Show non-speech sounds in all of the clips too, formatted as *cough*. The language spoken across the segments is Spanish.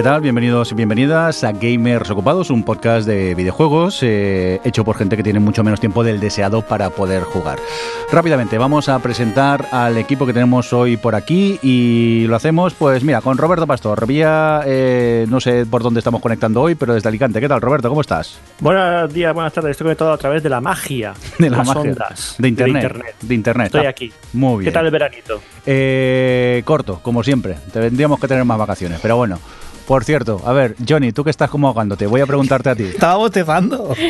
¿Qué tal? Bienvenidos y bienvenidas a Gamers Ocupados, un podcast de videojuegos eh, hecho por gente que tiene mucho menos tiempo del deseado para poder jugar. Rápidamente, vamos a presentar al equipo que tenemos hoy por aquí y lo hacemos, pues mira, con Roberto Pastor. Vía, eh, no sé por dónde estamos conectando hoy, pero desde Alicante. ¿Qué tal, Roberto? ¿Cómo estás? Buenos días, buenas tardes. Estoy conectado a través de la magia De la las magia. ondas, De internet. de internet. De internet. Estoy Ah, aquí. Muy bien. ¿Qué tal el veranito? Eh, corto, como siempre. Tendríamos que tener más vacaciones, pero bueno. Por cierto, a ver, Johnny, tú que estás como ahogándote, voy a preguntarte a ti. *laughs* Estaba bostezando. *laughs*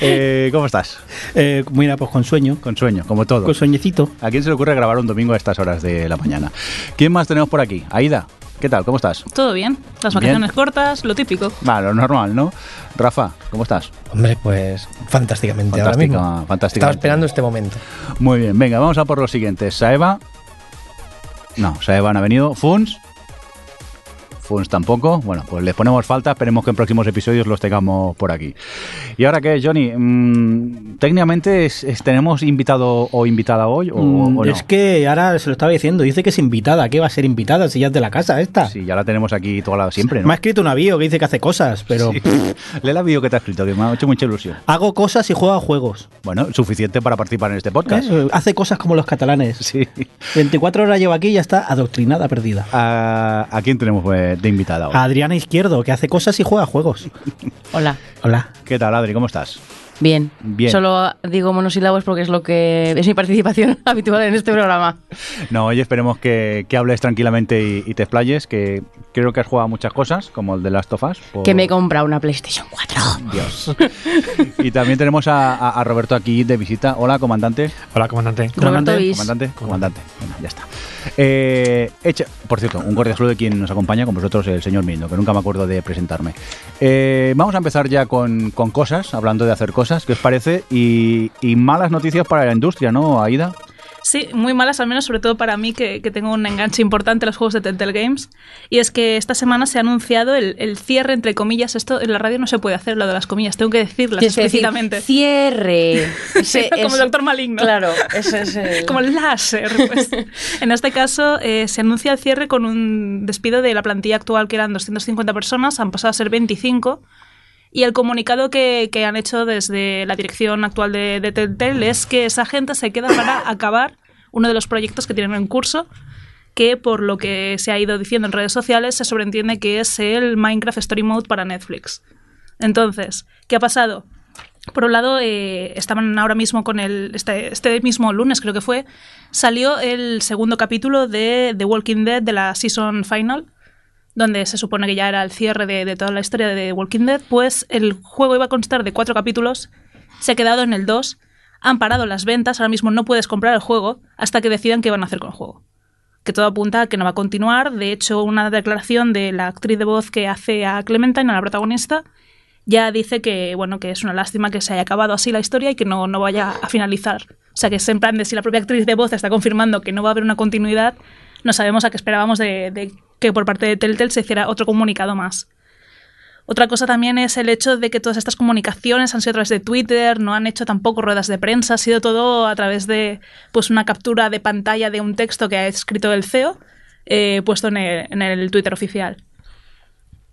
Eh, ¿Cómo estás? Eh, mira, pues con sueño. Con sueño, como todo. Con sueñecito. ¿A quién se le ocurre grabar un domingo a estas horas de la mañana? ¿Quién más tenemos por aquí? Aida, ¿qué tal? ¿Cómo estás? Todo bien. Las Bien. vacaciones cortas, lo típico. Va, lo normal, ¿no? Rafa, ¿cómo estás? Hombre, pues fantásticamente ahora Fantástica, mismo. fantásticamente. Estaba esperando este momento. Muy bien, venga, vamos a por los siguientes. Saeva. No, Saeva no ha venido. Funs. Funs tampoco. Bueno, pues les ponemos falta. Esperemos que en próximos episodios los tengamos por aquí. Y ahora que, Johnny, mm, técnicamente es- es- tenemos invitado o invitada hoy o, Mm, o no. Es que ahora se lo estaba diciendo. Dice que es invitada. ¿Qué va a ser invitada si ya es de la casa esta? Sí, ya la tenemos aquí toda la siempre, ¿no? Me ha escrito un avío que dice que hace cosas, pero Sí. Lee el aviso que te ha escrito, que me ha hecho mucha ilusión. hago cosas y juego a juegos. Bueno, suficiente para participar en este podcast. ¿Eh? Hace cosas como los catalanes. Sí. 24 horas llevo aquí y ya está adoctrinada, perdida. ¿A, a quién tenemos pues, de invitada hoy? A Adriana Izquierdo, que hace cosas y juega juegos. *laughs* Hola. Hola. ¿Qué tal, Adri? ¿Cómo estás? Bien. Bien. Solo digo monosílabos porque es lo que es mi participación *laughs* habitual en este programa. No, hoy esperemos que, que hables tranquilamente y, y te explayes, que creo que has jugado muchas cosas, como el de Last of Us. por- Que me he comprado una PlayStation 4. Dios. *laughs* y también tenemos a, a- a Roberto aquí de visita. Hola, comandante. Hola, comandante. Comandante. Comandante, comandante. Bueno, ya está. Eh, por cierto, un cordial saludo de quien nos acompaña con vosotros, el señor Mindo, que nunca me acuerdo de presentarme. Eh, vamos a empezar ya con, con cosas, hablando de hacer cosas, ¿qué os parece? Y, y malas noticias para la industria, ¿no, Aida? Sí, muy malas, al menos sobre todo para mí, que, que tengo un enganche importante a los juegos de Telltale Games. Y es que esta semana se ha anunciado el, el cierre, entre comillas. Esto en la radio no se puede hacer, lo de las comillas. Tengo que decirlas Tienes que decir, explícitamente. cierre. *laughs* Ese Como es- el Doctor Maligno. Claro, ese es el... *laughs* Como el láser. pues. *laughs* en este caso, eh, se anuncia el cierre con un despido de la plantilla actual, que eran 250 personas, han pasado a ser 25. Y el comunicado que, que han hecho desde la dirección actual de, de Telltale es que esa gente se queda para acabar uno de los proyectos que tienen en curso, que por lo que se ha ido diciendo en redes sociales se sobreentiende que es el Minecraft Story Mode para Netflix. Entonces, ¿qué ha pasado? Por un lado, eh, estaban ahora mismo con el. Este, este mismo lunes, creo que fue, salió el segundo capítulo de The Walking Dead de la Season Final, donde se supone que ya era el cierre de, toda la historia de The Walking Dead. Pues el juego iba a constar de cuatro capítulos, se ha quedado en el 2, han parado las ventas, ahora mismo no puedes comprar el juego hasta que decidan qué van a hacer con el juego. Que todo apunta a que no va a continuar. De hecho, una declaración de la actriz de voz que hace a Clementine, a la protagonista, ya dice que bueno que es una lástima que se haya acabado así la historia y que no, no vaya a finalizar. O sea que es en plan de si la propia actriz de voz está confirmando que no va a haber una continuidad, no sabemos a qué esperábamos de, de que por parte de Telltale se hiciera otro comunicado más. Otra cosa también es el hecho de que todas estas comunicaciones han sido a través de Twitter, no han hecho tampoco ruedas de prensa, ha sido todo a través de pues una captura de pantalla de un texto que ha escrito el CEO eh, puesto en el, Twitter oficial.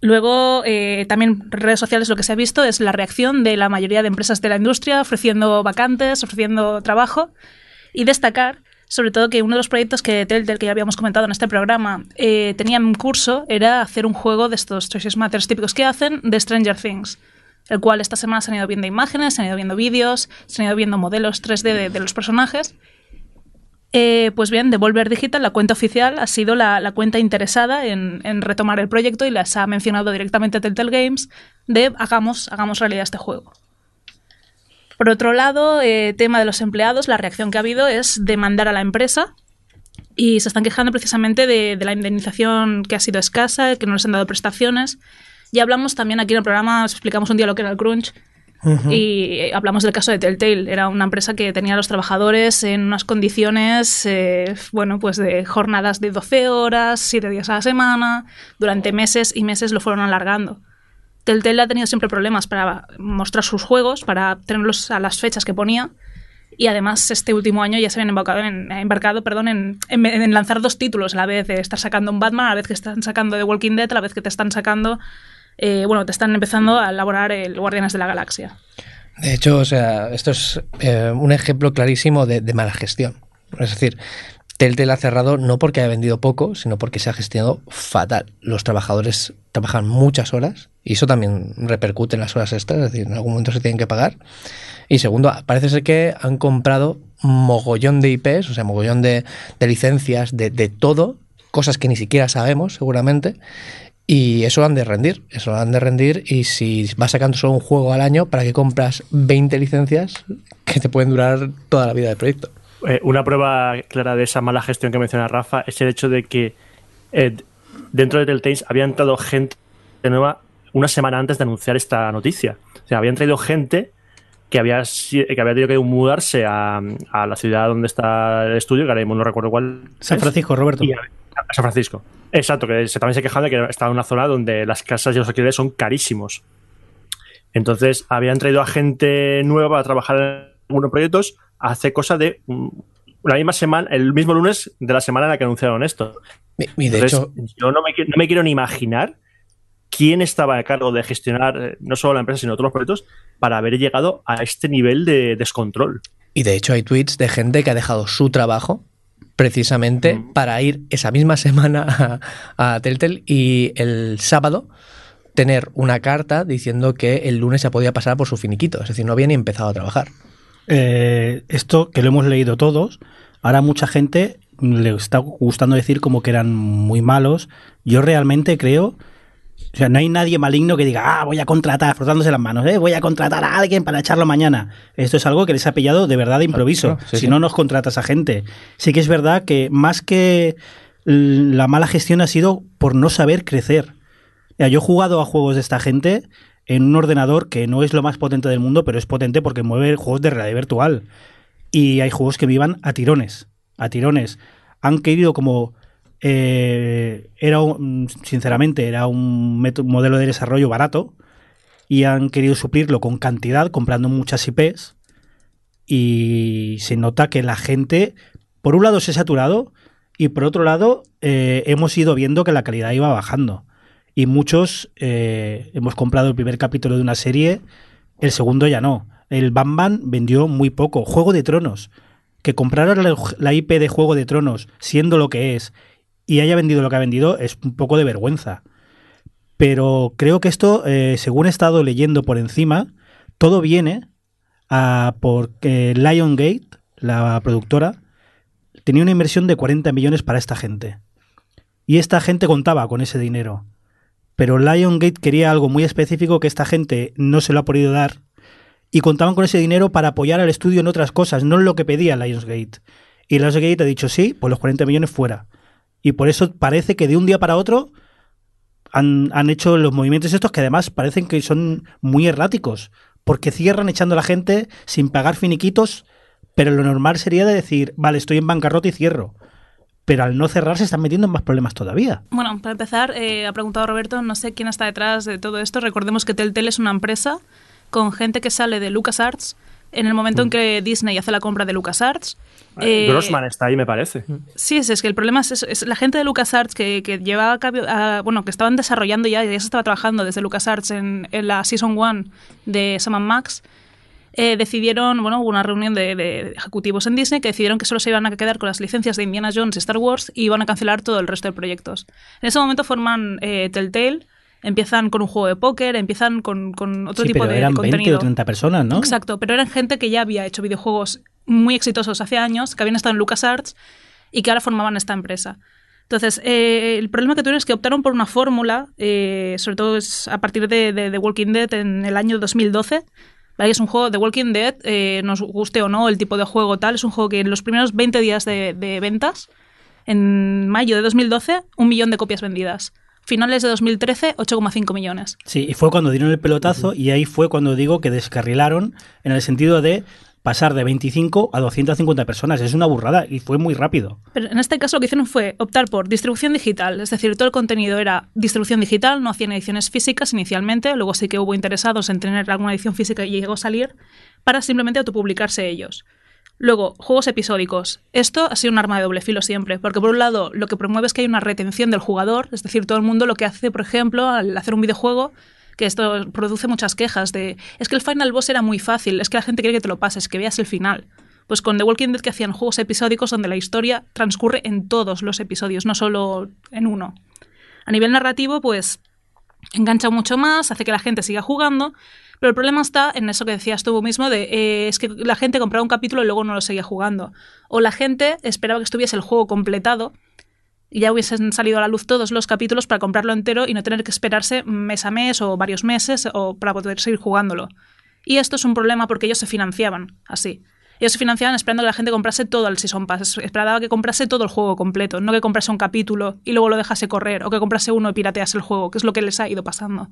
Luego, eh, también redes sociales lo que se ha visto es la reacción de la mayoría de empresas de la industria ofreciendo vacantes, ofreciendo trabajo y destacar sobre todo que uno de los proyectos que Telltale, que ya habíamos comentado en este programa, eh, tenía en curso era hacer un juego de estos Treasures Matters típicos que hacen de Stranger Things, el cual esta semana se han ido viendo imágenes, se han ido viendo vídeos, se han ido viendo modelos 3D de, los personajes. Eh, pues bien, Devolver Digital, la cuenta oficial, ha sido la, la cuenta interesada en, en retomar el proyecto y las ha mencionado directamente Telltale Games de hagamos, hagamos realidad este juego. Por otro lado, eh, tema de los empleados, la reacción que ha habido es demandar a la empresa y se están quejando precisamente de, de la indemnización que ha sido escasa, que no les han dado prestaciones. Ya hablamos también aquí en el programa, os explicamos un día lo que era el crunch y hablamos del caso de Telltale. Era una empresa que tenía a los trabajadores en unas condiciones, eh, bueno, pues de jornadas de 12 horas, 7 días a la semana. Durante meses y meses lo fueron alargando. Telltale ha tenido siempre problemas para mostrar sus juegos, para tenerlos a las fechas que ponía. Y además, este último año ya se habían embarcado, en, perdón, en, lanzar dos títulos a la vez. de estar sacando un Batman, a la vez que están sacando The Walking Dead, a la vez que te están sacando. eh, bueno, te están empezando a elaborar el Guardianes de la Galaxia. De hecho, o sea, esto es eh, un ejemplo clarísimo de mala gestión. Es decir, Telltale ha cerrado no porque haya vendido poco, sino porque se ha gestionado fatal. Los trabajadores trabajan muchas horas y eso también repercute en las horas extras, es decir, en algún momento se tienen que pagar. Y segundo, parece ser que han comprado mogollón de IPs, o sea, mogollón de, licencias, de, todo, cosas que ni siquiera sabemos, seguramente. Y eso lo han de rendir, eso lo han de rendir. Y si vas sacando solo un juego al año, ¿para qué compras 20 licencias que te pueden durar toda la vida del proyecto? Eh, una prueba clara de esa mala gestión que menciona Rafa es el hecho de que eh, dentro de Telltale había entrado gente nueva una semana antes de anunciar esta noticia. O sea, habían traído gente que había, que había tenido que mudarse a, a la ciudad donde está el estudio, que ahora mismo no recuerdo cuál. San es. Francisco, Roberto. Y a, a San Francisco. Exacto, que se, también se quejaban de que estaba en una zona donde las casas y los alquileres son carísimos. Entonces, habían traído a gente nueva para trabajar en algunos proyectos hace cosa de mm, una misma semana, el mismo lunes de la semana en la que anunciaron esto. Y y de Entonces, hecho, yo no me, no me quiero ni imaginar quién estaba a cargo de gestionar eh, no solo la empresa, sino todos los proyectos para haber llegado a este nivel de descontrol. y de hecho hay tweets de gente que ha dejado su trabajo precisamente Mm. para ir esa misma *laughs* semana a, a Telltale y el sábado tener una carta diciendo que el lunes se podía pasar por su finiquito. Es decir, no había ni empezado a trabajar. Eh, esto que lo hemos leído todos, ahora mucha gente le está gustando decir como que eran muy malos. Yo realmente creo, o sea, no hay nadie maligno que diga, ah, voy a contratar, frotándose las manos, eh, voy a contratar a alguien para echarlo mañana. Esto es algo que les ha pillado de verdad de improviso. Claro, sí, si sí. no nos contratas a gente. Sí que es verdad que más que la mala gestión ha sido por no saber crecer. Ya, yo he jugado a juegos de esta gente en un ordenador que no es lo más potente del mundo, pero es potente porque mueve juegos de realidad virtual. Y hay juegos que me iban a tirones, a tirones. Han querido como... eh, era un- sinceramente, era un modelo de desarrollo barato y han querido suplirlo con cantidad, comprando muchas IPs. Y se nota que la gente, por un lado, se ha saturado y por otro lado, eh, hemos ido viendo que la calidad iba bajando. Y muchos eh, hemos comprado el primer capítulo de una serie, el segundo ya no. El Bam vendió muy poco. Juego de Tronos. Que compraron la, IP de Juego de Tronos, siendo lo que es, y haya vendido lo que ha vendido, es un poco de vergüenza. Pero creo que esto, eh, según he estado leyendo por encima, todo viene a porque Liongate, la productora, tenía una inversión de 40 millones para esta gente. Y esta gente contaba con ese dinero. Pero Liongate quería algo muy específico que esta gente no se lo ha podido dar. Y contaban con ese dinero para apoyar al estudio en otras cosas, no en lo que pedía Lionsgate. Y Lionsgate ha dicho sí, pues los 40 millones fuera. Y por eso parece que de un día para otro han, han hecho los movimientos estos que además parecen que son muy erráticos. Porque cierran echando a la gente sin pagar finiquitos, pero lo normal sería de decir, vale, estoy en bancarrota y cierro. Pero al no cerrar se están metiendo en más problemas todavía. Bueno, para empezar, eh, ha preguntado Roberto, no sé quién está detrás de todo esto. Recordemos que Telltale es una empresa con gente que sale de LucasArts en el momento en que Disney hace la compra de LucasArts. eh, Grossman está ahí, me parece. Sí, es, es que el problema es, eso, es la gente de LucasArts que, que llevaba a cabo, a- bueno, que estaban desarrollando ya, ya se estaba trabajando desde LucasArts en, en la Season 1 de Sam and Max, eh, decidieron, bueno, hubo una reunión de, de ejecutivos en Disney que decidieron que solo se iban a quedar con las licencias de Indiana Jones y Star Wars y iban a cancelar todo el resto de proyectos. En ese momento forman eh, Telltale, empiezan con un juego de póker, empiezan con, con otro sí, tipo pero de eran 20 contenido. o 30 personas, ¿no? Exacto, pero eran gente que ya había hecho videojuegos muy exitosos hace años, que habían estado en LucasArts y que ahora formaban esta empresa. Entonces, eh, el problema que tuvieron es que optaron por una fórmula, eh, sobre todo es a partir de, Walking Dead en el año 2012. ¿Vale? Es un juego de Walking Dead, eh, nos guste o no el tipo de juego tal, es un juego que en los primeros 20 días de, de ventas, en mayo de 2012, un millón de copias vendidas. Finales de 2013, 8,5 millones. Sí, y fue cuando dieron el pelotazo y ahí fue cuando digo que descarrilaron en el sentido de pasar de 25 a 250 personas. Es una burrada y fue muy rápido. Pero en este caso lo que hicieron fue optar por distribución digital, es decir, todo el contenido era distribución digital, no hacían ediciones físicas inicialmente, luego sí que hubo interesados en tener alguna edición física y llegó a salir, para simplemente autopublicarse ellos. Luego, juegos episódicos. Esto ha sido un arma de doble filo siempre, porque por un lado lo que promueve es que hay una retención del jugador, es decir, todo el mundo lo que hace, por ejemplo, al hacer un videojuego, que esto produce muchas quejas de, es que el final boss era muy fácil, es que la gente quiere que te lo pases, que veas el final. Pues con The Walking Dead que hacían juegos episódicos donde la historia transcurre en todos los episodios, no solo en uno. A nivel narrativo, pues engancha mucho más, hace que la gente siga jugando, pero el problema está en eso que decías tú mismo de eh, es que la gente compraba un capítulo y luego no lo seguía jugando. O la gente esperaba que estuviese el juego completado ya hubiesen salido a la luz todos los capítulos para comprarlo entero y no tener que esperarse mes a mes o varios meses o para poder seguir jugándolo. Y esto es un problema porque ellos se financiaban así. Ellos se financiaban esperando que la gente comprase todo el Season Pass, esperaba que comprase todo el juego completo, no que comprase un capítulo y luego lo dejase correr, o que comprase uno y piratease el juego, que es lo que les ha ido pasando.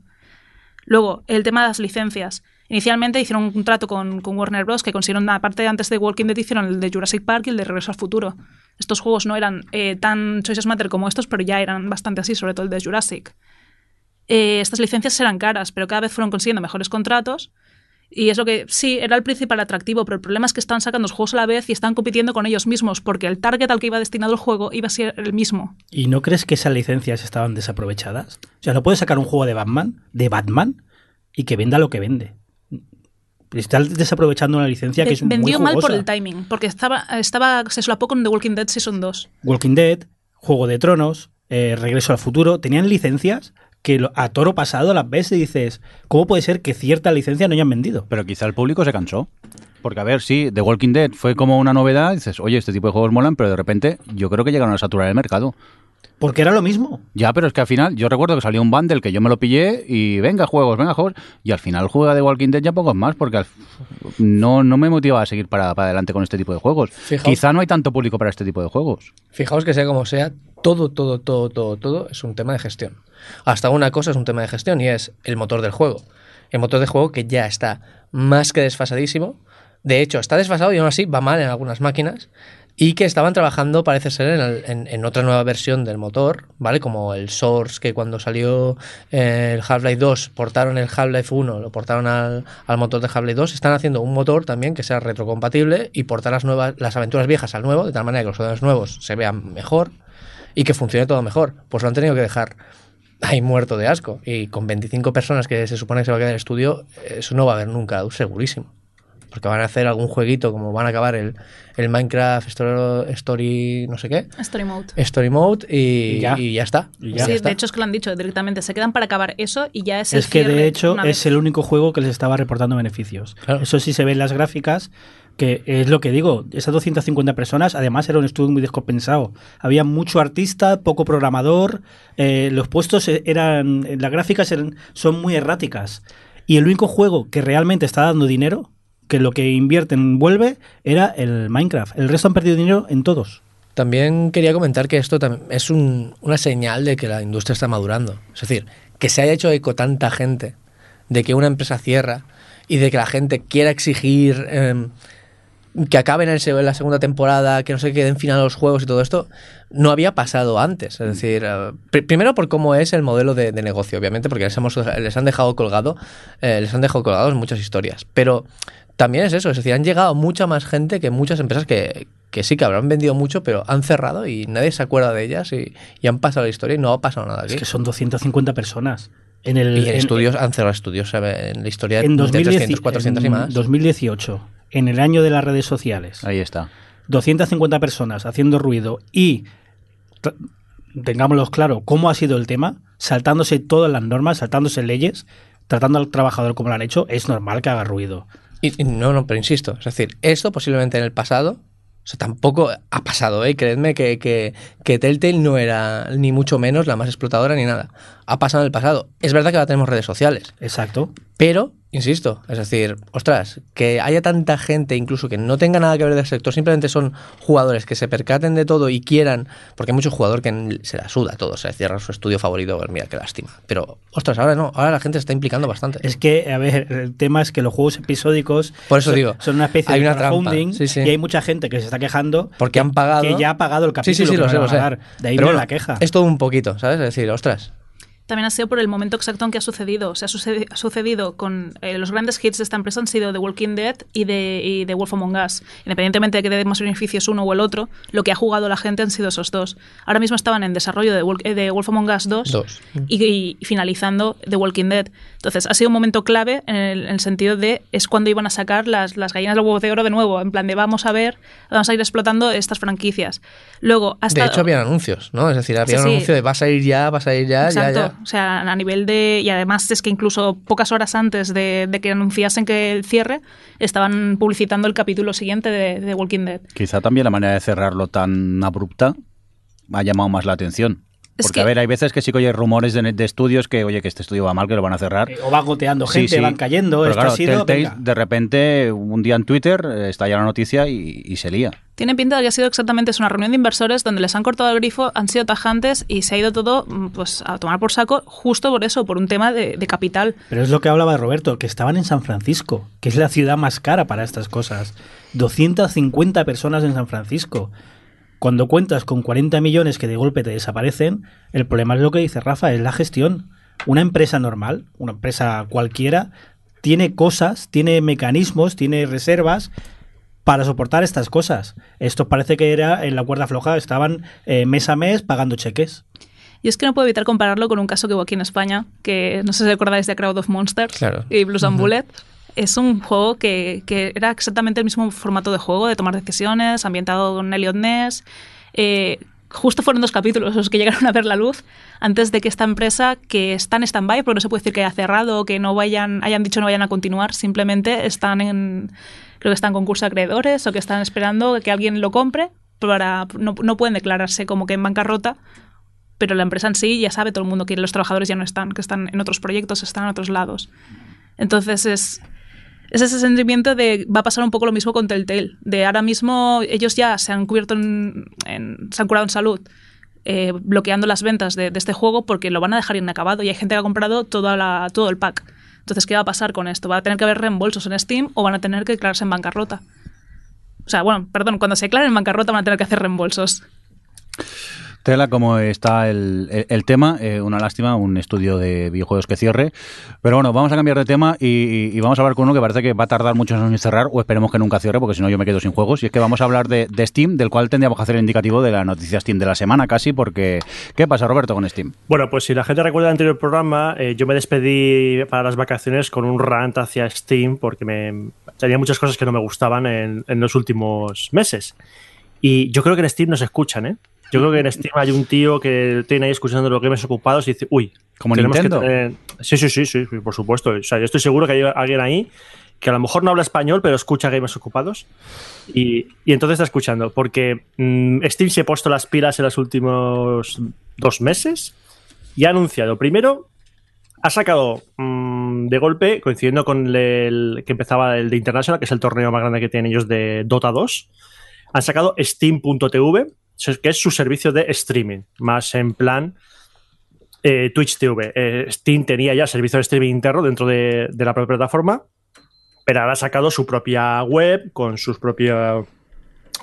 Luego, el tema de las licencias. Inicialmente hicieron un trato con, con Warner Bros. que consiguieron una parte antes de Walking Dead, hicieron el de Jurassic Park y el de Regreso al Futuro. Estos juegos no eran eh, tan Choices Matter como estos, pero ya eran bastante así, sobre todo el de Jurassic. Eh, estas licencias eran caras, pero cada vez fueron consiguiendo mejores contratos. Y es lo que sí, era el principal atractivo, pero el problema es que están sacando los juegos a la vez y están compitiendo con ellos mismos, porque el target al que iba destinado el juego iba a ser el mismo. ¿Y no crees que esas licencias estaban desaprovechadas? O sea, no puedes sacar un juego de Batman, de Batman, y que venda lo que vende. Estás desaprovechando una licencia que es Vendió muy mal por el timing, porque estaba, estaba se solapó con The Walking Dead Season 2. Walking Dead, Juego de Tronos, eh, Regreso al Futuro, tenían licencias que lo- a toro pasado las ves y dices, ¿cómo puede ser que ciertas licencias no hayan vendido? Pero quizá el público se cansó. Porque, a ver, sí, The Walking Dead fue como una novedad. Dices, oye, este tipo de juegos molan, pero de repente yo creo que llegaron a saturar el mercado. Porque era lo mismo. Ya, pero es que al final, yo recuerdo que salió un bundle que yo me lo pillé y venga juegos, venga juegos. Y al final juega The Walking Dead ya pocos más, porque al- no, no me motiva a seguir para, para adelante con este tipo de juegos. Fijaos. Quizá no hay tanto público para este tipo de juegos. Fijaos que sea como sea, todo, todo, todo, todo, todo es un tema de gestión. Hasta una cosa es un tema de gestión y es el motor del juego. El motor de juego que ya está más que desfasadísimo. De hecho, está desfasado y aún así va mal en algunas máquinas. Y que estaban trabajando, parece ser, en, el- en- en otra nueva versión del motor, ¿vale? Como el Source, que cuando salió eh, el Half-Life 2, portaron el Half-Life 1, lo portaron al, al motor de Half-Life 2. Están haciendo un motor también que sea retrocompatible y portar las, nuevas, las aventuras viejas al nuevo, de tal manera que los juegos nuevos se vean mejor y que funcione todo mejor. Pues lo han tenido que dejar ahí muerto de asco. Y con 25 personas que se supone que se va a quedar el estudio, eso no va a haber nunca, segurísimo. Porque van a hacer algún jueguito, como van a acabar el, el Minecraft Story, Story no sé qué, Story Mode. Story Mode y, Y ya. y ya está. Y Y ya sí, está. de hecho es que lo han dicho directamente. Se quedan para acabar eso y ya es el Es que de hecho es vez. el único juego que les estaba reportando beneficios. Claro. Eso sí se ve en las gráficas, que es lo que digo, esas 250 personas además era un estudio muy descompensado. Había mucho artista, poco programador, eh, los puestos eh, eran, las gráficas eran- son muy erráticas. Y el único juego que realmente está dando dinero, que lo que invierten vuelve, era el Minecraft. El resto han perdido dinero en todos. También quería comentar que esto es un- una señal de que la industria está madurando. Es decir, que se haya hecho eco tanta gente de que una empresa cierra y de que la gente quiera exigir em, que acaben en la segunda temporada, que no se queden final los juegos y todo esto, no había pasado antes. Es decir, eh, pr- primero por cómo es el modelo de, de negocio, obviamente, porque les, hemos- les han dejado colgado, eh, les han dejado colgados muchas historias. Pero también es eso, es decir, han llegado mucha más gente que muchas empresas que, que sí que habrán vendido mucho, pero han cerrado y nadie se acuerda de ellas y, y han pasado la historia y no ha pasado nada aquí. Es que son 250 personas. En el, y en, en- estudios han cerrado estudios en la historia en de 2010 300, 400 y en más. 2018, en el año de las redes sociales. Ahí está. 250 personas haciendo ruido y, tengámoslo claro, cómo ha sido el tema, saltándose todas las normas, saltándose leyes, tratando al trabajador como lo han hecho, es normal que haga ruido. Y, no, no, pero insisto, es decir, esto posiblemente en el pasado, o sea, tampoco ha pasado, ¿eh? Creedme que, que, que Telltale no era ni mucho menos la más explotadora ni nada. Ha pasado en el pasado. Es verdad que ahora tenemos redes sociales, Exacto. pero, insisto, es decir, ostras, que haya tanta gente incluso que no tenga nada que ver del sector, simplemente son jugadores que se percaten de todo y quieran, porque hay mucho jugador que se la suda todo, se cierra su estudio favorito, pues mira, qué lástima. Pero, ostras, ahora no, ahora la gente se está implicando bastante. Es que, a ver, el tema es que los juegos episódicos Por eso son, digo, son una especie hay de una trampa. crowdfunding Sí, sí. y hay mucha gente que se está quejando Porque han pagado. que ya ha pagado el Sí, sí, capítulo sí, que lo sé, lo. De ahí Pero viene bueno, la queja. Es todo un poquito, ¿sabes? Es decir, ostras. También ha sido por el momento exacto en que ha sucedido. O sea, ha sucedi- ha sucedido con eh, los grandes hits de esta empresa han sido The Walking Dead y de, y The Wolf Among Us. Independientemente de que dé más beneficios uno o el otro, lo que ha jugado la gente han sido esos dos. Ahora mismo estaban en desarrollo de, Wol- eh, de Wolf Among Us 2, Dos. Y, y finalizando The Walking Dead. Entonces, ha sido un momento clave en el, en el sentido de es cuando iban a sacar las, las gallinas del huevo de oro de nuevo, en plan de vamos a ver, vamos a ir explotando estas franquicias. Luego, hasta De hecho, habían anuncios, ¿no? Es decir, había Sí, un sí. anuncio de vas a ir ya, vas a ir ya, ya, ya. O sea, a nivel de. Y además es que incluso pocas horas antes de, que anunciasen que el cierre, estaban publicitando el capítulo siguiente de, de Walking Dead. Quizá también la manera de cerrarlo tan abrupta ha llamado más la atención. Es Porque, que- a ver, hay veces que sí que oye rumores de, de estudios que, oye, que este estudio va mal, que lo van a cerrar. Eh, O va goteando gente, sí. van cayendo. Pero Esto claro, ha sido. Telltale, de repente, un día en Twitter, eh, estalla la noticia y, y se lía. Tiene pinta de que ha sido exactamente es una reunión de inversores donde les han cortado el grifo, han sido tajantes y se ha ido todo mm, pues, a tomar por saco justo por eso, por un tema de, de capital. Pero es lo que hablaba Roberto, que estaban en San Francisco, que es la ciudad más cara para estas cosas. 250 personas en San Francisco. Cuando cuentas con 40 millones que de golpe te desaparecen, el problema es lo que dice Rafa, es la gestión. Una empresa normal, una empresa cualquiera, tiene cosas, tiene mecanismos, tiene reservas para soportar estas cosas. Esto parece que era en la cuerda floja, estaban eh, mes a mes pagando cheques. Y es que no puedo evitar compararlo con un caso que hubo aquí en España, que no sé si recordáis de Crowd of Monsters Claro. y Blues and Bullet. Es un juego que, que era exactamente el mismo formato de juego, de tomar decisiones, ambientado con Elliot Ness. Eh, justo fueron dos capítulos los que llegaron a ver la luz antes de que esta empresa, que está en stand-by, porque no se puede decir que haya cerrado o que no vayan, hayan dicho no vayan a continuar, simplemente están en, creo que están en concurso de acreedores o que están esperando que alguien lo compre, para, no, no pueden declararse como que en bancarrota, pero la empresa en sí ya sabe todo el mundo que los trabajadores ya no están, que están en otros proyectos, están en otros lados. Entonces es, es ese sentimiento de va a pasar un poco lo mismo con Telltale, de ahora mismo ellos ya se han cubierto en, se han curado en salud eh, bloqueando las ventas de, este juego porque lo van a dejar inacabado y hay gente que ha comprado todo el pack. Entonces, ¿qué va a pasar con esto? ¿Va a tener que haber reembolsos en Steam o van a tener que declararse en bancarrota? O sea, bueno, perdón, cuando se declaren en bancarrota van a tener que hacer reembolsos. Tela, como está el, tema, eh, una lástima, un estudio de videojuegos que cierre. Pero bueno, vamos a cambiar de tema y vamos a hablar con uno que parece que va a tardar muchos años en cerrar, o esperemos que nunca cierre, porque si no yo me quedo sin juegos. Y es que vamos a hablar de, de Steam, del cual tendríamos que hacer el indicativo de la noticia Steam de la semana casi, porque ¿qué pasa, Roberto, con Steam? Bueno, pues si la gente recuerda el anterior programa, eh, yo me despedí para las vacaciones con un rant hacia Steam porque me tenía muchas cosas que no me gustaban en, en los últimos meses. Y yo creo que en Steam nos escuchan, ¿eh? Yo creo que en Steam hay un tío que tiene ahí escuchando los games ocupados y dice, uy, ¿Como tenemos que Nintendo? tener- Sí, sí, sí, sí, sí, por supuesto. O sea, yo estoy seguro que hay alguien ahí que a lo mejor no habla español, pero escucha games ocupados. Y, y entonces está escuchando. Porque mm, Steam se ha puesto las pilas en los últimos dos meses y ha anunciado, primero, ha sacado mm, de golpe, coincidiendo con el que empezaba el de International, que es el torneo más grande que tienen ellos de Dota 2, han sacado Steam.tv, que es su servicio de streaming, más en plan eh, Twitch TV. Eh, Steam tenía ya servicio de streaming interno dentro de, de la propia plataforma, pero ahora ha sacado su propia web con sus propio,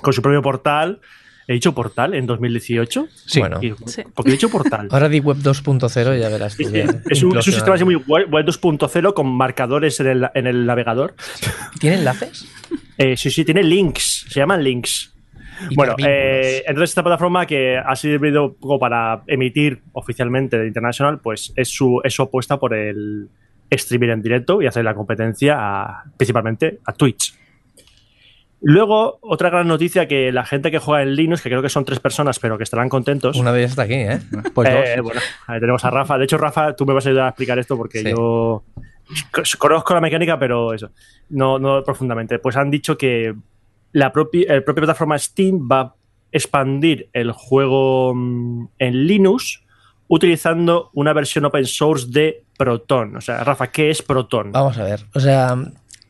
con su propio portal. ¿He dicho portal en 2018? Sí. Bueno. Sí. Porque he dicho portal. Ahora di web 2.0 y ya verás. tú Sí. Es, un, es un sistema así muy web, web 2.0 con marcadores en el, en el navegador. ¿Tiene enlaces? Eh, sí, sí, tiene links, se llaman links. *laughs* Bueno, Hipervínculos. eh, entonces esta plataforma que ha servido poco para emitir oficialmente de International, pues es su, es su apuesta por el streaming en directo y hacer la competencia a- principalmente a Twitch. Luego, otra gran noticia que la gente que juega en Linux, que creo que son tres personas, pero que estarán contentos. Una de ellas está aquí, ¿eh? Pues *laughs* dos. Eh, bueno, ahí tenemos a Rafa. De hecho, Rafa, tú me vas a ayudar a explicar esto porque Sí. yo co- conozco la mecánica, pero eso, no, no profundamente. Pues han dicho que la propia, el propia plataforma Steam va a expandir el juego mm, en Linux utilizando una versión open source de Proton. O sea, Rafa, ¿qué es Proton? Vamos a ver. O sea,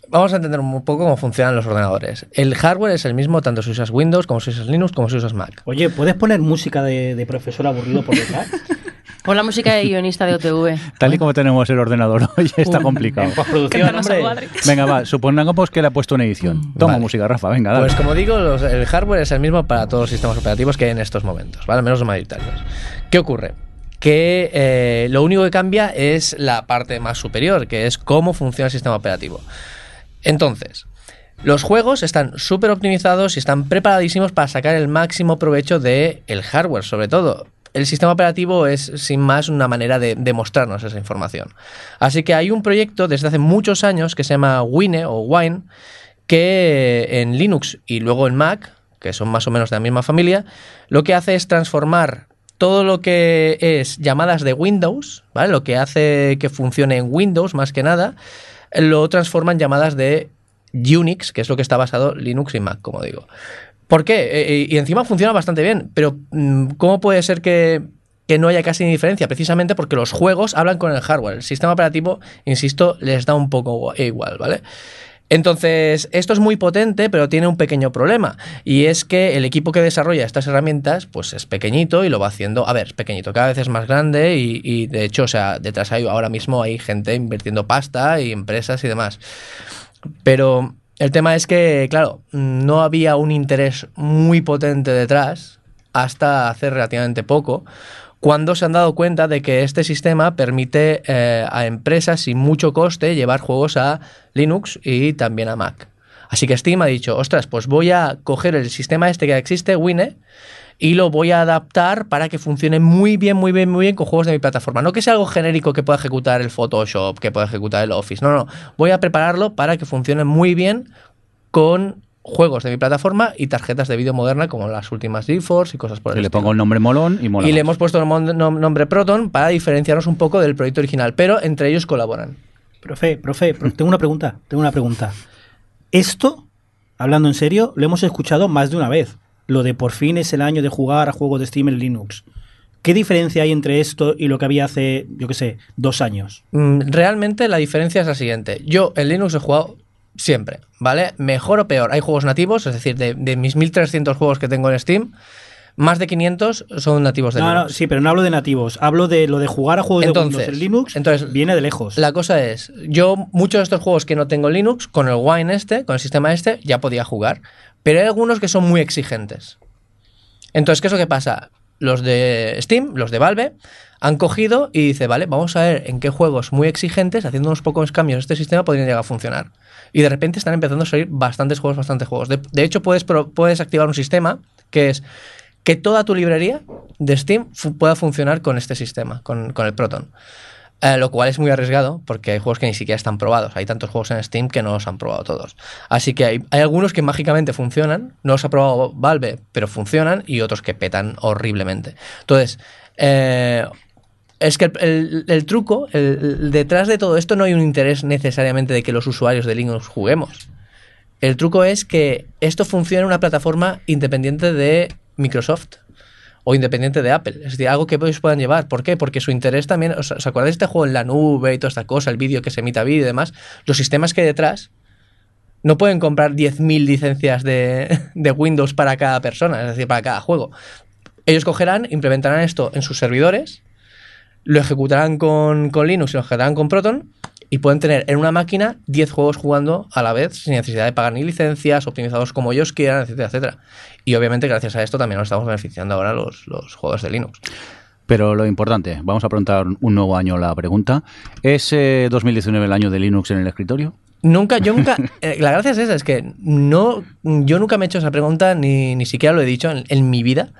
vamos a entender un poco cómo funcionan los ordenadores. El hardware es el mismo tanto si usas Windows, como si usas Linux, como si usas Mac. Oye, ¿puedes poner música de, de profesor aburrido por detrás? *laughs* Pon la música de guionista de OTV. Tal y como tenemos el ordenador *laughs* hoy, está complicado. Venga, va, supongamos que le ha puesto una edición. Toma Vale. música, Rafa, venga, dale. Pues como digo, los- el hardware es el mismo para todos los sistemas operativos que hay en estos momentos, ¿vale? Al menos los mayoritarios. ¿Qué ocurre? que eh, lo único que cambia es la parte más superior, que es cómo funciona el sistema operativo. Entonces, los juegos están súper optimizados y están preparadísimos para sacar el máximo provecho del el hardware, sobre todo. El sistema operativo es, sin más, una manera de, mostrarnos esa información. Así que hay un proyecto desde hace muchos años que se llama Wine o Wine, que en Linux y luego en Mac, que son más o menos de la misma familia, lo que hace es transformar todo lo que es llamadas de Windows, ¿vale? Lo que hace que funcione en Windows más que nada, lo transforma en llamadas de Unix, que es lo que está basado Linux y Mac, como digo. ¿Por qué? Eh, y encima funciona bastante bien, pero mm, ¿cómo puede ser que, que no haya casi ni diferencia? Precisamente porque los juegos hablan con el hardware. El sistema operativo, insisto, les da un poco igual, ¿vale? Entonces, esto es muy potente, pero tiene un pequeño problema. Y es que el equipo que desarrolla estas herramientas, pues es pequeñito y lo va haciendo. A ver, es pequeñito, cada vez es más grande y, y de hecho, o sea, detrás hay, ahora mismo hay gente invirtiendo pasta y empresas y demás. Pero el tema es que, claro, no había un interés muy potente detrás hasta hace relativamente poco, cuando se han dado cuenta de que este sistema permite eh, a empresas sin mucho coste llevar juegos a Linux y también a Mac. Así que Steam ha dicho, ostras, pues voy a coger el sistema este que existe, Wine, y lo voy a adaptar para que funcione muy bien, muy bien, muy bien con juegos de mi plataforma. No que sea algo genérico que pueda ejecutar el Photoshop, que pueda ejecutar el Office. No, no. Voy a prepararlo para que funcione muy bien con juegos de mi plataforma y tarjetas de vídeo moderna como las últimas GeForce y cosas por el Y le pongo el nombre molón y mola. Y le hemos puesto el nombre Proton para diferenciarnos un poco del proyecto original, pero entre ellos colaboran. Profe, profe, pro- tengo una pregunta, tengo una pregunta. Esto, hablando en serio, lo hemos escuchado más de una vez. Lo de por fin es el año de jugar a juegos de Steam en Linux. ¿Qué diferencia hay entre esto y lo que había hace, yo qué sé, dos años? Mm, Realmente la diferencia es la siguiente. Yo en Linux he jugado siempre, ¿vale? Mejor o peor. Hay juegos nativos, es decir, de, de mis 1300 juegos que tengo en Steam, más de 500 son nativos de No, no, Linux. sí, pero no hablo de nativos. Hablo de lo de jugar a juegos Entonces- de Windows en Linux. entonces, viene de lejos. La cosa es, yo muchos de estos juegos que no tengo en Linux, con el Wine este, con el sistema este, ya podía jugar. Pero hay algunos que son muy exigentes. Entonces, ¿qué es lo que pasa? Los de Steam, los de Valve, han cogido y dice, vale, vamos a ver en qué juegos muy exigentes, haciendo unos pocos cambios, este sistema podría llegar a funcionar. Y de repente están empezando a salir bastantes juegos, bastantes juegos. De, de hecho, puedes, puedes activar un sistema que es que toda tu librería de Steam pueda funcionar con este sistema, con, con el Proton. Eh, lo cual es muy arriesgado porque hay juegos que ni siquiera están probados. Hay tantos juegos en Steam que no los han probado todos. Así que hay, algunos que mágicamente funcionan, no los ha probado Valve, pero funcionan, y otros que petan horriblemente. Entonces, eh, es que el, truco, detrás de todo esto no hay un interés necesariamente de que los usuarios de Linux juguemos. El truco es que esto funciona en una plataforma independiente de Microsoft o independiente de Apple. Es decir, algo que ellos puedan llevar. ¿Por qué? Porque su interés también. ¿Os, acordáis de este juego en la nube y toda esta cosa, el vídeo que se emita vídeo y demás? Los sistemas que hay detrás no pueden comprar 10.000 licencias de, *laughs* de Windows para cada persona, es decir, para cada juego. Ellos cogerán, implementarán esto en sus servidores, lo ejecutarán con, con Linux y lo ejecutarán con Proton y pueden tener en una máquina 10 juegos jugando a la vez sin necesidad de pagar ni licencias, optimizados como ellos quieran, etcétera, etcétera. Y obviamente gracias a esto también nos estamos beneficiando ahora los, los juegos de Linux. Pero lo importante, vamos a preguntar un nuevo año la pregunta. ¿Es eh, 2019 el año de Linux en el escritorio? Nunca, yo nunca, *laughs* eh, la gracia es esa, es que no, yo nunca me he hecho esa pregunta, ni, ni siquiera lo he dicho en, en mi vida.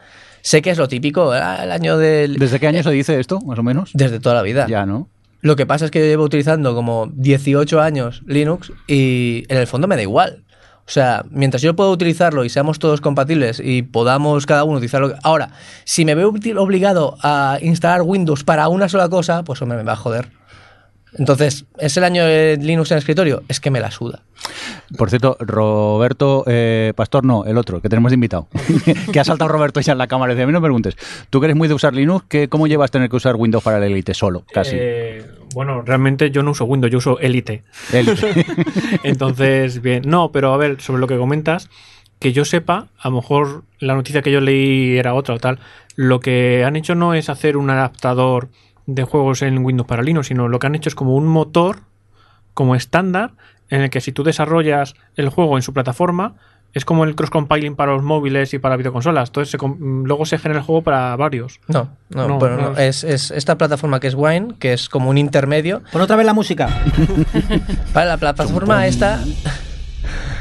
Sé que es lo típico, ah, el año del... ¿Desde qué año se dice esto, más o menos? Desde toda la vida. Ya, ¿no? Lo que pasa es que yo llevo utilizando como 18 años Linux y en el fondo me da igual. O sea, mientras yo pueda utilizarlo y seamos todos compatibles y podamos cada uno utilizarlo. Ahora, si me veo obligado a instalar Windows para una sola cosa, pues hombre, me va a joder. Entonces, ¿es el año de Linux en el escritorio? Es que me la suda. Por cierto, Roberto eh, Pastor, no, el otro, que tenemos de invitado. *laughs* que ha saltado Roberto ya en la cámara y dice, a mí no me preguntes. Tú que eres muy de usar Linux, ¿qué, ¿cómo llevas tener que usar Windows para el Elite solo? Casi. Eh, bueno, realmente yo no uso Windows, yo uso Elite. Elite. *laughs* Entonces, bien. No, pero a ver, sobre lo que comentas, que yo sepa, a lo mejor la noticia que yo leí era otra o tal. Lo que han hecho no es hacer un adaptador de juegos en Windows para Linux, sino lo que han hecho es como un motor, como estándar, en el que si tú desarrollas el juego en su plataforma, es como el cross-compiling para los móviles y para videoconsolas. Entonces se luego se genera el juego para varios. No, no, No, no, es, es esta plataforma que es Wine, que es como un intermedio. Pon otra vez la música. *laughs* Vale, la plataforma esta.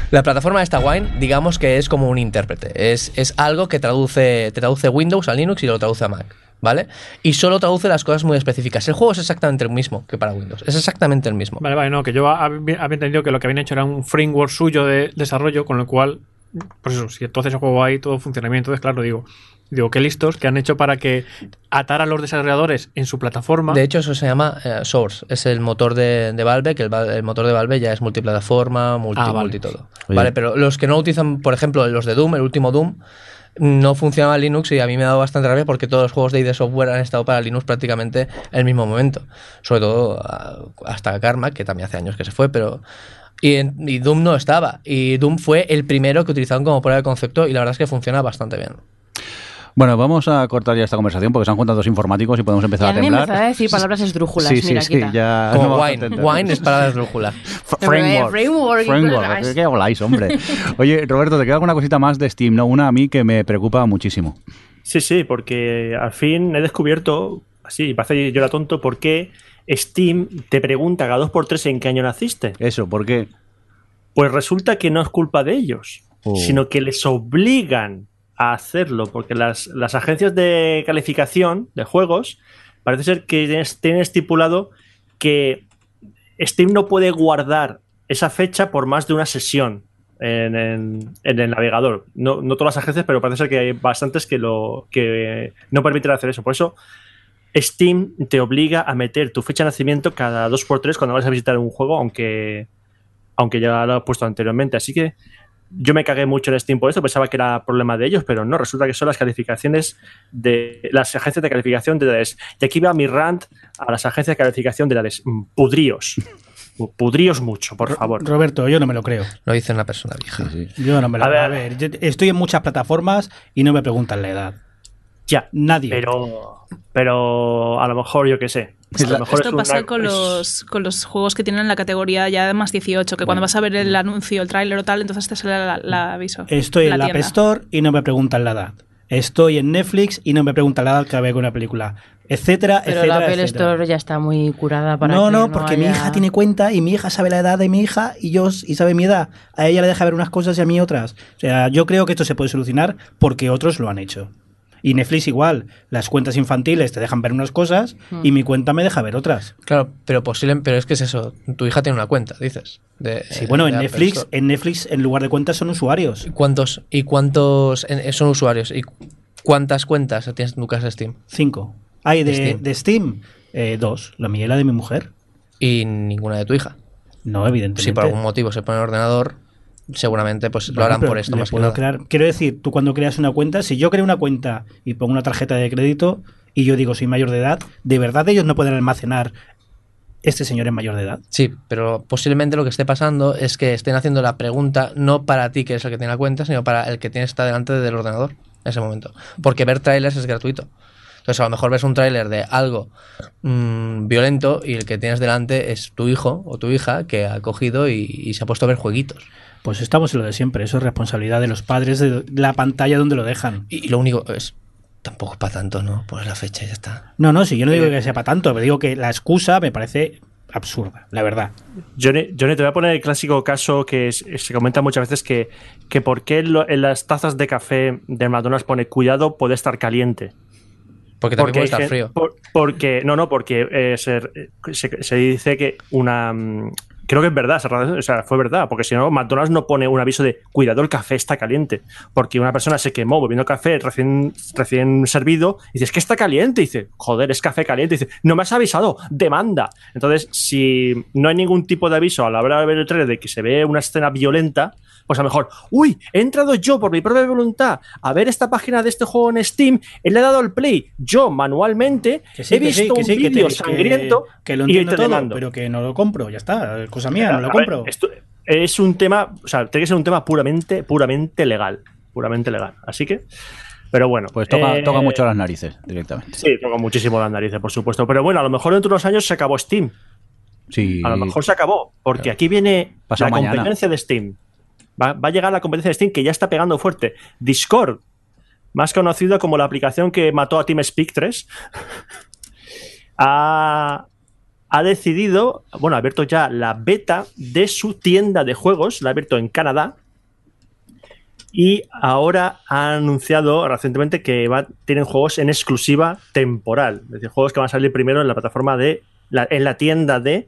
La plataforma esta Wine, digamos que es como un intérprete. Es, es algo que traduce, te traduce Windows a Linux y lo traduce a Mac. ¿Vale? Y solo traduce las cosas muy específicas. El juego es exactamente el mismo que para Windows. Es exactamente el mismo. Vale, vale, no, que yo hab- había entendido que lo que habían hecho era un framework suyo de desarrollo, con lo cual, pues eso, si entonces el juego hay todo funciona bien, entonces claro, digo, digo, qué listos que han hecho para que atar a los desarrolladores en su plataforma. De hecho, eso se llama eh, Source. Es el motor de, de Valve, que el, Val- el motor de Valve ya es multiplataforma, multi, Ah, vale. multi todo. Oye. Vale, pero los que no utilizan, por ejemplo, los de Doom, el último Doom, no funcionaba Linux y a mí me ha dado bastante rabia porque todos los juegos de ID Software han estado para Linux prácticamente en el mismo momento. Sobre todo ah, hasta Karma, que también hace años que se fue, pero... Y, en- y Doom no estaba. Y Doom fue el primero que utilizaron como prueba de concepto y la verdad es que funciona bastante bien. Bueno, vamos a cortar ya esta conversación porque se han juntado dos informáticos y podemos empezar Ya a ni temblar. empezar a decir palabras esdrújulas. Sí, sí, mira, sí, quita. ya Como Wine. Wine es para desbrújula. F- *laughs* Framework, Framework. framework, ¿Qué, habláis, hombre? *laughs* Oye, Roberto, te queda alguna cosita más de Steam, ¿no? Una a mí que me preocupa muchísimo. Sí, sí, porque al fin he descubierto, así, parece yo era tonto, por qué Steam te pregunta cada dos por tres en qué año naciste. Eso, ¿por qué? Pues resulta que no es culpa de ellos, Oh. sino que les obligan hacerlo, porque las, las agencias de calificación de juegos parece ser que tienen- estipulado que Steam no puede guardar esa fecha por más de una sesión en, en- el navegador. No, no todas las agencias, pero parece ser que hay bastantes que, lo, que no permiten hacer eso. Por eso Steam te obliga a meter tu fecha de nacimiento cada 2x3 cuando vas a visitar un juego, aunque, aunque ya lo he puesto anteriormente. Así que yo me cagué mucho en Steam por esto, pensaba que era problema de ellos, pero no, resulta que son las calificaciones de las agencias de calificación de DADES. Y aquí va mi rant a las agencias de calificación de DADES. Mm, Pudríos. Pudríos mucho, por favor. Roberto, yo no me lo creo. Lo dice una persona vieja. Sí, sí. Yo no me lo A creo. A ver. ver, yo estoy en muchas plataformas y no me preguntan la edad. Ya. Nadie. Pero, pero a lo mejor, yo qué sé. A lo mejor Esto es pasa una- con los, con los juegos que tienen la categoría ya de más 18, que cuando vas a ver el anuncio, el tráiler o tal, entonces te sale la, la aviso. Estoy en la App. Store y no me preguntan la edad. Estoy en Netflix y no me preguntan la edad que veo una película. Etcétera, Pero etcétera. la Apple etcétera. Store ya está muy curada para no, que no, porque mi haya- hija tiene cuenta y mi hija sabe la edad de mi hija y yo y sabe mi edad. A ella le deja ver unas cosas y a mí otras. O sea, yo creo que esto se puede solucionar porque otros lo han hecho. Y Netflix igual, las cuentas infantiles te dejan ver unas cosas y Hmm. mi cuenta me deja ver otras. Claro, pero posible, pero es que es eso. Tu hija tiene una cuenta, dices. De, Sí, bueno, de en Netflix, Store. en Netflix en lugar de cuentas son usuarios. ¿Y ¿Cuántos, y cuántos en- son usuarios? ¿Y cuántas cuentas tienes en tu casa Steam? Cinco. Hay de, De Steam. de Steam, eh, dos. La mía y la de mi mujer. Y ninguna de tu hija. No, evidentemente. Si por algún motivo se pone el ordenador, seguramente pues lo harán por esto más que nada. crear- Quiero decir, tú cuando creas una cuenta, si yo creo una cuenta y pongo una tarjeta de crédito y yo digo soy mayor de edad, ¿de verdad ellos no pueden almacenar este señor es mayor de edad? Sí, pero posiblemente lo que esté pasando es que estén haciendo la pregunta no para ti, que eres el que tiene la cuenta, sino para el que tiene está delante del ordenador en ese momento. Porque ver trailers es gratuito. Entonces, a lo mejor ves un tráiler de algo mm, violento y el que tienes delante es tu hijo o tu hija que ha cogido y, y se ha puesto a ver jueguitos. Pues estamos en lo de siempre, eso es responsabilidad de los padres de la pantalla donde lo dejan. Y, y lo único es, tampoco es para tanto, ¿no? Pones la fecha y ya está. No, no, si yo no digo que sea para tanto, pero digo que la excusa me parece absurda, la verdad. Johnny, Johnny, te voy a poner el clásico caso que es- se comenta muchas veces que, que por qué lo- en las tazas de café de McDonald's pone cuidado puede estar caliente. Porque también puede estar frío. por- porque, no, no, porque eh, se, se- se dice que una. Creo que es verdad, o sea, fue verdad, porque si no, McDonald's no pone un aviso de cuidado, el café está caliente. Porque una persona se quemó bebiendo café recién, recién servido y dice, es que está caliente. Dice, joder, es café caliente. Dice, no me has avisado, demanda. Entonces, si no hay ningún tipo de aviso a la hora de ver el trailer de que se ve una escena violenta, pues a lo mejor, uy, he entrado yo por mi propia voluntad a ver esta página de este juego en Steam, y le he dado al play, yo manualmente, Que sí, he que sí, visto que un vídeo sangriento que, que lo entiendo todo, demando. pero que no lo compro, ya está, cosa mía, no lo A ver, compro. esto es un tema, o sea, tiene que ser un tema puramente, puramente legal, puramente legal. Así que, pero bueno. Pues toca, eh, toca mucho las narices directamente. Sí, toca muchísimo las narices, por supuesto. Pero bueno, a lo mejor dentro de unos años se acabó Steam. Sí. A lo mejor se acabó, porque aquí viene Pasado la mañana. competencia de Steam. Va, a llegar la competencia de Steam que ya está pegando fuerte. Discord, más conocido como la aplicación que mató a TeamSpeak 3, *laughs* ha, ha decidido, bueno, ha abierto ya la beta de su tienda de juegos, la ha abierto en Canadá. Y ahora ha anunciado recientemente que tienen juegos en exclusiva temporal. Es decir, juegos que van a salir primero en la plataforma de. en la tienda de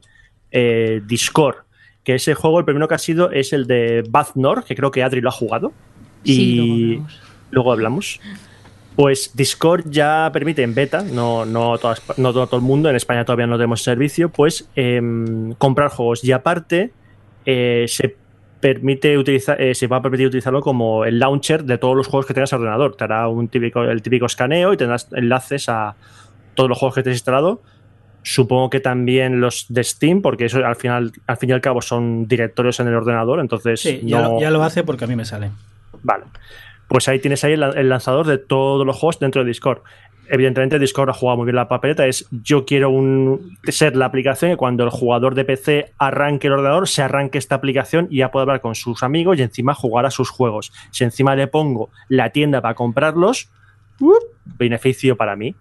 eh, Discord. Que ese juego, el primero que ha sido es el de Bathnor, que creo que Adri lo ha jugado. Y Sí, luego hablamos. luego hablamos. Pues Discord ya permite en beta, no, no, todas- no todo, todo el mundo, en España todavía no tenemos servicio, pues em, comprar juegos. Y aparte, eh, se permite utilizar, eh, se va a permitir utilizarlo como el launcher de todos los juegos que tengas en ordenador. Te hará un típico, el típico escaneo y tendrás enlaces a todos los juegos que te has instalado. Supongo que también los de Steam, porque eso al final, al fin y al cabo son directorios en el ordenador, entonces Sí, ya, lo, ya lo hace porque a mí me sale. Vale. Pues ahí tienes ahí el, el lanzador de todos los juegos dentro de Discord. Evidentemente Discord ha jugado muy bien la papeleta. Es yo quiero un, ser la aplicación que cuando el jugador de PC arranque el ordenador, se arranque esta aplicación y ya puede hablar con sus amigos y encima jugar a sus juegos. Si encima le pongo la tienda para comprarlos, ¡up! beneficio para mí.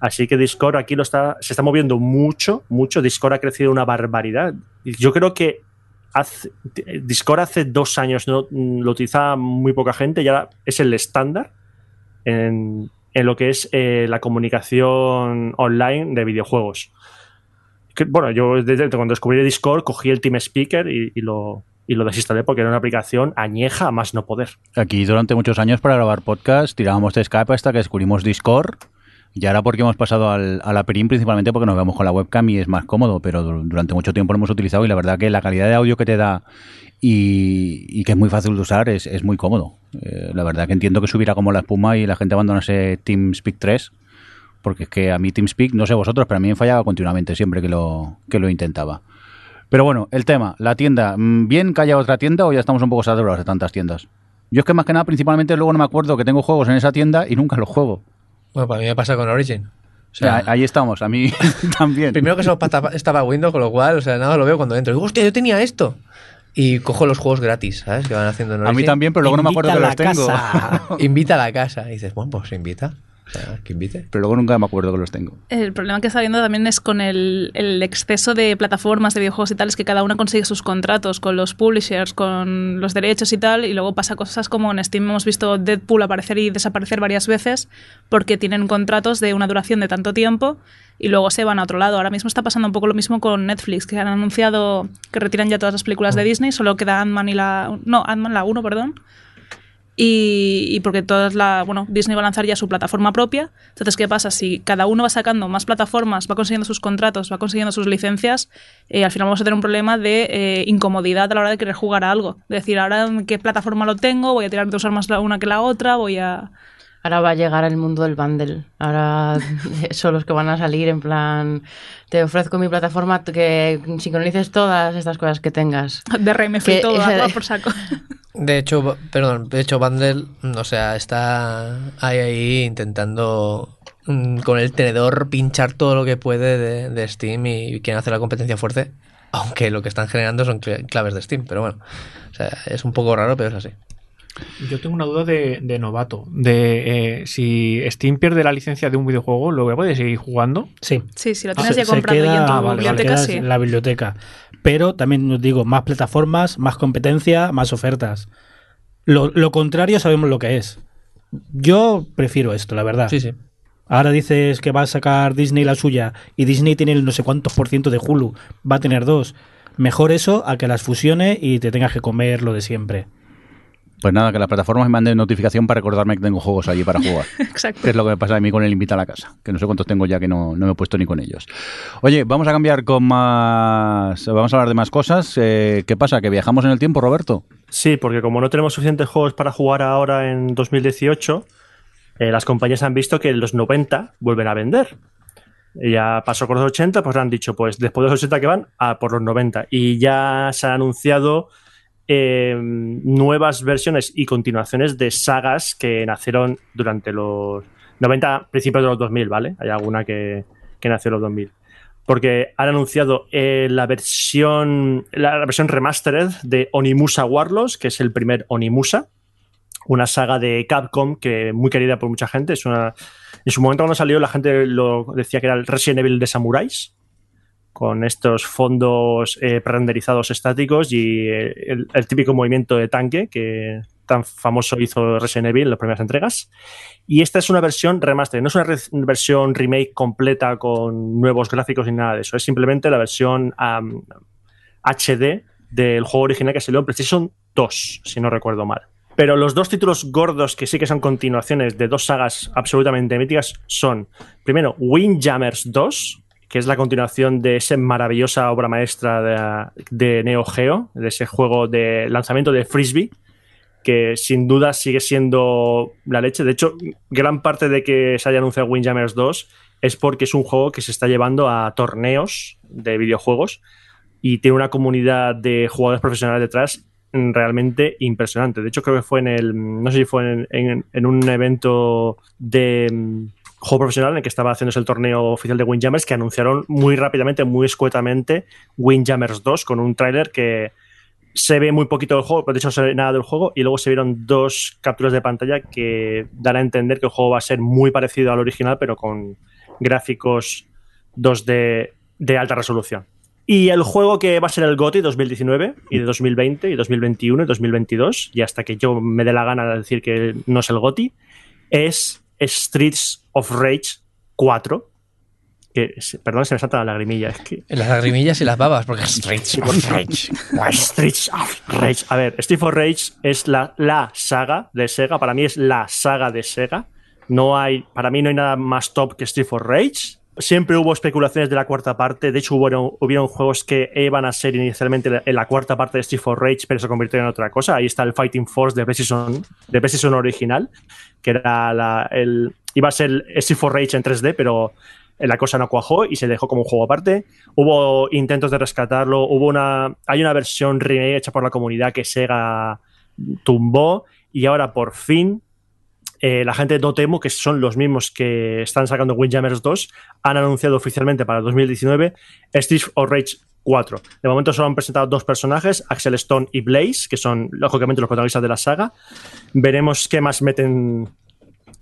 Así que Discord aquí lo está, se está moviendo mucho, mucho. Discord ha crecido una barbaridad. Yo creo que Discord hace dos años no, mm, lo utilizaba muy poca gente y ahora es el estándar en, en lo que es eh, la comunicación online de videojuegos. Bueno, yo desde cuando descubrí Discord cogí el Team Speaker y, y lo, y lo desinstalé porque era una aplicación añeja a más no poder. Aquí durante muchos años para grabar podcast tirábamos de Skype hasta que descubrimos Discord. Y ahora porque hemos pasado al, a la Perim principalmente porque nos vemos con la webcam y es más cómodo, pero du- durante mucho tiempo lo hemos utilizado y la verdad que la calidad de audio que te da y, que es muy fácil de usar es, muy cómodo. Eh, la verdad que entiendo que subirá como la espuma y la gente abandonase TeamSpeak 3 porque es que a mí TeamSpeak, no sé vosotros, pero a mí me fallaba continuamente siempre que lo, que lo intentaba. Pero bueno, el tema, la tienda, mm, ¿bien que haya otra tienda o ya estamos un poco saturados de tantas tiendas? Yo es que más que nada, principalmente luego no me acuerdo que tengo juegos en esa tienda y nunca los juego. Bueno, para mí me pasa con Origin. O sea, ahí estamos, a mí *laughs* también. primero que solo estaba Windows, con lo cual, o sea, nada lo veo cuando entro. Digo, hostia, yo tenía esto. Y cojo los juegos gratis, ¿sabes? Que van haciendo en A mí Origin. también, pero luego no me acuerdo que los tengo. *laughs* Invita a la casa. Y dices, bueno, pues invita. Que invite. Pero luego nunca me acuerdo que los tengo. El problema que está habiendo también es con el, el exceso de plataformas de videojuegos y tal, es que cada una consigue sus contratos con los publishers, con los derechos y tal, y luego pasa cosas como en Steam hemos visto Deadpool aparecer y desaparecer varias veces porque tienen contratos de una duración de tanto tiempo y luego se van a otro lado. Ahora mismo está pasando un poco lo mismo con Netflix, que han anunciado que retiran ya todas las películas de Disney, solo queda Ant-Man y la... No, Ant-Man la 1, perdón. Y, y porque todas la bueno Disney va a lanzar ya su plataforma propia. Entonces qué pasa si cada uno va sacando más plataformas va consiguiendo sus contratos va consiguiendo sus licencias eh, al final vamos a tener un problema de eh, incomodidad a la hora de querer jugar a algo. De decir ahora en qué plataforma lo tengo voy a tirar de usar más la una que la otra voy a Ahora va a llegar el mundo del bundle. Ahora *laughs* son los que van a salir en plan, te ofrezco mi plataforma que sincronices todas estas cosas que tengas. Free Que- todo a tomar por saco *laughs* De hecho, perdón, de hecho, Bundle, o sea, está ahí, ahí intentando mm, con el tenedor pinchar todo lo que puede de, de Steam y quieren hacer la competencia fuerte, aunque lo que están generando son cl- claves de Steam, pero bueno, o sea, es un poco raro, pero es así. Yo tengo una duda de, de novato. De eh, si Steam pierde la licencia de un videojuego, ¿lo voy a poder seguir jugando? Sí. sí si lo Ah, tienes se- ya se comprado y en queda- tu Ah, vale, vale. biblioteca queda sí en la biblioteca. Pero también os digo, más plataformas, más competencia, más ofertas. Lo, lo contrario sabemos lo que es. Yo prefiero esto, la verdad. Sí, sí. Ahora dices que va a sacar Disney la suya y Disney tiene el no sé cuántos por ciento de Hulu, va a tener dos. Mejor eso a que las fusione y te tengas que comer lo de siempre. Pues nada, que las plataformas me manden notificación para recordarme que tengo juegos allí para jugar. *laughs* exacto que es lo que me pasa a mí con el invita a la casa, que no sé cuántos tengo ya que no, no me he puesto ni con ellos. Oye, vamos a cambiar con más... Vamos a hablar de más cosas. Eh, ¿Qué pasa? ¿Que viajamos en el tiempo, Roberto? Sí, porque como no tenemos suficientes juegos para jugar ahora en 2018, eh, las compañías han visto que los 90 vuelven a vender. Y ya pasó con los 80, pues han dicho, pues después de los 80 que van, a por los 90. Y ya se han anunciado eh, nuevas versiones y continuaciones de sagas que nacieron durante los 90, principios de los 2000, ¿vale? Hay alguna que, que nació en los 2000. porque han anunciado eh, la versión la, la versión remastered de Onimusa Warlords, que es el primer Onimusa, una saga de Capcom que muy querida por mucha gente. Es una, en su momento cuando salió la gente lo decía que era el Resident Evil de samuráis, con estos fondos eh, prerenderizados estáticos y eh, el, típico movimiento de tanque que tan famoso hizo Resident Evil en las primeras entregas. Y esta es una versión remaster, no es una re- versión remake completa con nuevos gráficos ni nada de eso, es simplemente la versión HD del juego original que salió en PlayStation 2, si no recuerdo mal. Pero los dos títulos gordos que sí que son continuaciones de dos sagas absolutamente míticas son, primero, Windjammers 2, que es la continuación de esa maravillosa obra maestra de, de Neo Geo, de ese juego de lanzamiento de Frisbee, que sin duda sigue siendo la leche. De hecho, gran parte de que se haya anunciado Windjammers 2 es porque es un juego que se está llevando a torneos de videojuegos y tiene una comunidad de jugadores profesionales detrás realmente impresionante. De hecho, creo que fue en el. No sé si fue en, en- un evento de juego profesional en el que estaba haciéndose el torneo oficial de Windjammers que anunciaron muy rápidamente, muy escuetamente Windjammers 2 con un tráiler que se ve muy poquito del juego, pero de hecho no se ve nada del juego y luego se vieron dos capturas de pantalla que dan a entender que el juego va a ser muy parecido al original pero con gráficos 2D de alta resolución. Y el juego que va a ser el GOTY 2019 y de 2020 y 2021 y 2022, y hasta que yo me dé la gana de decir que no es el GOTY, es Streets of Rage 4. Que, perdón, se me salta la lagrimilla. Es que Las lagrimillas y las babas, porque Streets of Rage. Of Rage. A ver, Streets of Rage es la, la saga de Sega. Para mí es la saga de Sega. No hay, para mí no hay nada más top que Streets of Rage. Siempre hubo especulaciones de la cuarta parte. De hecho, hubieron, hubieron juegos que iban a ser inicialmente en la cuarta parte de Streets of Rage, pero se convirtieron en otra cosa. Ahí está el Fighting Force de PlayStation, de original, que era el, iba a ser Streets of Rage en 3D, pero la cosa no cuajó y se dejó como un juego aparte. Hubo intentos de rescatarlo, hubo una hay una versión remake hecha por la comunidad que Sega tumbó y ahora por fin eh, la gente de Dotemu, que son los mismos que están sacando Windjammers 2, han anunciado oficialmente para el 2019 Streets of Rage 4. De momento solo han presentado dos personajes, Axel Stone y Blaze, que son lógicamente los protagonistas de la saga. Veremos qué más meten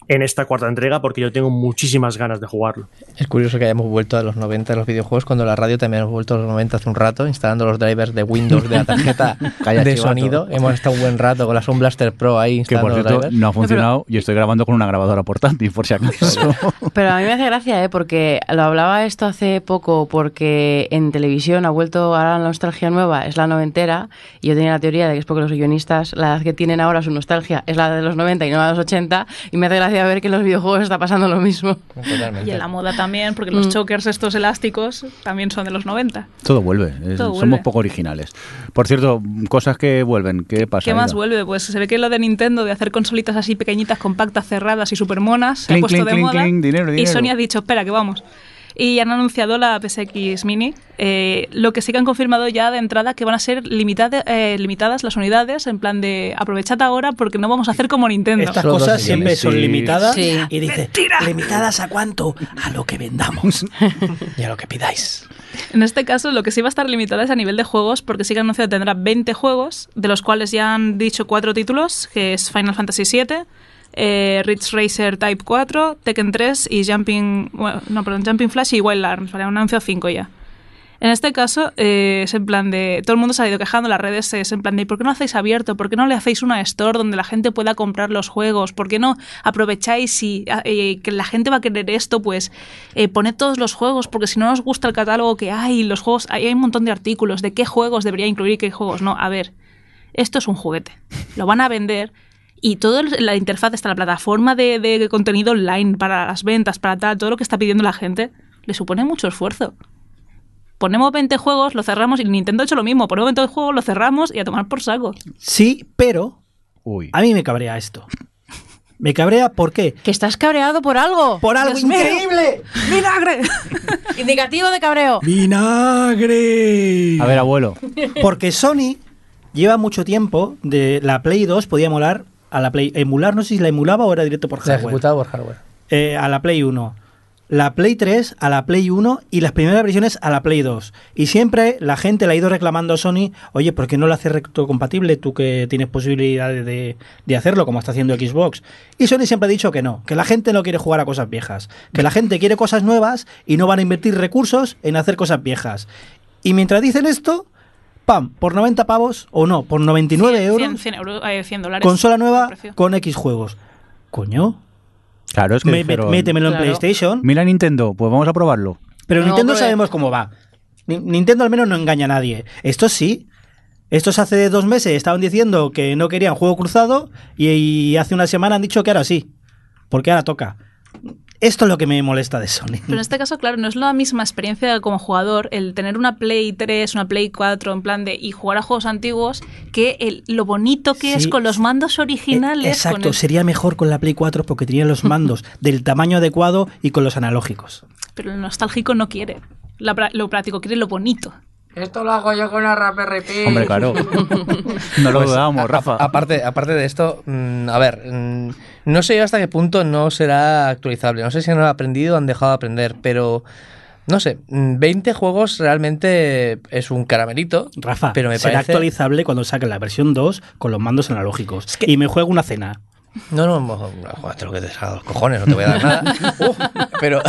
en esta cuarta entrega porque yo tengo muchísimas ganas de jugarlo. Es curioso que hayamos vuelto a los 90 en los videojuegos cuando la radio también hemos vuelto a los 90 hace un rato, instalando los drivers de Windows de la tarjeta *laughs* Calla, de chivato. sonido. Hemos estado un buen rato con la Sound Blaster Pro ahí Que por instalando los cierto drivers. no ha funcionado y estoy grabando con una grabadora portátil, por si acaso. *laughs* Pero a mí me hace gracia, ¿eh? porque lo hablaba esto hace poco, porque en televisión ha vuelto ahora la nostalgia nueva, es la noventera, y yo tenía la teoría de que es porque los guionistas, la edad que tienen ahora su nostalgia es la de los 90 y no la de los 80, y me hace gracia ver que en los videojuegos está pasando lo mismo. Totalmente. Y en la moda también, porque los Mm. chokers estos elásticos también son de los 90. Todo vuelve. es- Todo Somos vuelve. poco originales. Por cierto, cosas que vuelven. ¿Qué pasa? ¿Qué más vuelve? Pues se ve que lo de Nintendo, de hacer consolitas así pequeñitas, compactas, cerradas y super monas, se ha puesto clink, de clink, moda. clink, dinero, y. Sony ha dicho, espera, que vamos. Y han anunciado la PSX Mini. Eh, lo que sí que han confirmado ya de entrada que van a ser limitada- eh, limitadas las unidades, en plan de aprovechad ahora porque no vamos a hacer como Nintendo. Estas Solo cosas millones. siempre son limitadas Sí. y dice, ¿limitadas a cuánto? A lo que vendamos y a lo que pidáis. *laughs* En este caso, lo que sí va a estar limitada es a nivel de juegos, porque sí que han anunciado que tendrá 20 juegos, de los cuales ya han dicho cuatro títulos, que es Final Fantasy VII, eh, Ridge Racer Type 4, Tekken 3 y Jumping... no, perdón, Jumping Flash y Wild Arms, ¿vale? Han anunciado 5 ya. En este caso, eh, es en plan de. Todo el mundo se ha ido quejando las redes. Es en plan de. ¿Por qué no hacéis abierto? ¿Por qué no le hacéis una store donde la gente pueda comprar los juegos? ¿Por qué no aprovecháis y eh, que la gente va a querer esto? Pues eh, poned todos los juegos, porque si no os gusta el catálogo que hay, los juegos. Hay, hay un montón de artículos de qué juegos debería incluir y qué juegos no. A ver, esto es un juguete. Lo van a vender. Y toda la interfaz, hasta la plataforma de, de contenido online para las ventas, para tal, todo lo que está pidiendo la gente, le supone mucho esfuerzo ponemos 20 juegos, lo cerramos y Nintendo ha hecho lo mismo. Ponemos 20 juegos, lo cerramos y a tomar por saco. Sí, pero Uy. a mí me cabrea esto. Me cabrea ¿por qué? Que estás cabreado por algo. Por algo Dios mío. increíble. ¡Vinagre! *laughs* Indicativo de cabreo. ¡Vinagre! A ver, abuelo. Porque Sony lleva mucho tiempo de la Play 2 podía emular a la Play emular no sé si la emulaba o era directo por hardware. ejecutado por hardware. Eh, a la Play 1 la Play 3 a la Play 1 y las primeras versiones a la Play 2. Y siempre la gente le ha ido reclamando a Sony, oye, ¿por qué no lo haces retrocompatible tú que tienes posibilidades de, de hacerlo como está haciendo Xbox? Y Sony siempre ha dicho que no, que la gente no quiere jugar a cosas viejas, que la gente quiere cosas nuevas y no van a invertir recursos en hacer cosas viejas. Y mientras dicen esto, pam, por 90 pavos o no, por 99 euros, 100, 100 euros, eh, 100 dólares. consola nueva con X juegos. Coño, Claro, es que me- dijeron, métemelo en Claro. PlayStation. Mira Nintendo, pues vamos a probarlo. Pero No, Nintendo pero- sabemos cómo va. Ni- Nintendo al menos no engaña a nadie. Estos sí. Estos hace dos meses estaban diciendo que no querían juego cruzado y, y hace una semana han dicho que ahora sí. Porque ahora toca. Esto es lo que me molesta de Sony. Pero en este caso, claro, no es la misma experiencia como jugador el tener una Play 3, una Play 4 en plan de y jugar a juegos antiguos que el, lo bonito que es con los mandos originales. Eh, Exacto, con el- sería mejor con la Play 4 porque tenía los *laughs* mandos del tamaño adecuado y con los analógicos. Pero el nostálgico no quiere lo práctico, quiere lo bonito. Esto lo hago yo con la Raspberry Pi. Hombre, claro. *laughs* No lo Pues, dudamos, a- Rafa. a- aparte, aparte de esto, mm, a ver, mm, no sé yo hasta qué punto no será actualizable. No sé si no lo han aprendido o han dejado de aprender, pero no sé, mm, 20 juegos realmente es un caramelito. Rafa, pero me será parece... actualizable cuando saquen la versión 2 con los mandos analógicos. Y me juego una cena. No, no, lo que te salga los cojones, no te voy a dar nada. Uf, *laughs* pero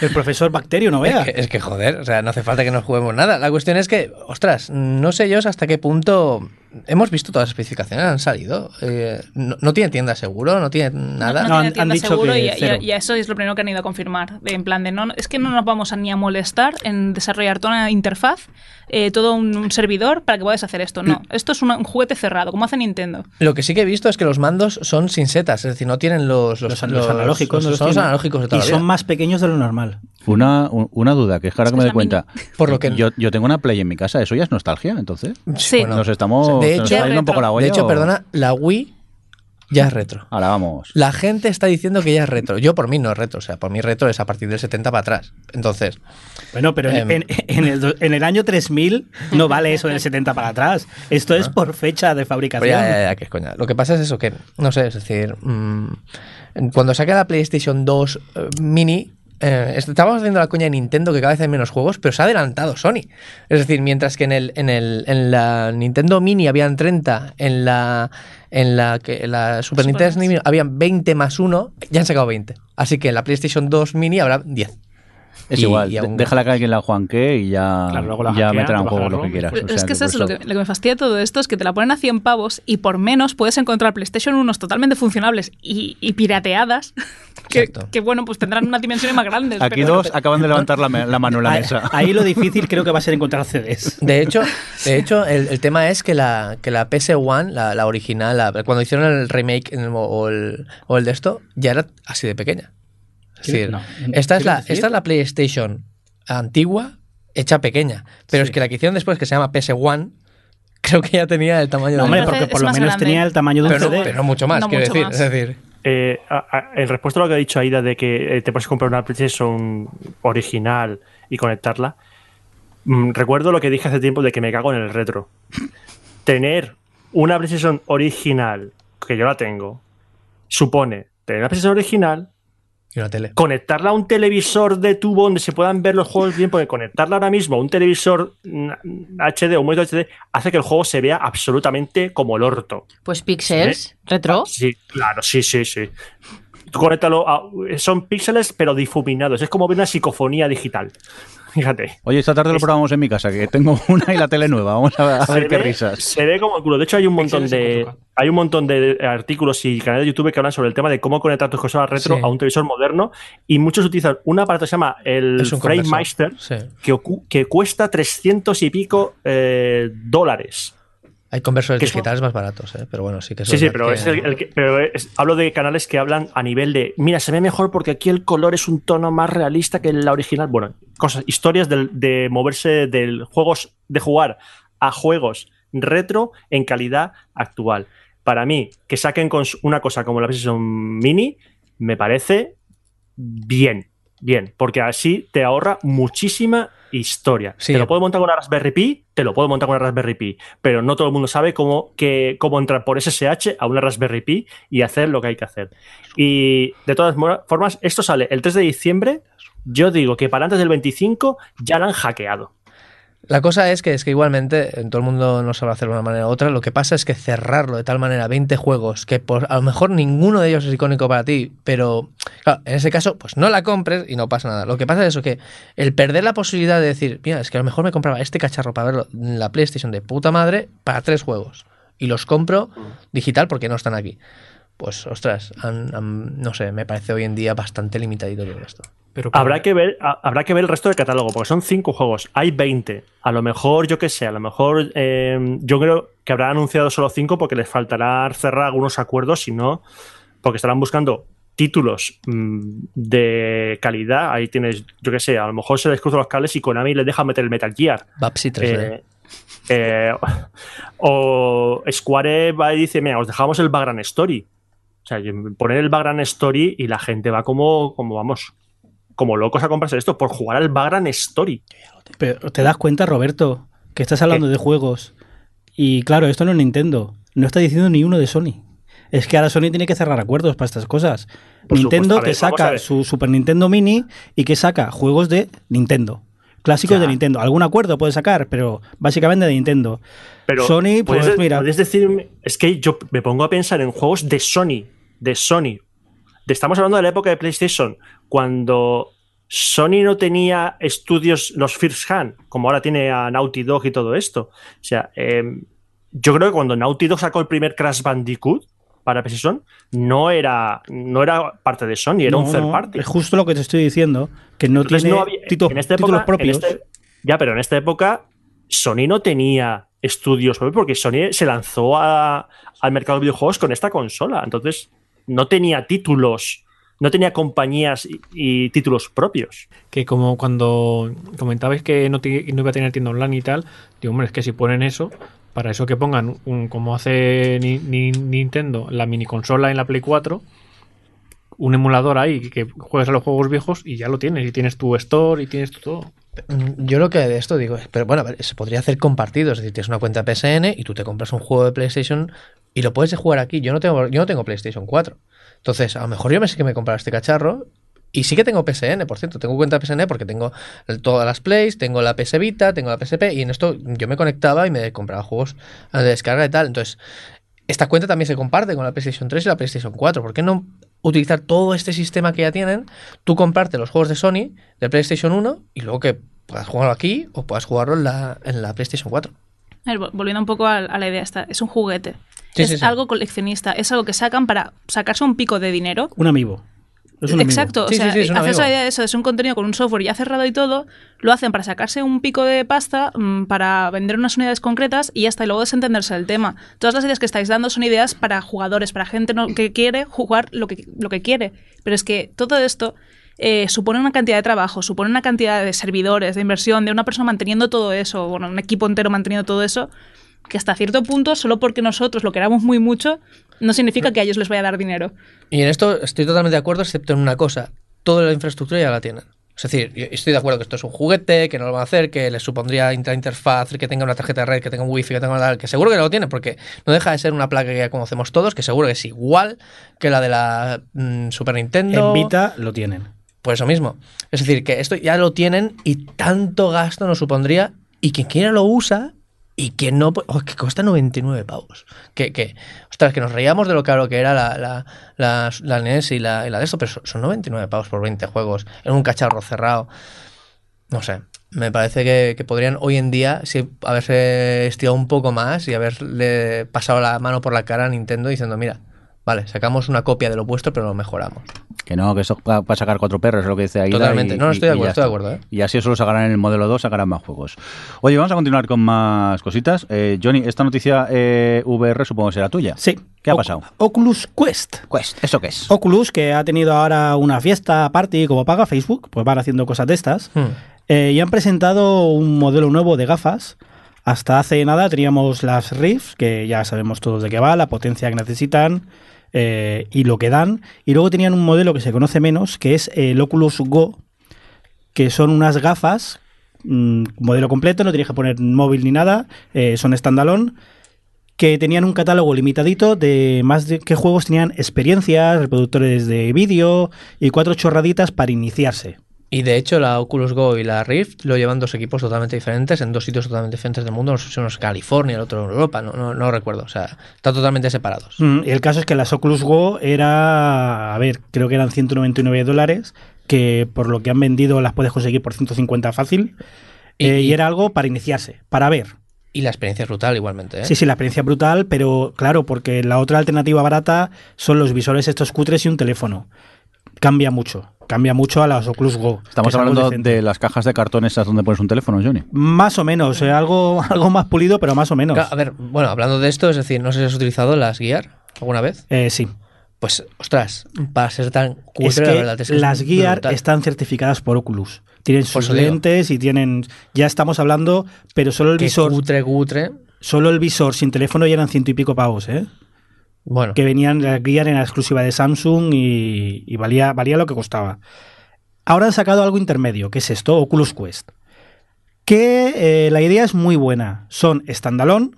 El profesor Bacterio, no vea. es que, es que, joder, o sea, no hace falta que nos juguemos nada. La cuestión es que, ostras, no sé yo hasta qué punto hemos visto todas las especificaciones, han salido. Eh, no, no tiene tienda seguro, no tiene nada. No, No, tiene han- tienda han dicho seguro que y, y- eso es lo primero que han ido a confirmar. de- En plan de, no, es que no nos vamos a ni a molestar en desarrollar toda una interfaz, eh, todo un, un servidor para que puedas hacer esto. No, esto es una- un juguete cerrado, como hace Nintendo. Lo que sí que he visto es que los mandos son sin setas, es decir, no tienen los, los, Los, los analógicos los, los son los analógicos de toda y la vida. son más pequeños de lo normal. Una, un- una duda, que es que ahora Es que me doy cuenta. Por lo que yo, yo tengo una Play en mi casa, ¿eso ya es nostalgia, entonces? Sí. bueno, Nos estamos. De hecho- está yendo un poco la olla. de hecho, o- perdona, la Wii ya es retro. Ahora vamos. La gente está diciendo que ya es retro. Yo por mí no es retro, o sea, por mí retro es a partir del 70 para atrás. Entonces, Bueno, pero en, Em. en- en el, do- en el año 3000 no vale eso del 70 para atrás. Esto es por fecha de pues fabricación. ya, ya, ya, que es coña. Lo que pasa es eso, que, no sé, es decir, mm, cuando saque la PlayStation 2 eh, Mini, eh, estábamos haciendo la coña de Nintendo que cada vez hay menos juegos, pero se ha adelantado Sony. Es decir, mientras que en, el, en, el, en la Nintendo Mini habían 30, en la, en la, que, en la Super Super Nintendo NES. Mini habían 20 más 1, ya han sacado 20. Así que en la PlayStation 2 Mini habrá 10. Es Y- igual, y aún- déjala que alguien la juanque y ya, Claro, luego la ya meterán te juego lo que quieras. Pero o sea es que es eso, lo que, lo que me fastidia de todo esto es que te la ponen a 100 pavos y por menos puedes encontrar PlayStation 1 totalmente funcionables y, y pirateadas. *laughs* Que, bueno, pues tendrán unas dimensiones más grandes. Aquí pero- dos acaban de levantar la, mano en la Ahí, mesa. *laughs* ahí lo difícil creo que va a ser encontrar CDs. De hecho, de hecho el, el tema es que la, que la PS1, la, la original, la- cuando hicieron el remake en el- o, el, o el de esto, ya era así de pequeña. Es decir, No, esta, es la, esta es la PlayStation antigua hecha pequeña. Pero Sí. es que la que hicieron después, que se llama PS1, *laughs* creo que ya tenía el tamaño No, de hombre, Entonces porque por lo menos grande. tenía el tamaño de un pero, no, CD. pero no mucho más, No quiero mucho decir. más. Es decir, Eh, a- a- en respuesta a lo que ha dicho Aida de que eh, te puedes comprar una PlayStation original y conectarla, mm, recuerdo lo que dije hace tiempo de que me cago en el retro. Tener una PlayStation original, que yo la tengo, supone tener una PlayStation original, y una tele. conectarla a un televisor de tubo donde se puedan ver los juegos bien, porque conectarla ahora mismo a un televisor mm, HD o un monitor HD hace que el juego se vea absolutamente como el orto. Pues Pixels, retro. Sí, claro, sí, sí, sí. Tú conéctalo a- son píxeles pero difuminados. Es como ver una psicofonía digital. Fíjate. Oye, esta tarde lo Es- probamos en mi casa, que tengo *laughs* una y la tele nueva. Vamos a, ver qué ve- risas. Se ve como el culo. De hecho, hay un montón de 4K. hay un montón de artículos y canales de YouTube que hablan sobre el tema de cómo conectar tus consolas retro Sí. a un televisor moderno. Y muchos utilizan un aparato que se llama el Es un Frame conversor. Meister, Sí. que cuesta 300 y pico eh, dólares. Hay conversores Que son- digitales más baratos, ¿eh? pero bueno, sí que Sí, sí, verdad pero, que- es el, el que- *laughs* pero es- hablo de canales que hablan a nivel de, mira, se ve mejor porque aquí el color es un tono más realista que la original. Bueno, cosas, historias del- de moverse del juegos, de jugar a juegos retro en calidad actual. Para mí, que saquen con una cosa como la PlayStation Mini, me parece bien, bien, porque así te ahorra muchísima historia. Sí. Te lo puedo montar con una Raspberry Pi, te lo puedo montar con una Raspberry Pi, pero no todo el mundo sabe cómo, que, cómo entrar por SSH a una Raspberry Pi y hacer lo que hay que hacer. Y de todas formas, esto sale el 3 de diciembre. Yo digo que para antes del 25 ya la han hackeado. La cosa es que es que igualmente en todo el mundo no sabe hacerlo de una manera u otra. Lo que pasa es que cerrarlo de tal manera 20 juegos que por, a lo mejor ninguno de ellos es icónico para ti, pero claro, en ese caso pues no la compres y no pasa nada. Lo que pasa es eso que el perder la posibilidad de decir, mira, es que a lo mejor me compraba este cacharro para verlo en la PlayStation de puta madre para tres juegos y los compro digital porque no están aquí. Pues ostras, han- han- no sé, me parece hoy en día bastante limitadito todo esto. Pero Habrá que ver, ha- habrá que ver el resto del catálogo, porque son cinco juegos, hay 20. A lo mejor, yo qué sé, a lo mejor eh, yo creo que habrán anunciado solo cinco porque les faltará cerrar algunos acuerdos, si no, porque estarán buscando títulos mm, de calidad. Ahí tienes, yo qué sé, a lo mejor se les cruzan los cables y Konami les deja meter el Metal Gear. Babsy 3D. Eh, eh, *laughs* o Square va y dice, mira, os dejamos el background story. O sea, poner el background story y la gente va como, como vamos, como locos a comprarse esto por jugar al background story. Pero te das cuenta, Roberto, que estás hablando de juegos. Y claro, esto no es Nintendo. No está diciendo ni uno de Sony. Es que ahora Sony tiene que cerrar acuerdos para estas cosas. Por Nintendo supuesto. Ver, que saca su Super Nintendo Mini y que saca juegos de Nintendo. Clásicos Ya. de Nintendo. Algún acuerdo puede sacar, pero básicamente de Nintendo. Pero Sony, puedes, pues mira. puedes decirme, es que yo me pongo a pensar en juegos de Sony, de Sony. Estamos hablando de la época de PlayStation, cuando Sony no tenía estudios, los First Hand, como ahora tiene a Naughty Dog y todo esto. O sea, eh, yo creo que cuando Naughty Dog sacó el primer Crash Bandicoot para PlayStation, no era, no era parte de Sony, era un third party. Es justo lo que te estoy diciendo, que no Entonces, tiene no había- en esta títulos época- propios. en este- ya, pero en esta época Sony no tenía estudios propios porque Sony se lanzó a- al mercado de videojuegos con esta consola. Entonces, no tenía títulos, no tenía compañías y, títulos propios. que como cuando comentabais que no, no iba a tener tienda online y tal, digo, hombre, es que si ponen eso, para eso que pongan un, como hace Ni- Ni- Nintendo, la mini consola en la Play 4, un emulador ahí que juegues a los juegos viejos y ya lo tienes, y tienes tu store y tienes tu todo. Mm, Yo lo que de esto digo, pero bueno, a ver, se podría hacer compartido, es decir, tienes una cuenta PSN y tú te compras un juego de PlayStation y lo puedes jugar aquí. Yo no tengo, yo no tengo PlayStation 4. Entonces, a lo mejor yo me sé que me comprar este cacharro y sí que tengo PSN, por cierto, tengo cuenta PSN porque tengo todas las Plays, tengo la PS Vita, tengo la PSP y en esto yo me conectaba y me compraba juegos de descarga y tal. Entonces, esta cuenta también se comparte con la PlayStation 3 y la PlayStation 4. ¿Por qué no utilizar todo este sistema que ya tienen? Tú comparte los juegos de Sony, de PlayStation 1, y luego que puedas jugarlo aquí o puedas jugarlo en la, en la PlayStation 4. A ver, vol- volviendo un poco a, a la idea esta, es un juguete. Sí, es sí, sí. algo coleccionista, es algo que sacan para sacarse un pico de dinero. Un amigo. Es un amigo. Exacto, Sí, o sea, sí, sí, es un haces amigo. la idea de eso, es un contenido con un software ya cerrado y todo, lo hacen para sacarse un pico de pasta, mm, para vender unas unidades concretas y hasta y luego desentenderse del tema. Todas las ideas que estáis dando son ideas para jugadores, para gente no- que quiere jugar lo que, lo que quiere. Pero es que todo esto eh, supone una cantidad de trabajo, supone una cantidad de servidores, de inversión, de una persona manteniendo todo eso, bueno, un equipo entero manteniendo todo eso, que hasta cierto punto, solo porque nosotros lo queramos muy mucho, no significa que a ellos les vaya a dar dinero. Y en esto estoy totalmente de acuerdo, excepto en una cosa. Toda la infraestructura ya la tienen. Es decir, yo estoy de acuerdo que esto es un juguete, que no lo van a hacer, que les supondría intra- interfaz, que tenga una tarjeta de red, que tenga un wifi, que tenga una tal, que seguro que lo tiene, porque no deja de ser una placa que ya conocemos todos, que seguro que es igual que la de la mm, Super Nintendo. En Vita lo tienen. Por eso mismo. Es decir, que esto ya lo tienen y tanto gasto nos supondría, y quien quiera lo usa, y que no. oh, que cuesta 99 pavos. Que, que, ostras, que nos reíamos de lo caro que era la, la, la, la NES y la, y la de esto, pero son- son 99 pavos por 20 juegos en un cacharro cerrado. No sé. Me parece que, que podrían hoy en día sí, haberse estirado un poco más y haberle pasado la mano por la cara a Nintendo diciendo, mira, vale, sacamos una copia de lo vuestro, pero lo mejoramos. Que no, que eso va para sacar cuatro perros, es lo que dice ahí. Totalmente. No, no, estoy de acuerdo, estoy de acuerdo, ¿eh? Y así solo sacarán en el modelo 2, sacarán más juegos. Oye, vamos a continuar con más cositas. Eh, Johnny, esta noticia eh, VR supongo que será tuya. Sí. ¿Qué ha pasado? Oculus Quest. Quest, ¿eso qué es? Oculus, que ha tenido ahora una fiesta party como paga Facebook, pues van haciendo cosas de estas. Hmm. Eh, y han presentado un modelo nuevo de gafas. Hasta hace nada teníamos las Rift, que ya sabemos todos de qué va, la potencia que necesitan eh, y lo que dan. Y luego tenían un modelo que se conoce menos, que es el Oculus Go, que son unas gafas mm, modelo completo, no tienes que poner móvil ni nada, eh, son standalone, que tenían un catálogo limitadito de más de qué juegos tenían experiencias, reproductores de vídeo y cuatro chorraditas para iniciarse. Y de hecho, la Oculus Go y la Rift lo llevan dos equipos totalmente diferentes, en dos sitios totalmente diferentes del mundo. No sé si uno es California, el otro en Europa, no, no, no recuerdo. O sea, están totalmente separados. Mm, y el caso es que las Oculus Go era, a ver, creo que eran 199 dólares, que por lo que han vendido las puedes conseguir por 150 fácil. Y- eh, y, y- era algo para iniciarse, para ver. Y la experiencia es brutal igualmente. ¿eh? Sí, sí, la experiencia brutal, pero claro, porque la otra alternativa barata son los visores estos cutres y un teléfono. Cambia mucho, cambia mucho a las Oculus Go. Estamos es hablando de las cajas de cartón esas donde pones un teléfono, Johnny. Más o menos, eh, algo, *laughs* algo más pulido, pero más o menos. A ver, bueno, hablando de esto, es decir, no sé si has utilizado las Gear alguna vez. Eh, sí. Pues, ostras, para ser tan cutre, es la que verdad es que es las Gear brutal. están certificadas por Oculus. Tienen sus digo. lentes y tienen. Ya estamos hablando, pero solo el visor. cutre, cutre. Solo el visor sin teléfono ya eran ciento y pico pavos, ¿eh? Que venían la en la exclusiva de Samsung y, valía, valía lo que costaba. Ahora han sacado algo intermedio, que es esto, Oculus Quest. Que eh, la idea es muy buena. Son standalone,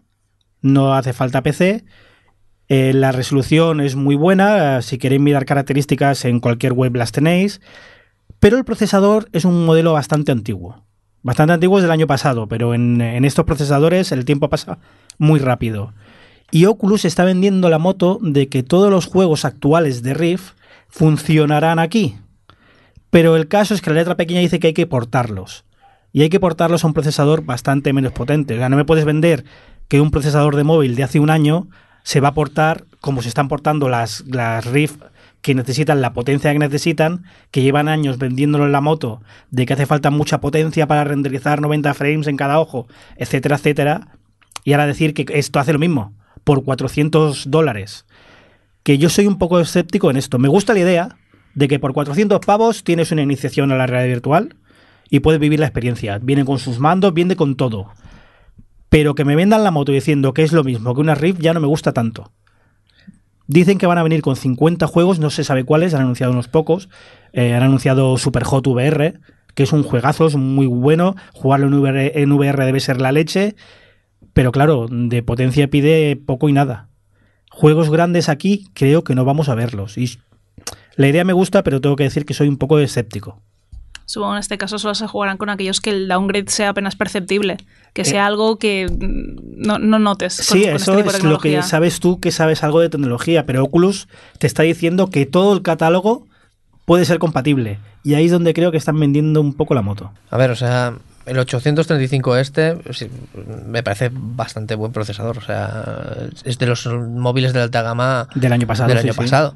no hace falta PC. eh, la resolución es muy buena. Si queréis mirar características en cualquier web las tenéis. Pero el procesador es un modelo bastante antiguo. Bastante antiguo es del año pasado, pero en estos procesadores el tiempo pasa muy rápido. Y Oculus está vendiendo la moto de que todos los juegos actuales de Rift funcionarán aquí. Pero el caso es que la letra pequeña dice que hay que portarlos. Y hay que portarlos a un procesador bastante menos potente. O sea, no me puedes vender que un procesador de móvil de hace un año se va a portar como se están portando las, las Rift que necesitan la potencia que necesitan, que llevan años vendiéndolo en la moto, de que hace falta mucha potencia para renderizar 90 frames en cada ojo, etcétera, etcétera. Y ahora decir que esto hace lo mismo, por 400 dólares. Que yo soy un poco escéptico en esto. Me gusta la idea de que por 400 pavos tienes una iniciación a la realidad virtual y puedes vivir la experiencia. Viene con sus mandos, viene con todo. Pero que me vendan la moto diciendo que es lo mismo que una Rift ya no me gusta tanto. Dicen que van a venir con 50 juegos, no se sabe cuáles, han anunciado unos pocos. Eh, han anunciado Super Hot VR, que es un juegazo, es muy bueno. Jugarlo en VR, en VR debe ser la leche. Pero claro, de potencia pide poco y nada. Juegos grandes aquí creo que no vamos a verlos. Y la idea me gusta, pero tengo que decir que soy un poco escéptico. Supongo que en este caso solo se jugarán con aquellos que el downgrade sea apenas perceptible, que sea algo que mm, no, no notes. con- Sí, con eso este tipo de es lo que sabes tú que sabes algo de tecnología, pero Oculus te está diciendo que todo el catálogo puede ser compatible. Y ahí es donde creo que están vendiendo un poco la moto. a ver, o sea, el 835 este sí, me parece bastante buen procesador. O sea, es de los móviles de alta gama Del año pasado, del año sí. pasado.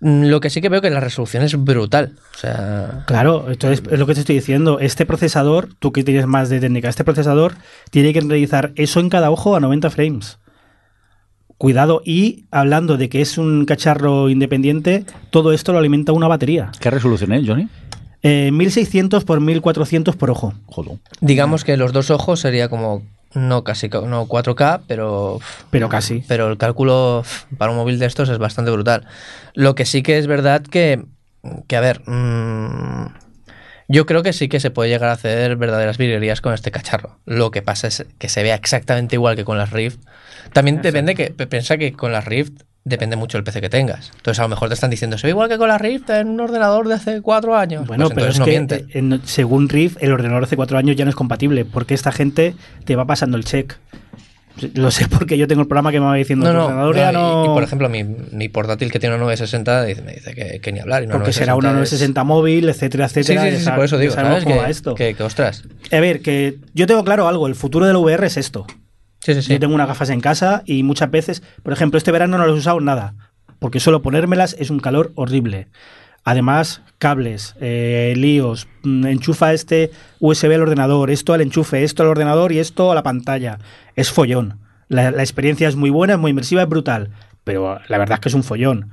Mm, Lo que sí que veo que la resolución es brutal. O sea, Claro, esto es, es lo que te estoy diciendo. Este procesador, tú que tienes más de técnica, este procesador tiene que realizar eso en cada ojo a 90 frames. Cuidado, y hablando de que es un cacharro independiente, todo esto lo alimenta una batería. ¿Qué resolución es, Johnny? Eh, 1600 por 1400 por ojo. Joder. digamos que los dos ojos sería como no casi ca- no 4K, pero Pero casi. pero el cálculo para un móvil de estos es bastante brutal. Lo que sí que es verdad que, que a ver, mm, yo creo que sí que se puede llegar a hacer verdaderas virguerías con este cacharro. Lo que pasa es que se vea exactamente igual que con las Rift. También depende que, piensa que con las Rift depende mucho del PC que tengas. Entonces a lo mejor te están diciendo, se ve igual que con la Rift en un ordenador de hace cuatro años. Bueno, Pues pero es no que eh, en- según Riff, el ordenador hace cuatro años ya no es compatible, porque esta gente te va pasando el check. Lo sé porque yo tengo el programa que me va diciendo No, no, ordenador ya no, y- por ejemplo, mi, mi portátil que tiene una 960 dice- me dice que, que ni hablar. y una porque será una 960 960 móvil, etcétera, Sí, etcétera. sí, ya sí, sab- por eso digo, sabemos ¿sabes? cómo Que, va esto. que- que, ostras. A ver, que yo tengo claro algo, el futuro del VR es esto. Sí, sí, sí. Yo tengo unas gafas en casa y muchas veces, por ejemplo, este verano no las he usado nada, porque solo ponérmelas es un calor horrible. Además, cables, eh, líos, mm, enchufa este USB al ordenador, esto al enchufe, esto al ordenador y esto a la pantalla. Es follón. La, la experiencia es muy buena, es muy inmersiva, es brutal, pero la verdad es que es un follón.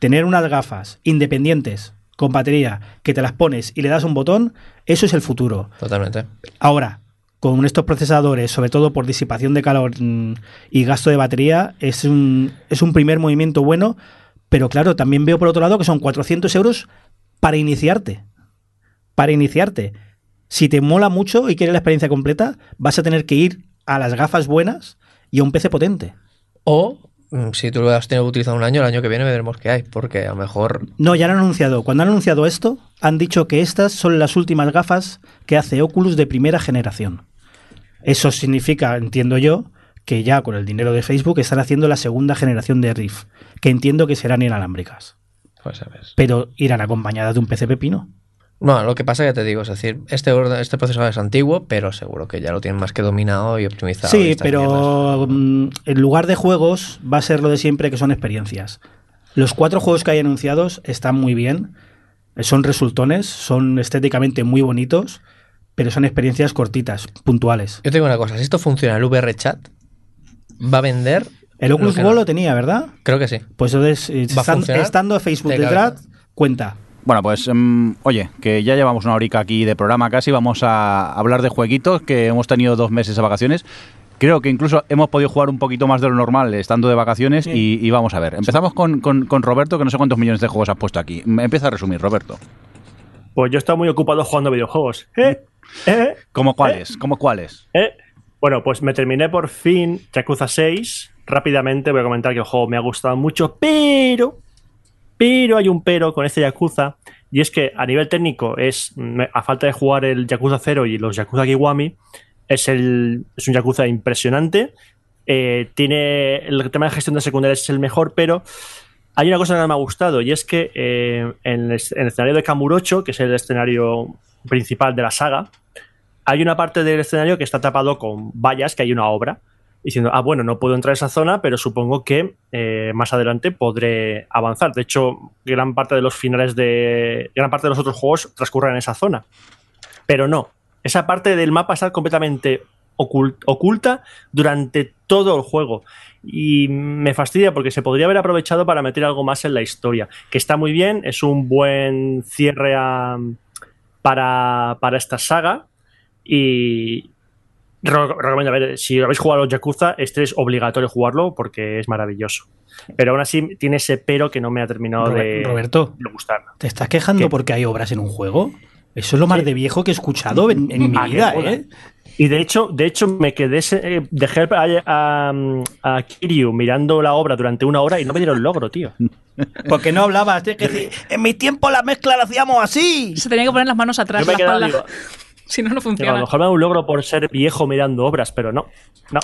Tener unas gafas independientes, con batería, que te las pones y le das un botón, eso es el futuro. Totalmente. Ahora, con estos procesadores, sobre todo por disipación de calor mm, y gasto de batería, es un, es un primer movimiento bueno, pero claro, también veo por otro lado que son 400 euros para iniciarte. Para iniciarte. Si te mola mucho y quieres la experiencia completa, vas a tener que ir a las gafas buenas y a un PC potente. O mm, si tú lo has tenido utilizado un año, el año que viene veremos qué hay, porque a lo mejor No, ya lo han anunciado. Cuando han anunciado esto, han dicho que estas son las últimas gafas que hace Oculus de primera generación. Eso significa, entiendo yo, que ya con el dinero de Facebook están haciendo la segunda generación de Rift, que entiendo que serán inalámbricas, pues a ver. pero irán acompañadas de un PC pepino. No, lo que pasa ya te digo, es decir, este, orden- este procesador es antiguo, pero seguro que ya lo tienen más que dominado y optimizado. Sí, pero mm, en lugar de juegos va a ser lo de siempre que son experiencias. Los cuatro juegos que hay anunciados están muy bien, son resultones, son estéticamente muy bonitos, pero son experiencias cortitas, puntuales. Yo te digo una cosa, si esto funciona el VR Chat, va a vender... El Oculus Go no. lo tenía, ¿verdad? Creo que sí. Pues entonces, eh, ¿Va a estan- funcionar? estando Facebook De detrás, cabeza. cuenta. Bueno, pues mm, oye, que ya llevamos una horica aquí de programa casi, vamos a hablar de jueguitos, que hemos tenido dos meses de vacaciones. Creo que incluso hemos podido jugar un poquito más de lo normal estando de vacaciones y, y vamos a ver. Empezamos con, con- con Roberto, que no sé cuántos millones de juegos has puesto aquí. Me Empieza a resumir, Roberto. Pues yo estaba muy ocupado jugando videojuegos. ¿Eh? ¿Eh? ¿Cómo cuáles? ¿Cómo cuáles? ¿Eh? Bueno, pues me terminé por fin Yakuza 6. Rápidamente voy a comentar que el juego me ha gustado mucho, pero. Pero hay un pero con este Yakuza. Y es que a nivel técnico es. me- A falta de jugar el Yakuza 0 y los Yakuza Kiwami. Es, el, es un Yakuza impresionante. Eh, tiene. El tema de gestión de secundarias es el mejor, pero. Hay una cosa que no me ha gustado y es que eh, en, el, en el escenario de Kamurocho, que es el escenario principal de la saga, hay una parte del escenario que está tapado con vallas, que hay una obra, diciendo, ah, bueno, no puedo entrar a esa zona, pero supongo que eh, más adelante podré avanzar. De hecho, gran parte de los finales de. gran parte de los otros juegos transcurren en esa zona. Pero no, esa parte del mapa está completamente ocult- oculta durante todo el juego. Y me fastidia porque se podría haber aprovechado para meter algo más en la historia. Que está muy bien, es un buen cierre a- para, para esta saga. Y re- recomiendo, a ver, si habéis jugado a los Yakuza, este es obligatorio jugarlo porque es maravilloso. Pero aún así tiene ese pero que no me ha terminado de, Rober- Roberto, de gustar. ¿te estás quejando ¿Qué? porque hay obras en un juego? Eso es lo más Sí. de viejo que he escuchado en, en mi Ah, vida. ¿eh? Y de hecho, de hecho me quedé, eh, dejé a, a, a Kiryu mirando la obra durante una hora y no me dieron logro, tío. *laughs* Porque no hablabas. tienes que decir, en mi tiempo la mezcla la hacíamos así. Se tenía que poner las manos atrás Yo me la he quedado, espalda. digo, *laughs* Si no, no digo, a funciona. lo mejor me da un logro por ser viejo mirando obras, pero no. no.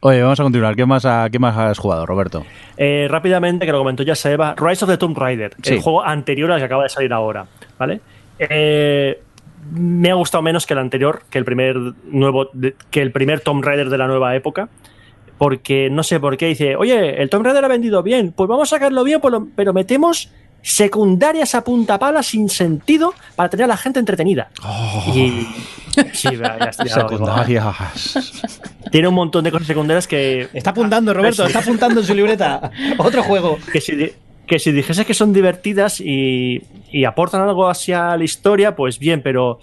Oye, vamos a continuar. ¿Qué más, qué más has jugado, Roberto? Eh, rápidamente, que lo comentó ya Seba, Rise of the Tomb Raider, Sí. el juego anterior al que acaba de salir ahora, ¿vale? Eh, me ha gustado menos que el anterior, que el primer nuevo, que el primer Tomb Raider de la nueva época, porque no sé por qué dice, oye, el Tomb Raider ha vendido bien, pues vamos a sacarlo bien, pero metemos secundarias a punta pala sin sentido para tener a la gente entretenida. Y sí. Secundarias. tiene un montón de cosas secundarias que Está apuntando, Roberto, está apuntando en su libreta. *laughs* Otro juego. que si, que si dijese que son divertidas y, y aportan algo hacia la historia, pues bien, pero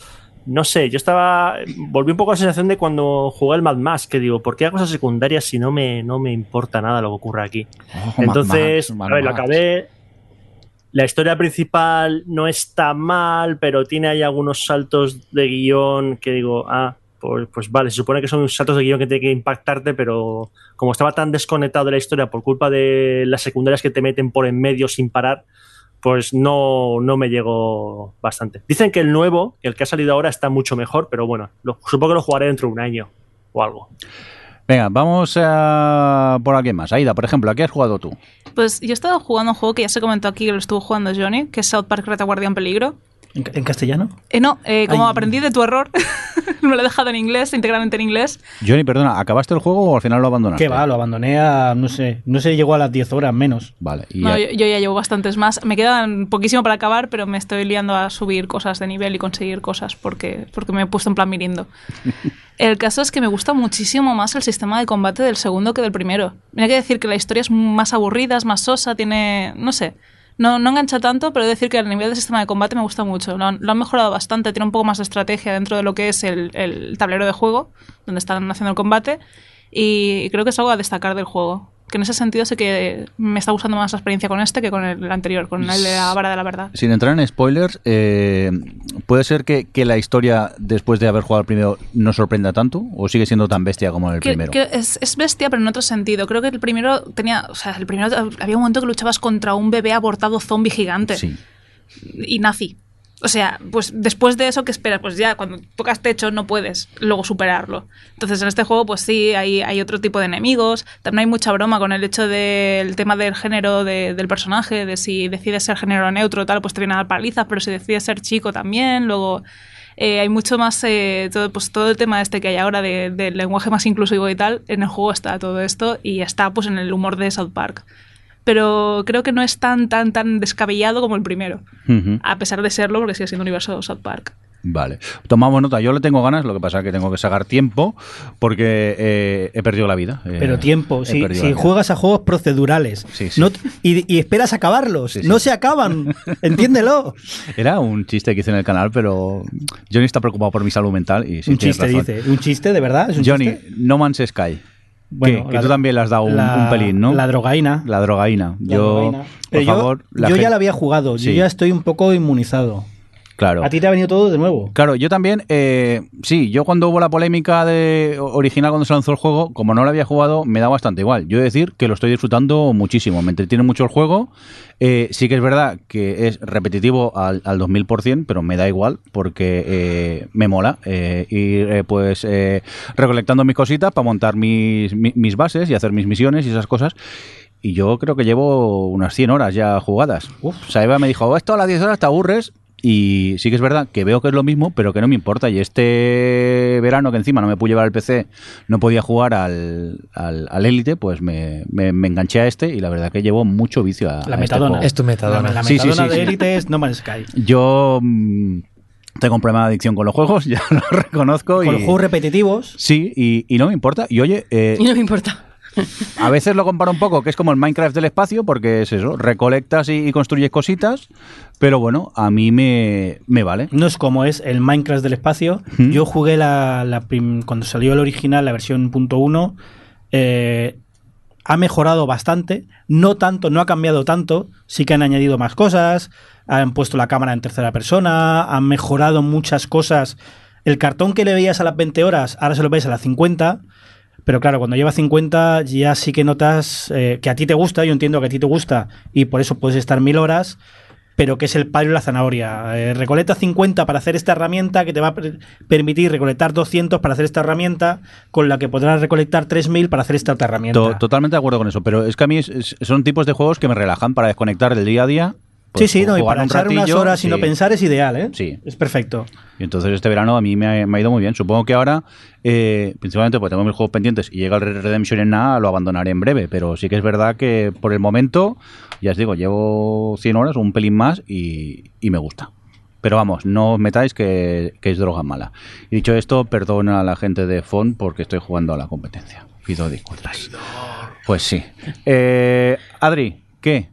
no sé, yo estaba. Volví un poco a la sensación de cuando jugué el Mad Max, que digo, ¿por qué hago cosas secundarias si no me, no me importa nada lo que ocurre aquí? Oh, Entonces, Mad Max, a ver, lo acabé. La historia principal no está mal, pero tiene ahí algunos saltos de guion que digo, ah, pues, pues vale, se supone que son saltos de guion que tienen que impactarte, pero como estaba tan desconectado de la historia por culpa de las secundarias que te meten por en medio sin parar, pues no, no me llegó bastante. Dicen que el nuevo, el que ha salido ahora, está mucho mejor, pero bueno, lo- supongo que lo jugaré dentro de un año o algo. Venga, vamos a por alguien más. Aida, por ejemplo, ¿a qué has jugado tú? Pues yo he estado jugando un juego que ya se comentó aquí, que lo estuvo jugando Johnny, que es South Park Retaguardia en Peligro. ¿En, en castellano? Eh, no, eh, como Ay. aprendí de tu error, *laughs* me lo he dejado en inglés, íntegramente en inglés. Johnny, perdona, ¿acabaste el juego o al final lo abandonaste? Que va, lo abandoné a, no sé, no sé, llegó a las 10 horas menos. Vale, y No, ya- yo, yo ya llevo bastantes más. Me quedan poquísimo para acabar, pero me estoy liando a subir cosas de nivel y conseguir cosas porque, porque me he puesto en plan mirindo. *laughs* El caso es que me gusta muchísimo más el sistema de combate del segundo que del primero. Mira que decir que la historia es más aburrida, es más sosa, tiene... no sé. No, no engancha tanto, pero he de decir que a nivel de sistema de combate me gusta mucho. Lo han, lo han mejorado bastante, tiene un poco más de estrategia dentro de lo que es el, el tablero de juego, donde están haciendo el combate, y creo que es algo a destacar del juego. Que en ese sentido sé que me está gustando más la experiencia con este que con el anterior, con el de la vara de la verdad. Sin entrar en spoilers, eh, ¿puede ser que, que la historia, después de haber jugado el primero, no sorprenda tanto? ¿O sigue siendo tan bestia como el Que- primero? que es, es bestia, pero en otro sentido. Creo que el primero tenía. O sea, el primero había un momento que luchabas contra un bebé abortado zombie gigante Sí. y nazi. O sea, pues después de eso, ¿qué esperas? Pues ya, cuando tocas techo no puedes luego superarlo. Entonces, en este juego, pues sí, hay, hay otro tipo de enemigos. También hay mucha broma con el hecho del tema del género de- del personaje, de si decides ser género neutro, tal, pues te vienen a dar palizas, pero si decides ser chico también, luego... eh, hay mucho más, eh, todo, pues todo el tema este que hay ahora de- del lenguaje más inclusivo y tal, en el juego está todo esto y está pues en el humor de South Park. Pero creo que no es tan, tan, tan descabellado como el primero a pesar de serlo, porque sigue siendo universo South Park. Vale. Tomamos nota. Yo le tengo ganas, lo que pasa es que tengo que sacar tiempo porque eh, he perdido la vida. Eh, Pero tiempo, si, juegas a juegos procedurales Sí, sí. no y, y esperas acabarlos, Sí, sí. no se acaban, *laughs* entiéndelo. Era un chiste que hice en el canal, pero Johnny está preocupado por mi salud mental y sí, un chiste, razón. dice. ¿Un chiste, de verdad? ¿Es un Johnny, chiste? No Man's Sky. Bueno, que, tú también le has dado un, la- un pelín, ¿no? La drogaína. La drogaína. La yo, drogaína. por Pero yo- favor, yo, la ya gente- la había jugado, Sí. yo ya estoy un poco inmunizado. Claro. A ti te ha venido todo de nuevo. Claro, yo también, eh, sí, yo cuando hubo la polémica de original cuando se lanzó el juego, como no lo había jugado, me da bastante igual. Yo he de decir que lo estoy disfrutando muchísimo, me entretiene mucho el juego. Eh, sí que es verdad que es repetitivo al, al 2000%, pero me da igual porque eh, me mola ir eh, pues recolectando mis cositas para montar mis, mi- mis bases y hacer mis misiones y esas cosas. Y yo creo que llevo unas 100 horas ya jugadas. O sea, Eva me dijo, esto a las 10 horas te aburres. Y sí que es verdad que veo que es lo mismo, pero que no me importa. Y este verano, que encima no me pude llevar el PC, no podía jugar al, al, al Elite, pues me, me- me enganché a este y la verdad que llevo mucho vicio a, La a este metadona. juego. Es tu metadona. La, la Sí, sí, metadona sí, de sí. élite es No Man's Sky. Yo mm, tengo un problema de adicción con los juegos, *laughs* ya lo reconozco. Con y, los juegos repetitivos, Sí, y, y no me importa. Y oye, eh, Y no me importa. A veces lo comparo un poco, que es como el Minecraft del espacio, porque es eso, recolectas y, y construyes cositas, pero bueno, a mí me, me vale. no es como es el Minecraft del espacio. Yo jugué la, la prim- cuando salió el original, la versión .1, eh, ha mejorado bastante, no tanto, no ha cambiado tanto, sí que han añadido más cosas, han puesto la cámara en tercera persona, han mejorado muchas cosas. El cartón que le veías a las 20 horas, ahora se lo ves a las 50. Pero claro, cuando lleva 50 ya sí que notas eh, que a ti te gusta, yo entiendo que a ti te gusta y por eso puedes estar mil horas, pero que es el palo y la zanahoria. Eh, recolecta 50 para hacer esta herramienta que te va a per- permitir recolectar 200 para hacer esta herramienta, con la que podrás recolectar 3000 para hacer esta otra herramienta. To- totalmente de acuerdo con eso, pero es que a mí son tipos de juegos que me relajan para desconectar del día a día. Pues, sí, sí, no, y para un echar unas horas y no sí. pensar es ideal, ¿eh? Sí. Es perfecto. Y entonces este verano a mí me ha, me ha ido muy bien. Supongo que ahora, eh, principalmente porque tengo mis juegos pendientes y llega el Red Redemption en nada, lo abandonaré en breve. Pero sí que es verdad que por el momento, ya os digo, llevo 100 horas, un pelín más y, y me gusta. Pero vamos, no os metáis que, que es droga mala. Y dicho esto, perdona a la gente de FON porque estoy jugando a la competencia. Pido disculpas. Pues sí. Eh, Adri, ¿qué?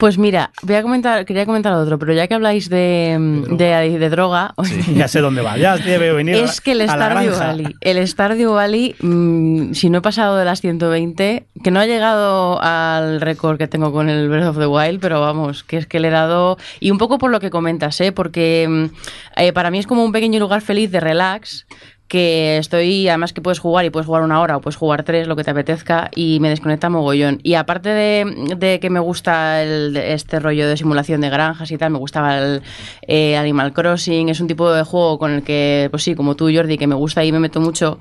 Pues mira, voy a comentar, quería comentar otro, pero ya que habláis de, de, de droga, Ya sé dónde va, ya te veo venir a es que el Stardew. Valley, el Stardew Valley, mm, si no he pasado de las 120, que no ha llegado al récord que tengo con el Breath of the Wild, pero vamos, que es que le he dado, y un poco por lo que comentas, ¿eh? porque mm, eh, para mí es como un pequeño lugar feliz de relax, que estoy, además que puedes jugar y puedes jugar una hora o puedes jugar tres, lo que te apetezca, y me desconecta mogollón. Y aparte de, de que me gusta el, este rollo de simulación de granjas y tal, me gustaba el eh, Animal Crossing, es un tipo de juego con el que, pues sí, como tú Jordi, que me gusta y me meto mucho,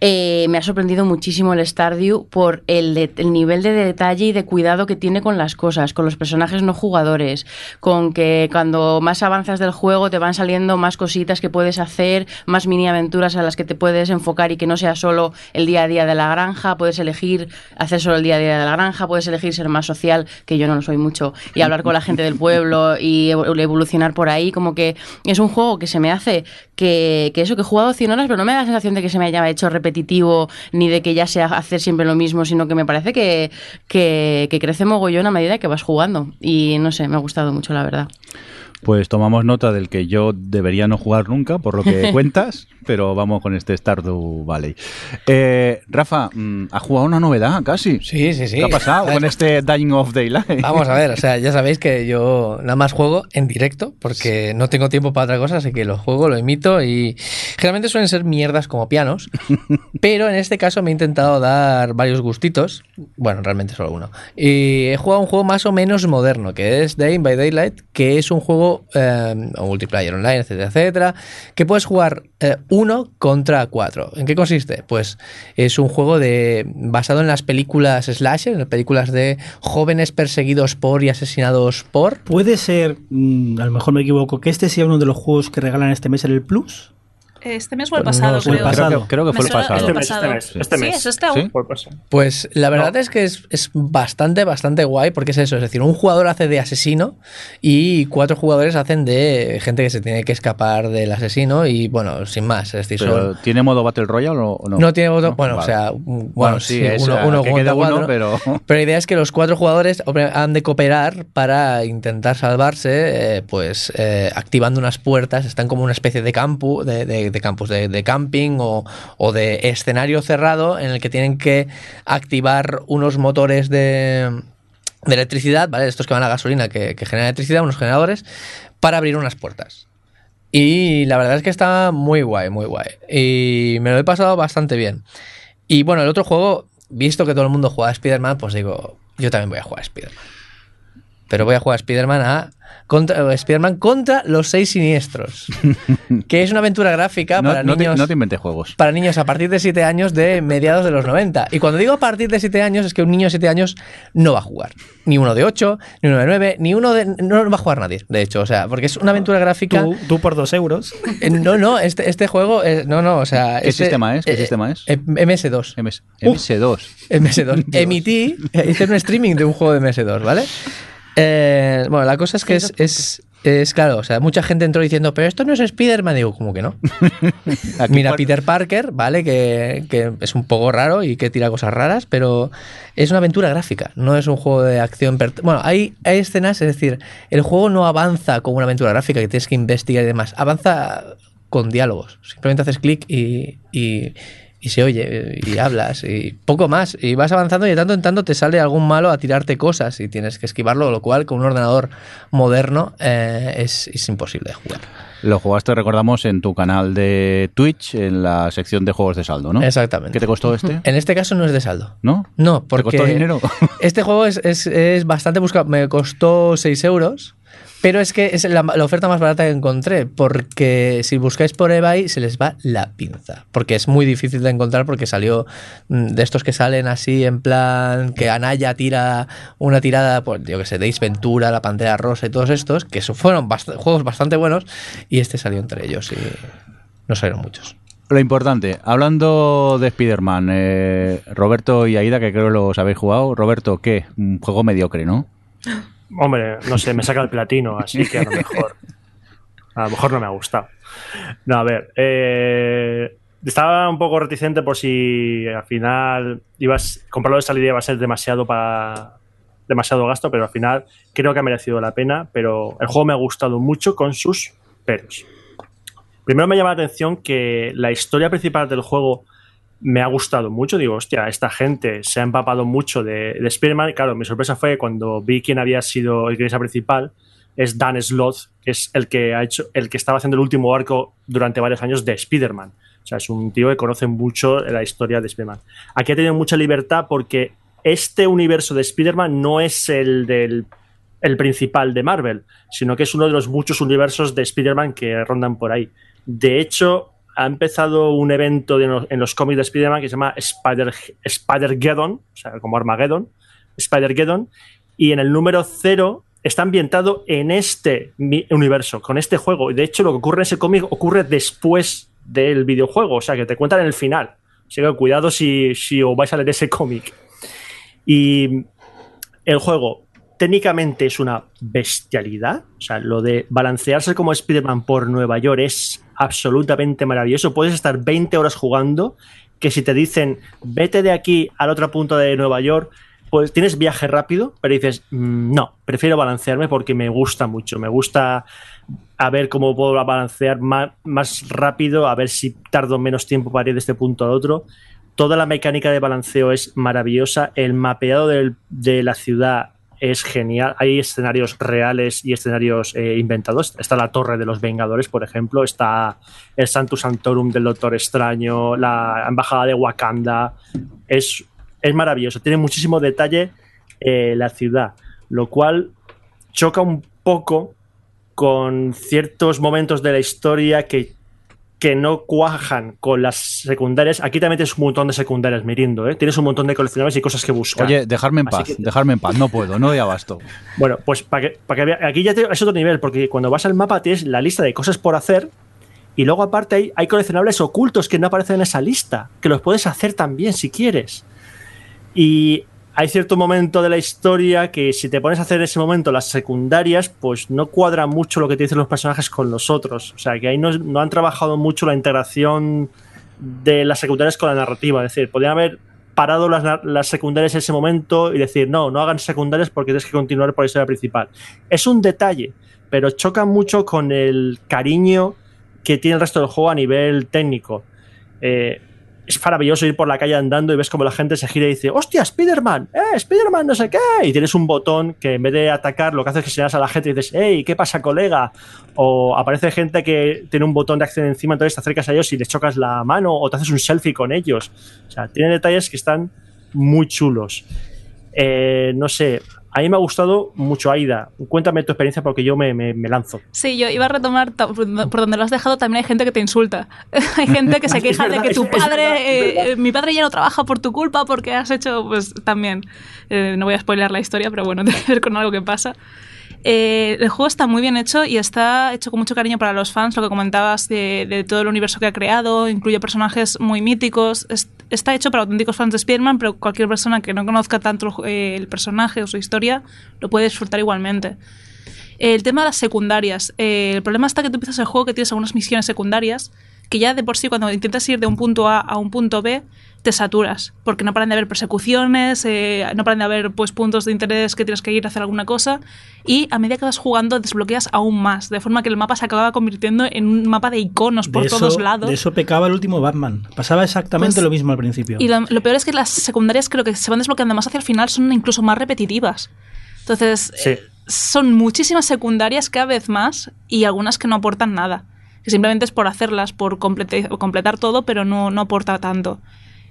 eh, me ha sorprendido muchísimo el Stardew por el, de- el nivel de detalle y de cuidado que tiene con las cosas, con los personajes no jugadores, con que cuando más avanzas del juego te van saliendo más cositas que puedes hacer, más mini aventuras a las que te puedes enfocar y que no sea solo el día a día de la granja, puedes elegir hacer solo el día a día de la granja, puedes elegir ser más social, que yo no lo soy mucho, y hablar con la gente del pueblo *laughs* y evo- evolucionar por ahí, como que es un juego que se me hace que, que eso, que he jugado 100 horas, pero no me da la sensación de que se me haya hecho repetitivo ni de que ya sea hacer siempre lo mismo, sino que me parece que, que, que crece mogollón a medida que vas jugando. Y no sé, me ha gustado mucho, la verdad. Pues tomamos nota del que yo debería no jugar nunca, por lo que *laughs* cuentas, pero vamos con este Stardew Valley. Eh, Rafa, mm, ¿has jugado una novedad casi? Sí, sí, sí. ¿Qué ha pasado con este Dying of Daylight? Vamos a ver, o sea, ya sabéis que yo nada más juego en directo porque no tengo tiempo para otra cosa, así que lo juego, lo emito y generalmente suelen ser mierdas como pianos, *laughs* pero en este caso me he intentado dar varios gustitos, bueno, realmente solo uno, y he jugado un juego más o menos moderno, que es Dying by Daylight, que es un juego eh, o multiplayer online, etcétera, etcétera, que puedes jugar eh, uno contra cuatro. ¿En qué consiste? Pues es un juego de basado en las películas slasher, en las películas de jóvenes perseguidos por y asesinados por. Puede ser, mm, a lo mejor me equivoco, que este sea uno de los juegos que regalan este mes en el Plus. Este mes o el Pues no pasado, el creo. pasado. Creo que, creo que Me fue el pasado. Este mes, pasado. este mes, este Sí, mes. es este. Pues la verdad es que es, es bastante, bastante guay porque es eso, es decir, un jugador hace de asesino y cuatro jugadores hacen de gente que se tiene que escapar del asesino y bueno, sin más, es decir, Pero, son... ¿Tiene modo Battle Royale o no? No tiene voto. Bueno, Vale. o sea, un- bueno, sí, es, uno, uno que contra queda uno, cuatro. pero... *laughs* Pero la idea es que los cuatro jugadores han de cooperar para intentar salvarse, eh, pues eh, activando unas puertas. Están como una especie de de- de campus, de, de camping o, o de escenario cerrado en el que tienen que activar unos motores de, de electricidad, ¿vale? Estos que van a gasolina, que, que generan electricidad, unos generadores, para abrir unas puertas. Y la verdad es que está muy guay, muy guay. Y me lo he pasado bastante bien. Y bueno, el otro juego, visto que todo el mundo juega a Spider-Man, pues digo, yo también voy a jugar a Spider-Man. Pero voy a jugar a Spider-Man a contra, Spider-Man contra los seis siniestros. *laughs* que es una aventura gráfica No, para no te, niños. no te inventes juegos. Para niños a partir de 7 años de mediados de los 90. Y cuando digo a partir de 7 años, es que un niño de 7 años no va a jugar. Ni uno de 8, ni uno de 9, ni uno de. No va a jugar nadie, de hecho. O sea, porque es una aventura gráfica. Tú, tú por dos euros. Eh, No, no, este, este juego. eh, no, no, o sea. ¿Qué este- sistema es? ¿Qué eh, sistema es? eh, MS2. MS, MS2. MS2. Emití, eh, hice un streaming de un juego de MS2, ¿vale? Eh, bueno, la cosa es que es, es, es, claro, o sea, mucha gente entró diciendo, pero esto no es Spider-Man. Digo, ¿cómo que no? *laughs* Mira, Peter Parker, ¿vale? Que, que es un poco raro y que tira cosas raras, pero es una aventura gráfica, no es un juego de acción. Bueno, hay, hay escenas, es decir, el juego no avanza como una aventura gráfica que tienes que investigar y demás, avanza con diálogos. Simplemente haces clic y, y, y se oye y hablas y poco más. Y vas avanzando y de tanto en tanto te sale algún malo a tirarte cosas y tienes que esquivarlo, lo cual con un ordenador moderno eh, es, es imposible de jugar. Lo jugaste, recordamos, en tu canal de Twitch, en la sección de juegos de saldo, ¿no? Exactamente. ¿Qué te costó este? En este caso no es de saldo. ¿No? No, ¿Te porque costó dinero? este juego es, es- es bastante buscado. Me costó 6 euros, pero es que es la, la oferta más barata que encontré, porque si buscáis por eBay se les va la pinza, porque es muy difícil de encontrar porque salió mm, de estos que salen así en plan que Anaya tira una tirada, pues yo que sé, de Ace Ventura, La Pantera Rosa y todos estos, que eso fueron bast- juegos bastante buenos, y este salió entre ellos y no salieron muchos. Lo importante, hablando de Spider-Man, eh, Roberto y Aida, que creo que los habéis jugado. Roberto, ¿qué? Un juego mediocre, ¿no? *gasps* Hombre, no sé, me saca el platino, así que a lo mejor. A lo mejor no me ha gustado. No, a ver. eh, estaba un poco reticente por si al final ibas comprarlo de salida iba a ser demasiado para demasiado gasto, pero al final creo que ha merecido la pena. Pero el juego me ha gustado mucho con sus peros. Primero me llama la atención que la historia principal del juego me ha gustado mucho. Digo, hostia, esta gente se ha empapado mucho de, de Spider-Man. Claro, mi sorpresa fue cuando vi quién había sido el guionista principal. Es Dan Sloth, que es el que ha hecho, el que estaba haciendo el último arco durante varios años de Spider-Man. O sea, es un tío que conoce mucho la historia de Spider-Man. Aquí ha tenido mucha libertad porque este universo de Spider-Man no es el del el principal de Marvel, sino que es uno de los muchos universos de Spider-Man que rondan por ahí. De hecho, ha empezado un evento en los cómics de Spider-Man que se llama Spider, Spider-Geddon, o sea, como Armageddon, Spider-Geddon, y en el número cero está ambientado en este universo, con este juego. Y de hecho, lo que ocurre en ese cómic ocurre después del videojuego, o sea, que te cuentan en el final. Así que cuidado si, si os vais a leer ese cómic. Y el juego técnicamente es una bestialidad. O sea, lo de balancearse como Spider-Man por Nueva York es absolutamente maravilloso. Puedes estar 20 horas jugando, que si te dicen vete de aquí al otro punto de Nueva York, pues tienes viaje rápido, pero dices, "Mm, no, prefiero balancearme porque me gusta mucho. Me gusta a ver cómo puedo balancear más, rápido, a ver si tardo menos tiempo para ir de este punto al otro. Toda la mecánica de balanceo es maravillosa. El mapeado de la ciudad es genial. Hay escenarios reales y escenarios eh, inventados. Está la Torre de los Vengadores, por ejemplo. Está el Santus Santorum del Doctor Extraño, la Embajada de Wakanda. Es, es maravilloso. Tiene muchísimo detalle eh, la ciudad, lo cual choca un poco con ciertos momentos de la historia que, que no cuajan con las secundarias. Aquí también tienes un montón de secundarias, Mirindo, ¿eh? Tienes un montón de coleccionables y cosas que buscar. Oye, dejarme en paz, que- dejarme en paz, no puedo, no doy abasto. *laughs* Bueno, pues para que, para que vea- aquí ya te- es otro nivel, porque cuando vas al mapa tienes la lista de cosas por hacer y luego aparte hay, hay coleccionables ocultos que no aparecen en esa lista, que los puedes hacer también si quieres. Y hay cierto momento de la historia que si te pones a hacer en ese momento las secundarias, pues no cuadra mucho lo que te dicen los personajes con los otros. O sea, que ahí no, han trabajado mucho la integración de las secundarias con la narrativa. Es decir, podrían haber parado las, las secundarias en ese momento y decir, no, no hagan secundarias porque tienes que continuar por la historia principal. Es un detalle, pero choca mucho con el cariño que tiene el resto del juego a nivel técnico. Eh, es maravilloso ir por la calle andando y ves como la gente se gira y dice, hostia, Spider-Man, eh, Spider-Man, no sé qué. Y tienes un botón que en vez de atacar, lo que hace es que señalas a la gente y dices, hey, ¿qué pasa, colega? O aparece gente que tiene un botón de acción encima, entonces te acercas a ellos y les chocas la mano o te haces un selfie con ellos. O sea, tiene detalles que están muy chulos. Eh, no sé, a mí me ha gustado mucho Aida. Cuéntame tu experiencia porque yo me, me- me lanzo. Sí, yo iba a retomar por donde lo has dejado. También hay gente que te insulta. *laughs* hay gente que se *laughs* queja verdad, de que tu padre, verdad, eh, verdad. eh, mi padre ya no trabaja por tu culpa porque has hecho, pues también. eh, no voy a spoilear la historia, pero bueno, *laughs* tiene que ver con algo que pasa. Eh, el juego está muy bien hecho y está hecho con mucho cariño para los fans, lo que comentabas de, todo el universo que ha creado, incluye personajes muy míticos, es- está hecho para auténticos fans de Spider-Man, pero cualquier persona que no conozca tanto eh, el personaje o su historia lo puede disfrutar igualmente. El tema de las secundarias. Eh, el problema está que tú empiezas el juego que tienes algunas misiones secundarias que ya de por sí cuando intentas ir de un punto A a un punto B te saturas porque no paran de haber persecuciones, eh, no paran de haber pues puntos de interés que tienes que ir a hacer alguna cosa y a medida que vas jugando desbloqueas aún más, de forma que el mapa se acaba convirtiendo en un mapa de iconos por de, todos lados. de eso pecaba el último Batman. Pasaba exactamente Pues- lo mismo al principio. Y lo, lo peor es que las secundarias creo que se van desbloqueando más hacia el final, son incluso más repetitivas. Entonces, Sí. eh, son muchísimas secundarias cada vez más y algunas que no aportan nada. Simplemente es por hacerlas, por completar todo, pero no, no aporta tanto.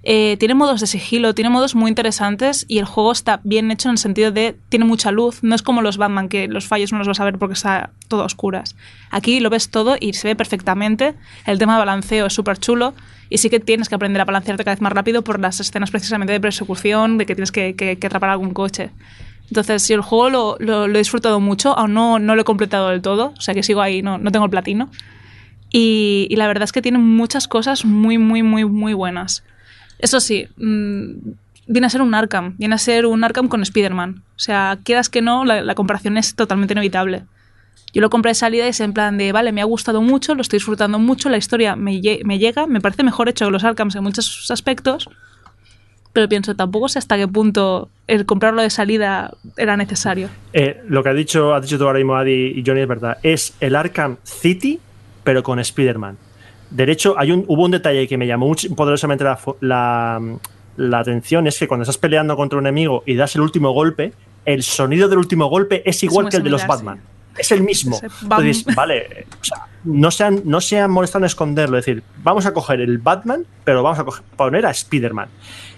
Eh, tiene modos de sigilo, tiene modos muy interesantes y el juego está bien hecho en el sentido de tiene mucha luz. No es como los Batman, que los fallos no los vas a ver porque está todo a oscuras. Aquí lo ves todo y se ve perfectamente. El tema de balanceo es súper chulo y sí que tienes que aprender a balancearte cada vez más rápido por las escenas precisamente de persecución, de que tienes que, que- que atrapar algún coche. Entonces, yo el juego lo, lo- lo he disfrutado mucho, aún no, no lo he completado del todo, o sea que sigo ahí, no, no tengo el platino. Y, la verdad es que tiene muchas cosas muy, muy, muy, muy buenas. Eso sí, mm, viene a ser un Arkham, viene a ser un Arkham con Spider-Man. O sea, quieras que no, la, comparación es totalmente inevitable. Yo lo compré de salida y es en plan de, vale, me ha gustado mucho, lo estoy disfrutando mucho, la historia me, lle- me llega, me parece mejor hecho que los Arkhams en muchos aspectos, pero pienso, tampoco sé hasta qué punto el comprarlo de salida era necesario. Eh, lo que ha dicho, ha dicho tú ahora mismo y Johnny es verdad. Es el Arkham City, pero con Spider-Man. De hecho, hay un, hubo un detalle que me llamó mucho- poderosamente la, la, la atención, es que cuando estás peleando contra un enemigo y das el último golpe, el sonido del último golpe es igual que el de los Batman. Es el mismo. Entonces, vale, o sea, no se, han, no se han molestado en esconderlo. Es decir, vamos a coger el Batman, pero vamos a coger- poner a Spider-Man.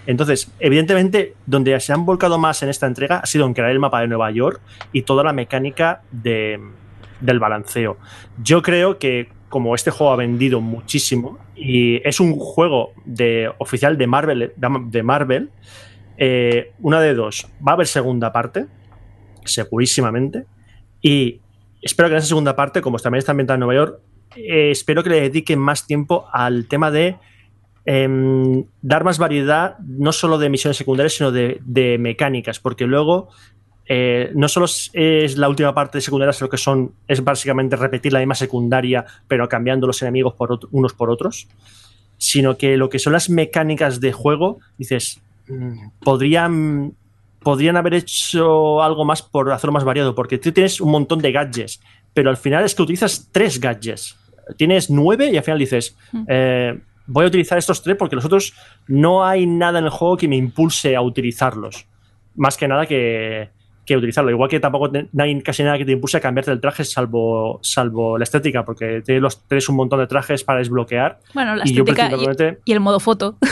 Entonces, evidentemente, donde se han volcado más en esta entrega ha sido en crear el mapa de Nueva York y toda la mecánica de, del balanceo. Yo creo que como este juego ha vendido muchísimo y es un juego de, oficial de Marvel, de Marvel eh, una de dos, va a haber segunda parte, segurísimamente, y espero que en esa segunda parte, como también está ambientada en Nueva York, eh, espero que le dediquen más tiempo al tema de em, dar más variedad, no solo de misiones secundarias, sino de, de mecánicas, porque luego eh, no solo es, es la última parte de secundarias, sino que son, es básicamente repetir la misma secundaria, pero cambiando los enemigos por otro- unos por otros, sino que lo que son las mecánicas de juego, dices, mm, podrían podrían haber hecho algo más por hacerlo más variado, porque tú tienes un montón de gadgets, pero al final es que utilizas tres gadgets. Tienes nueve y al final dices, eh, voy a utilizar estos tres porque los otros no hay nada en el juego que me impulse a utilizarlos. Más que nada que, que utilizarlo. Igual que tampoco te- no hay casi nada que te impulse a cambiarte el traje salvo, salvo la estética, porque tienes los tres un montón de trajes para desbloquear. Bueno, la Y yo estética y, el modo foto. *laughs*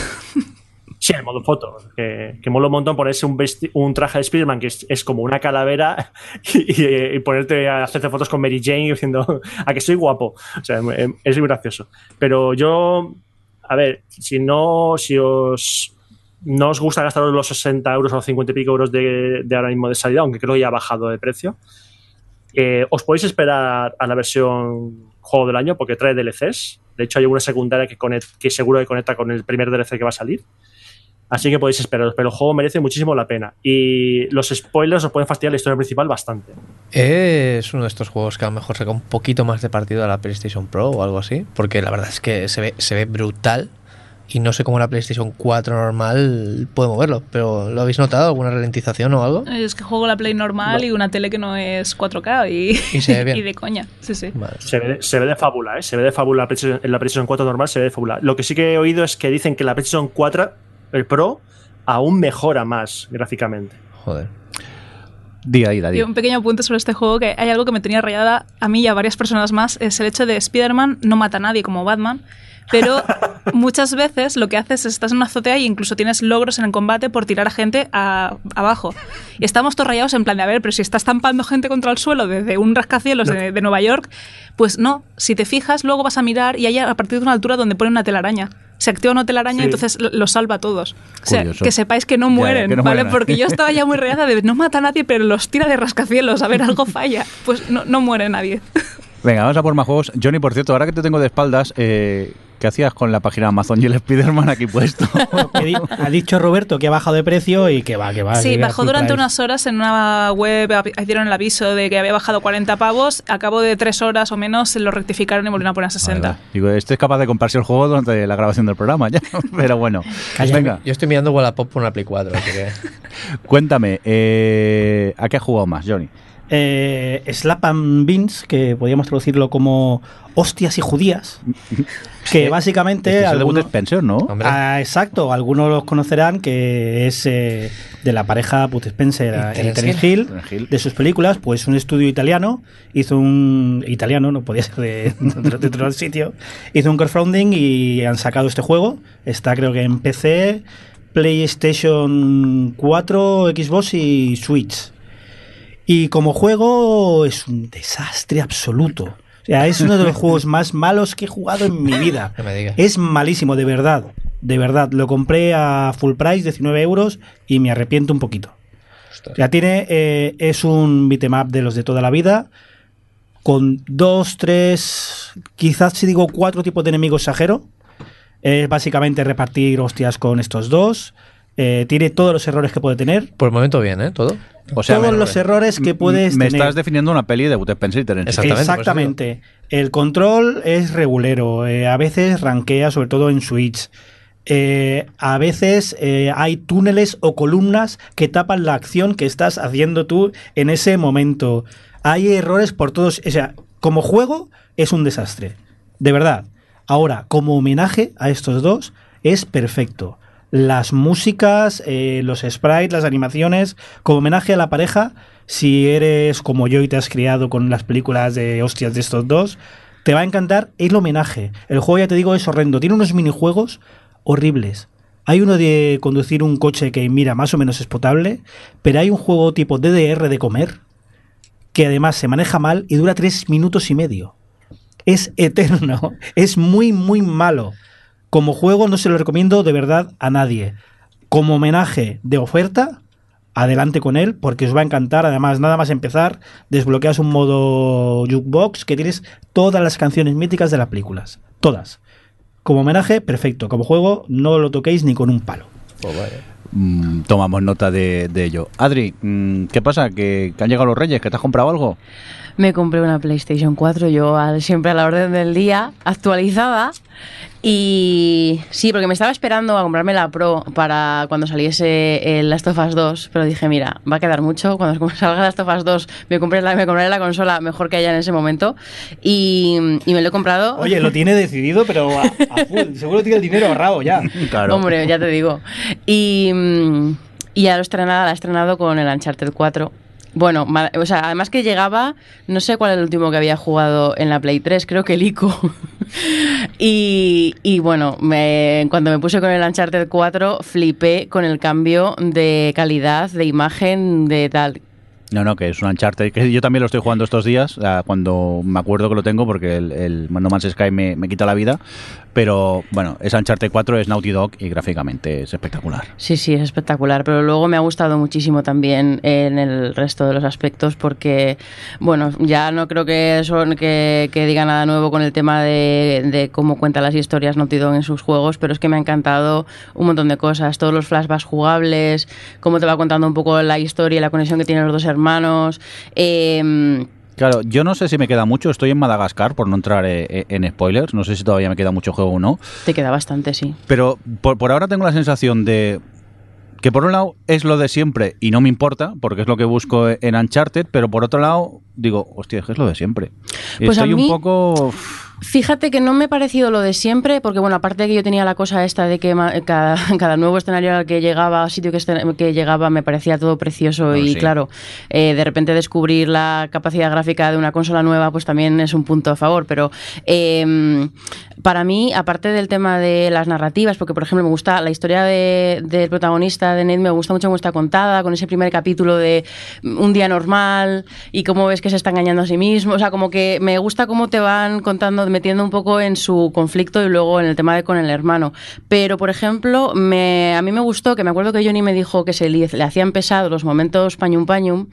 Sí, el modo foto, que, que mola un montón ponerse un, traje de Spider-Man que es, es como una calavera *laughs* y, y- y ponerte a hacerte fotos con Mary Jane diciendo *laughs* a que soy guapo. O sea, es muy gracioso. Pero yo, a ver, si no, si os no os gusta gastaros los 60 euros o los 50 y pico euros de, ahora mismo de salida, aunque creo que ya ha bajado de precio, eh, os podéis esperar a la versión juego del año porque trae DLCs. De hecho, hay una secundaria que, seguro que conecta con el primer DLC que va a salir. Así que podéis esperaros, pero el juego merece muchísimo la pena. Y los spoilers os pueden fastidiar la historia principal bastante. Es uno de estos juegos que a lo mejor saca un poquito más de partido a la PlayStation Pro o algo así, porque la verdad es que se ve brutal y no sé cómo la PlayStation 4 normal puede moverlo, pero ¿lo habéis notado? ¿Alguna ralentización o algo? Es que juego la Play normal y una tele que no es 4K y, Y se ve bien. *laughs* y de coña. Sí, sí. Vale. Se ve, se ve de fábula, ¿eh? Se ve de fábula la PlayStation- en la PlayStation 4 normal, se ve de fábula. Lo que sí que he oído es que dicen que la PlayStation 4, el Pro, aún mejora más gráficamente. Joder. Día, día, Y día. un pequeño apunte sobre este juego, que hay algo que me tenía rayada a mí y a varias personas más, es el hecho de Spider-Man no mata a nadie como Batman, pero muchas veces lo que haces es estás en una azotea e incluso tienes logros en el combate por tirar a gente a- abajo. Y estamos todos rayados en plan de, a ver, pero si estás estampando gente contra el suelo desde un rascacielos de, de Nueva York, pues no, si te fijas, luego vas a mirar y hay a partir de una altura donde pone una telaraña. Se activa una telaraña y entonces lo- los salva a todos. O sea, Curioso. que sepáis que no Ya, ya, mueren, que no ¿vale? mueren. Porque yo estaba ya muy *laughs* rayada de no mata a nadie, pero los tira de rascacielos. A ver, algo falla. Pues no, no muere nadie. Venga, vamos a por más juegos. Johnny, por cierto, ahora que te tengo de espaldas, eh, ¿qué hacías con la página Amazon y el Spider-Man aquí puesto? *laughs* Ha dicho Roberto que ha bajado de precio y que va, que va. Sí, que bajó durante unas horas en una web, dieron el aviso de que había bajado 40 pavos. A cabo de tres horas o menos se lo rectificaron y volvieron a poner 60. Vale, Digo, este es capaz de comprarse el juego durante la grabación del programa ya. *laughs* Pero bueno, venga, Yo estoy mirando Wallapop por una Play 4, así que... cuéntame, eh, ¿a qué has jugado más, Johnny? Eh, Slap and Beans, que podríamos traducirlo como hostias y judías, *laughs* que básicamente... Este es el de algunos- Spencer, ¿no? Ah, exacto, algunos los conocerán que es eh, de la pareja Bud Spencer Y Terence Hill, de sus películas, pues un estudio italiano hizo un italiano, no podía ser de, *laughs* de otro sitio, hizo un crowdfunding y han sacado este juego. Está creo que en PC, PlayStation 4, Xbox y Switch. Y como juego es un desastre absoluto. O sea, es uno de los *laughs* juegos más malos que he jugado en mi vida. No me digas. Es malísimo, de verdad. De verdad. Lo compré a full price, 19 euros, y me arrepiento un poquito. O sea, tiene, eh, es un beatmap de los de toda la vida, con dos, tres, quizás si digo cuatro tipos de enemigos exagero. Es básicamente repartir hostias con estos dos. Eh, tiene todos los errores que puede tener. Por el momento bien, ¿eh? Todo. O sea, todos me- los errores que puedes Me tener. estás definiendo una peli de Bud Spencer y Terence Hill. Exactamente, Exactamente. El control es regulero. eh, a veces rankea, sobre todo en Switch. Eh, a veces eh, hay túneles o columnas que tapan la acción que estás haciendo tú en ese momento. Hay errores por todos. O sea, como juego es un desastre. De verdad. Ahora, como homenaje a estos dos, es perfecto. Las músicas, eh, los sprites, las animaciones, como homenaje a la pareja, si eres como yo y te has criado con las películas de hostias de estos dos, te va a encantar el homenaje. El juego, ya te digo, es horrendo. Tiene unos minijuegos horribles. Hay uno de conducir un coche que, mira, más o menos es potable, pero hay un juego tipo DDR de comer, que además se maneja mal y dura tres minutos y medio. Es eterno, *laughs* es muy, muy malo. Como juego no se lo recomiendo de verdad a nadie. Como homenaje de oferta, adelante con él porque os va a encantar. Además, nada más empezar, desbloqueas un modo jukebox que tienes todas las canciones míticas de las películas. Todas. Como homenaje, perfecto. Como juego, no lo toquéis ni con un palo. Pues vaya. Mm, tomamos nota de, de ello. Adri, mm, ¿qué pasa? ¿Que, que han llegado los reyes? ¿Que te has comprado algo? Me compré una PlayStation 4, yo al- siempre a la orden del día, actualizada. Y sí, porque me estaba esperando a comprarme la Pro para cuando saliese el Last of Us 2, pero dije, mira, va a quedar mucho. Cuando *laughs* salga Last of Us 2 me compré la, me compraré la consola mejor que haya en ese momento. Y, y me lo he comprado. Oye, lo tiene decidido, pero a, a full. *laughs* Seguro tiene el dinero ahorrado ya. Claro. Hombre, ya te digo. Y, mm, y ya lo he estrenado, la he estrenado con el Uncharted 4. Bueno, o sea, además que llegaba, no sé cuál es el último que había jugado en la Play 3, creo que el ICO. *laughs* y, y bueno, me- cuando me puse con el Uncharted 4, flipé con el cambio de calidad, de imagen, de tal. No, no, que es un Uncharted, que yo también lo estoy jugando estos días, ah, cuando me acuerdo que lo tengo, porque el, el No Man's Sky me, me quita la vida, pero bueno, es Uncharted 4, es Naughty Dog y gráficamente es espectacular. Sí, sí, es espectacular, pero luego me ha gustado muchísimo también en el resto de los aspectos porque, bueno, ya no creo que, son, que, que diga nada nuevo con el tema de, cómo cuenta las historias Naughty Dog en sus juegos, pero es que me ha encantado un montón de cosas, todos los flashbacks jugables, cómo te va contando un poco la historia y la conexión que tienen los dos hermanos. eh, Claro, yo no sé si me queda mucho, estoy en Madagascar, por no entrar eh, eh, en spoilers, no sé si todavía me queda mucho juego o no, te queda bastante, sí. pero por, por ahora tengo la sensación de que por un lado es lo de siempre y no me importa, porque es lo que busco en Uncharted, pero por otro lado digo, hostia, es que es lo de siempre. Pues a estoy mí- un poco... Fíjate que no me ha parecido lo de siempre, porque bueno, aparte de que yo tenía la cosa esta de que cada, *laughs* cada nuevo escenario al que llegaba, sitio que, que llegaba, me parecía todo precioso y sí. claro, eh, de repente descubrir la capacidad gráfica de una consola nueva, pues también es un punto a favor, pero eh, para mí, aparte del tema de las narrativas, porque por ejemplo me gusta la historia de- del protagonista de Ned, me gusta mucho cómo está contada, con ese primer capítulo de un día normal y cómo ves que se está engañando a sí mismo, o sea, como que me gusta cómo te van contando, metiendo un poco en su conflicto y luego en el tema de con el hermano. Pero, por ejemplo, a mí me gustó, que me acuerdo que Johnny me dijo que se le, le hacían pesados los momentos pañum pañum,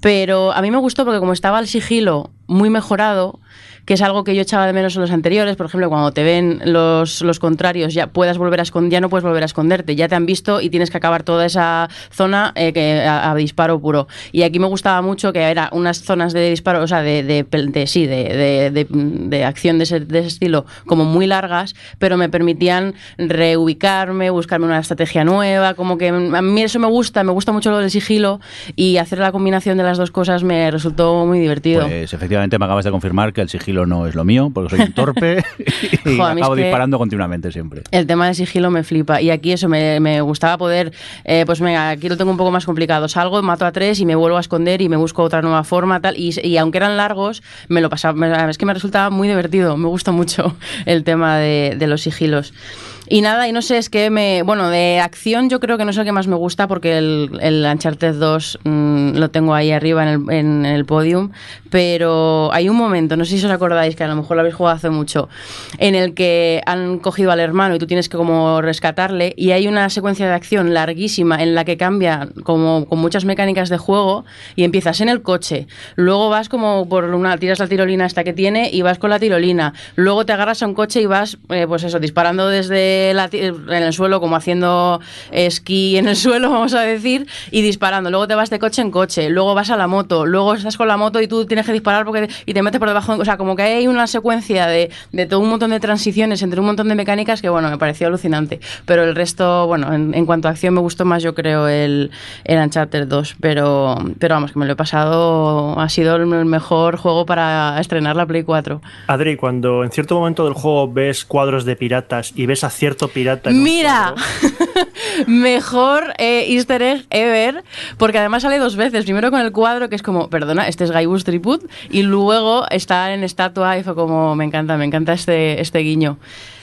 pero a mí me gustó porque como estaba el sigilo muy mejorado, que es algo que yo echaba de menos en los anteriores. Por ejemplo, cuando te ven los, los contrarios, ya puedas volver a escon- ya no puedes volver a esconderte, ya te han visto y tienes que acabar toda esa zona eh, que, a, disparo puro. Y aquí me gustaba mucho que era unas zonas de disparo, o sea, de, de, de- sí, de- de- de acción de ese, de ese estilo, como muy largas, pero me permitían reubicarme, buscarme una estrategia nueva, como que a mí eso me gusta, me gusta mucho lo del sigilo y hacer la combinación de las dos cosas me resultó muy divertido. Pues efectivamente me acabas de confirmar que el sigilo no es lo mío, porque soy un torpe *laughs* y Jo, acabo disparando continuamente siempre. El tema del sigilo me flipa. Y aquí eso, me, me gustaba poder, eh, pues venga, aquí lo tengo un poco más complicado. Salgo, mato a tres y me vuelvo a esconder y me busco otra nueva forma, tal. Y, y aunque eran largos, me lo pasaba, es que me resultaba muy divertido. Me gusta mucho el tema de, de los sigilos. Y nada, y no sé, es que me. Bueno, de acción yo creo que no es el que más me gusta porque el, el Uncharted 2 mm, lo tengo ahí arriba en el, en el podium. Pero hay un momento, no sé si os acordáis, que a lo mejor lo habéis jugado hace mucho, en el que han cogido al hermano y tú tienes que como rescatarle. Y hay una secuencia de acción larguísima en la que cambia como con muchas mecánicas de juego y empiezas en el coche. Luego vas como por una. tiras la tirolina hasta que tiene y vas con la tirolina. Luego te agarras a un coche y vas, eh, pues eso, disparando desde la en el suelo, como haciendo esquí en el *laughs* suelo, vamos a decir, y disparando. Luego te vas de coche en coche, luego vas a la moto, luego estás con la moto y tú tienes que disparar porque y te metes por debajo. O sea, como que hay una secuencia de, de todo un montón de transiciones entre un montón de mecánicas que, bueno, me pareció alucinante. Pero el resto, bueno, en, en cuanto a acción me gustó más, yo creo, el, el Uncharted 2. Pero, pero vamos, que me lo he pasado, ha sido el mejor juego para estrenar la Play 4. Adri, cuando en cierto momento del juego ves cuadros de piratas y ves a cierto pirata. en Mira, *laughs* mejor eh, easter egg ever, porque además sale dos veces. Primero con el cuadro, que es como, perdona, este es Guybrush Triput, y luego está en estatua y fue como, me encanta, me encanta este, este guiño.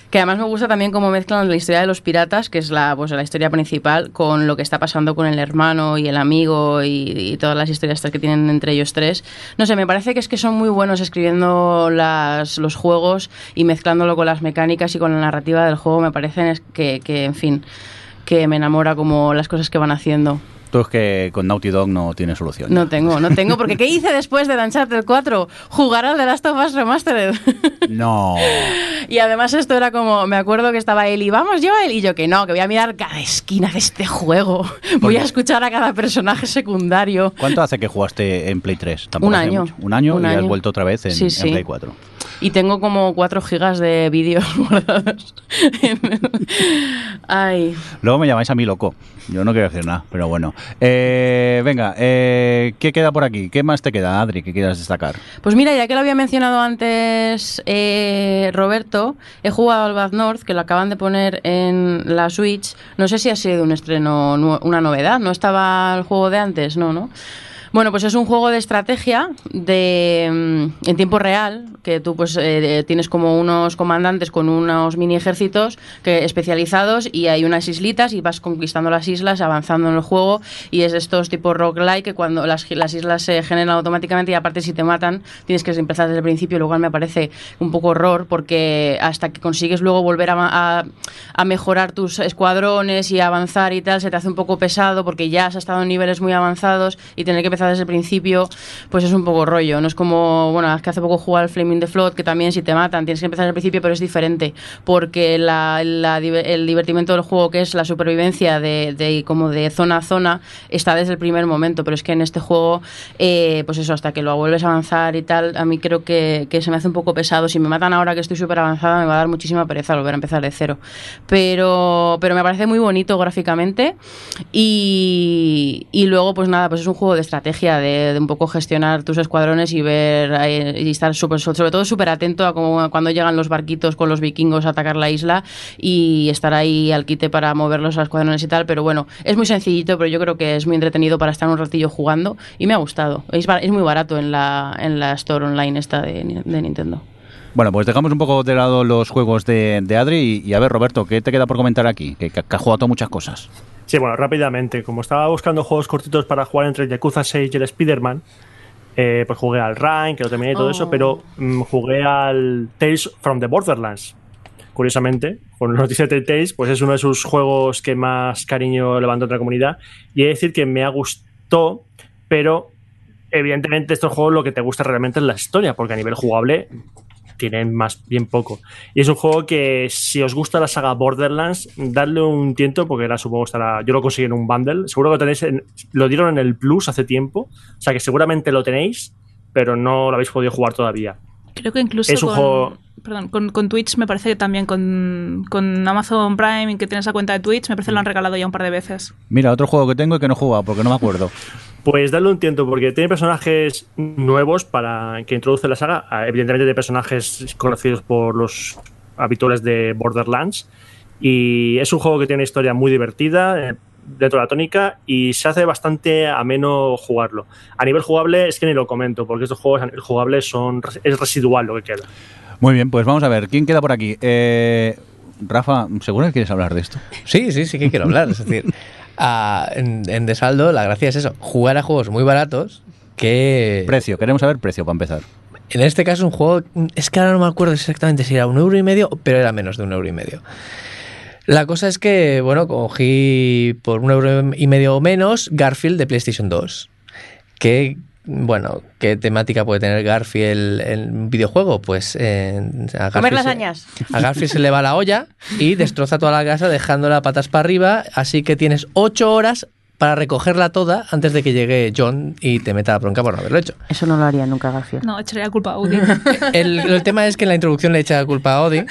Que además me gusta también cómo mezclan la historia de los piratas, que es la, pues, la historia principal, con lo que está pasando con el hermano y el amigo y, y todas las historias que tienen entre ellos tres. No sé, me parece que es que son muy buenos escribiendo los juegos y mezclándolo con las mecánicas y con la narrativa del juego. Me parece que, que, en fin, que me enamora como las cosas que van haciendo. Tú es que con Naughty Dog no tiene solución. No tengo, no tengo, porque ¿qué hice después de Uncharted 4? Jugar al The Last of Us Remastered. *laughs* No. Y además esto era como, me acuerdo que estaba él y vamos yo él y yo que no, que voy a mirar cada esquina de este juego. *laughs* Voy a escuchar a cada personaje secundario. ¿Cuánto hace que jugaste en Play 3? Tampoco Un hace año. mucho. Un año Un y has vuelto otra vez en, Sí, en sí. Play 4. Y tengo como 4 gigas de vídeos *laughs* guardados. Ay. Luego me llamáis a mí loco. Yo no quiero decir nada, pero bueno. Eh, venga, eh, ¿qué queda por aquí? ¿Qué más te queda, Adri, que quieras destacar? Pues mira, ya que lo había mencionado antes eh, Roberto, he jugado al Bad North, que lo acaban de poner en la Switch. No sé si ha sido un estreno, una novedad. ¿No estaba el juego de antes? No, ¿no? Bueno, pues es un juego de estrategia de, mm, en tiempo real, que tú pues eh, tienes como unos comandantes con unos mini ejércitos que, especializados y hay unas islitas y vas conquistando las islas, avanzando en el juego y es estos tipos roguelike que cuando las, las islas se generan automáticamente y aparte si te matan tienes que empezar desde el principio, lo cual me parece un poco horror porque hasta que consigues luego volver a, a- a mejorar tus escuadrones y avanzar y tal, se te hace un poco pesado porque ya has estado en niveles muy avanzados y tener que empezar desde el principio, pues es un poco rollo. No es como, bueno, es que hace poco jugué al Flaming the Flood, que también si te matan tienes que empezar desde el principio, pero es diferente porque la, la el divertimento del juego, que es la supervivencia de, de como de zona a zona, está desde el primer momento, pero es que en este juego, eh, pues eso, hasta que lo vuelves a avanzar y tal, a mí creo que, que se me hace un poco pesado. Si me matan ahora que estoy súper avanzada, me va a dar muchísima pereza volver a empezar de cero. Pero, pero me parece muy bonito gráficamente y, y luego, pues nada, pues es un juego de estrategia, de, un poco gestionar tus escuadrones y ver eh, y estar súper, sobre todo súper atento a cómo, cuando llegan los barquitos con los vikingos a atacar la isla y estar ahí al quite para mover los escuadrones y tal. Pero bueno, es muy sencillito, pero yo creo que es muy entretenido para estar un ratillo jugando y me ha gustado. Es, es muy barato en la, en la store online esta de, de Nintendo. Bueno, pues dejamos un poco de lado los juegos de, de Adri y, a ver, Roberto, ¿qué te queda por comentar aquí? Que, que, que has jugado a muchas cosas. Sí, bueno, rápidamente. Como estaba buscando juegos cortitos para jugar entre el Yakuza 6 y el Spider-Man, eh, pues jugué al Rhyme, que lo terminé y todo Oh. eso, pero mm, jugué al Tales from the Borderlands. Curiosamente, con la noticia de Tales, pues es uno de sus juegos que más cariño levantó entre la comunidad. Y he de decir que me ha gustado, pero evidentemente estos juegos lo que te gusta realmente es la historia, porque a nivel jugable tienen más bien poco. Y es un juego que si os gusta la saga Borderlands, dadle un tiento porque ahora supongo estará. Yo lo conseguí en un bundle. Seguro que lo tenéis. en- lo dieron en el Plus hace tiempo. O sea que seguramente lo tenéis, pero no lo habéis podido jugar todavía. Creo que incluso Es un con, juego- perdón, con, con Twitch me parece que también con, con Amazon Prime y que tienes la cuenta de Twitch, me parece que lo han regalado ya un par de veces. Mira, otro juego que tengo y que no he jugado porque no me acuerdo. *laughs* Pues darle un tiento porque tiene personajes nuevos para que introduce la saga. Ah, Evidentemente de personajes conocidos por los habituales de Borderlands. Y es un juego que tiene una historia muy divertida, eh, dentro de la tónica, y se hace bastante ameno jugarlo. A nivel jugable es que ni lo comento, porque estos juegos a nivel jugable son, es residual lo que queda. Muy bien, pues vamos a ver, ¿quién queda por aquí? Eh, Rafa, ¿seguro que quieres hablar de esto? Sí, sí, sí que quiero hablar. Es decir, a- *laughs* en, en Desaldo la gracia es eso, jugar a juegos muy baratos que... Precio, queremos saber precio para empezar. En este caso un juego, es que ahora no me acuerdo exactamente si era un euro y medio, pero era menos de un euro y medio. La cosa es que, bueno, cogí por un euro y medio o menos Garfield de PlayStation 2. Que, bueno, ¿qué temática puede tener Garfield en un videojuego? Pues eh, a Comer Garfield se- a Garfield se le va la olla y destroza toda la casa dejándola patas para arriba, así que tienes ocho horas para recogerla toda antes de que llegue John y te meta la bronca por no haberlo hecho. Eso no lo haría nunca Garfield. No, echaría la culpa a Audi. *laughs* El, el tema es que en la introducción le echa la culpa a Odin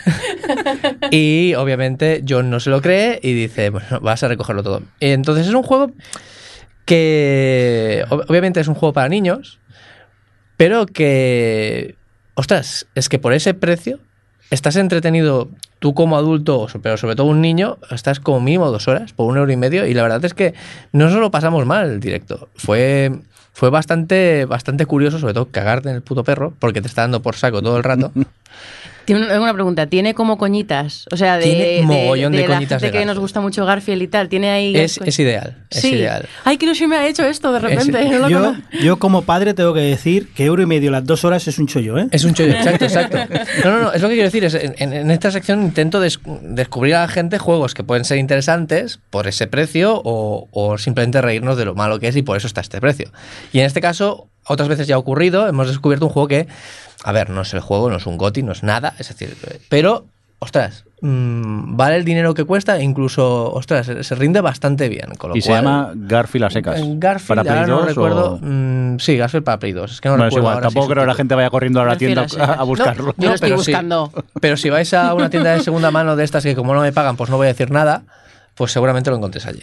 *laughs* y obviamente John no se lo cree y dice, bueno, vas a recogerlo todo. Entonces es un juego que ob- obviamente es un juego para niños, pero que, ostras, es que por ese precio estás entretenido tú como adulto, pero sobre todo un niño, estás como mínimo dos horas por un euro y medio y la verdad es que no nos lo pasamos mal el directo. Fue, fue bastante, bastante curioso, sobre todo cagarte en el puto perro, porque te está dando por saco todo el rato. *laughs* Tiene una, pregunta, ¿tiene como coñitas? O sea, de, Tiene mogollón de coñitas gente de que nos gusta mucho Garfield y tal. Tiene ahí... Es, es ideal, es sí. ideal. Ay, que no se me ha hecho esto de repente. Es- *laughs* no lo Yo, yo como padre tengo que decir que euro y medio las dos horas es un chollo, ¿eh? Es un chollo, exacto, *laughs* exacto. No, no, no, es lo que quiero decir. Es, en, en esta sección intento des- descubrir a la gente juegos que pueden ser interesantes por ese precio o, o simplemente reírnos de lo malo que es y por eso está este precio. Y en este caso, otras veces ya ha ocurrido, hemos descubierto un juego que, a ver, no es el juego, no es un GOTI, no es nada, es decir, pero ostras, mm, vale el dinero que cuesta e incluso, ostras, se, se rinde bastante bien. Con lo Y se llama Garfield a secas. En Garfield, para ahora no 2 recuerdo. o- mm, sí, Garfield para Play 2. Es que no Bueno, es recuerdo igual, ahora si tampoco creo que la gente vaya corriendo a la tienda Garfield a a, a secas. buscarlo. Yo lo estoy pero sí. buscando. Pero si vais a una tienda de segunda mano de estas que como no me pagan, pues no voy a decir nada, pues seguramente lo encontréis allí.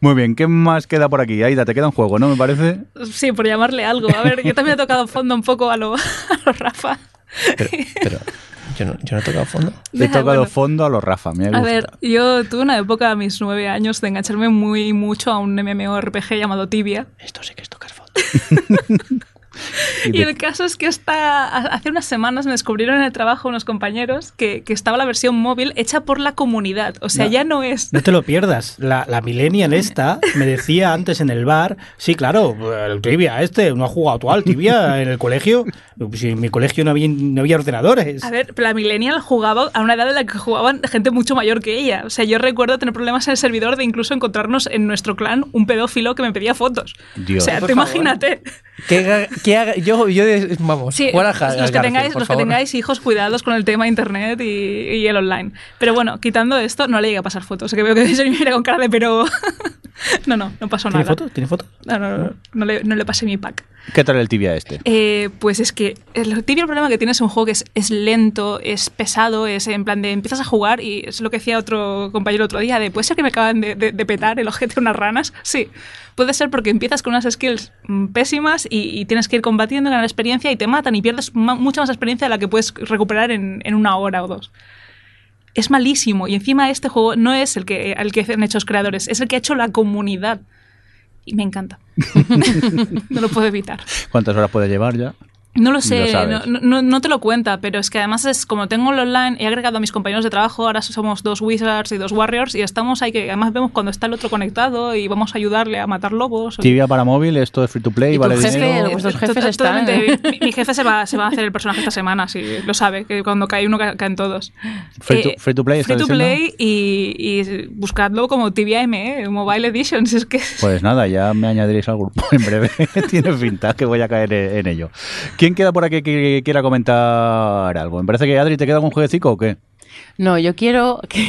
Muy bien, ¿qué más queda por aquí? Aida, te queda un juego, ¿no? Me parece. Sí, por llamarle algo. A ver, yo también he tocado fondo un poco a lo, *laughs* a lo Rafa. Pero, pero yo, no, yo no he tocado fondo. He tocado bueno. fondo a los Rafa, me A gusta. ver, yo tuve una época a mis nueve años de engancharme muy mucho a un MMORPG llamado Tibia. Esto sí que es tocar fondo. *laughs* Y Y de- el caso es que hasta hace unas semanas me descubrieron en el trabajo unos compañeros que, que estaba la versión móvil hecha por la comunidad. O sea, No. ya no es... No te lo pierdas. La, la millennial esta me decía antes en el bar, sí, claro, el tibia este, no ha jugado tú al tibia en el colegio. Si en mi colegio no había, no había ordenadores. A ver, la millennial jugaba a una edad en la que jugaban gente mucho mayor que ella. O sea, yo recuerdo tener problemas en el servidor de incluso encontrarnos en nuestro clan un pedófilo que me pedía fotos. Dios. o sea, favor. imagínate. Que, que yo, yo, vamos, Sí, los, que tengáis, por los que tengáis hijos, cuidados con el tema internet y, y el online. Pero bueno, quitando esto, no le llegué a pasar fotos. Que veo que *laughs* se mira con cara de pero... *laughs* no, no, no pasó ¿Tiene nada. foto? ¿Tiene foto? No, no, no, no le, no le pasé mi pack. ¿Qué tal el tibia este? Eh, pues es que el típico problema que tienes es un juego que es, es lento, es pesado, es en plan de empiezas a jugar y es lo que decía otro compañero otro día, de puede ser que me acaban de, de- de petar el ojete unas ranas. Sí, puede ser porque empiezas con unas skills mm, pésimas y, y tienes que ir combatiendo, ganar experiencia y te matan y pierdes ma- mucha más experiencia de la que puedes recuperar en, en una hora o dos. Es malísimo y encima este juego no es el que, el que han hecho los creadores, es el que ha hecho la comunidad. Y me encanta. *laughs* *laughs* no lo puedo evitar. ¿Cuántas horas puede llevar ya? No lo sé, no, no- no te lo cuenta, pero es que además es como tengo el online, he agregado a mis compañeros de trabajo, ahora somos dos wizards y dos warriors y estamos ahí que además vemos cuando está el otro conectado y vamos a ayudarle a matar lobos. Tibia para móvil, esto es free to play, ¿Y vale jefe? dinero. Vuestros To- jefes están- totalmente. Mi, mi jefe se va, se va a hacer el personaje esta semana, sí, lo sabe, que cuando cae uno ca- caen todos. Free to- Eh, free to play, Free ¿estás to diciendo? play y, y buscadlo como Tibia M, eh, Mobile Editions. Es que Pues nada, ya me añadiréis al grupo *laughs* en breve. *laughs* Tiene pinta que voy a caer en ello. ¿Quién queda por aquí que quiera comentar algo? Me parece que Adri, ¿te queda algún jueguecito o qué? No, yo quiero que...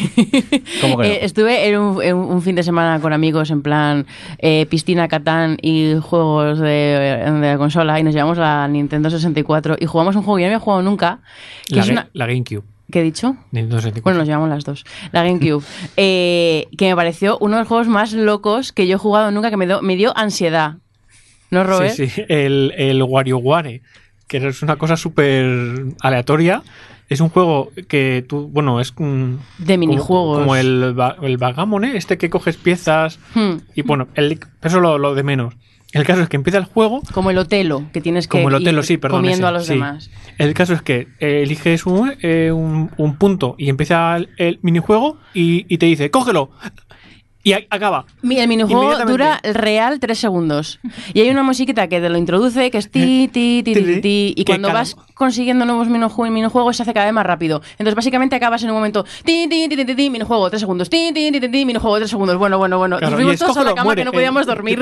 *laughs* ¿Cómo que no? Eh, estuve en un, en un fin de semana con amigos en plan eh, piscina, catán y juegos de, de la consola y nos llevamos a la Nintendo 64 y jugamos un juego que yo no había jugado nunca. Que La, es una... la GameCube. ¿Qué he dicho? Nintendo 64. Bueno, nos llevamos las dos. La GameCube. *laughs* Eh, que me pareció uno de los juegos más locos que yo he jugado nunca, que me, dio- me dio ansiedad. ¿No, Robert? Sí, sí, el, el WarioWare, que es una cosa súper aleatoria. Es un juego que tú, bueno, es un... De minijuegos. Como, como el, el Vagamone, este que coges piezas Hmm. y bueno, el, eso lo, lo de menos. El caso es que empieza el juego, Como el Otelo, que tienes que como el Otelo, ir sí, perdón. comiendo ese, a los sí. demás. El caso es que eh, eliges un, eh, un, un punto y empieza el, el minijuego y, y te dice, cógelo. Y acaba. El minijuego dura real tres segundos. Y hay una musiquita que te lo introduce, que es ti, ti, ti, ti, ti, y cuando vas consiguiendo nuevos miniju- minijuegos se hace cada vez más rápido. Entonces básicamente acabas en un momento, ti, ti, ti, ti, ti, minijuego, tres segundos, ti, ti, ti, ti, ti, minijuego, tres segundos. Bueno, bueno, bueno. Y fuimos todos a la cama que no eh, podíamos dormir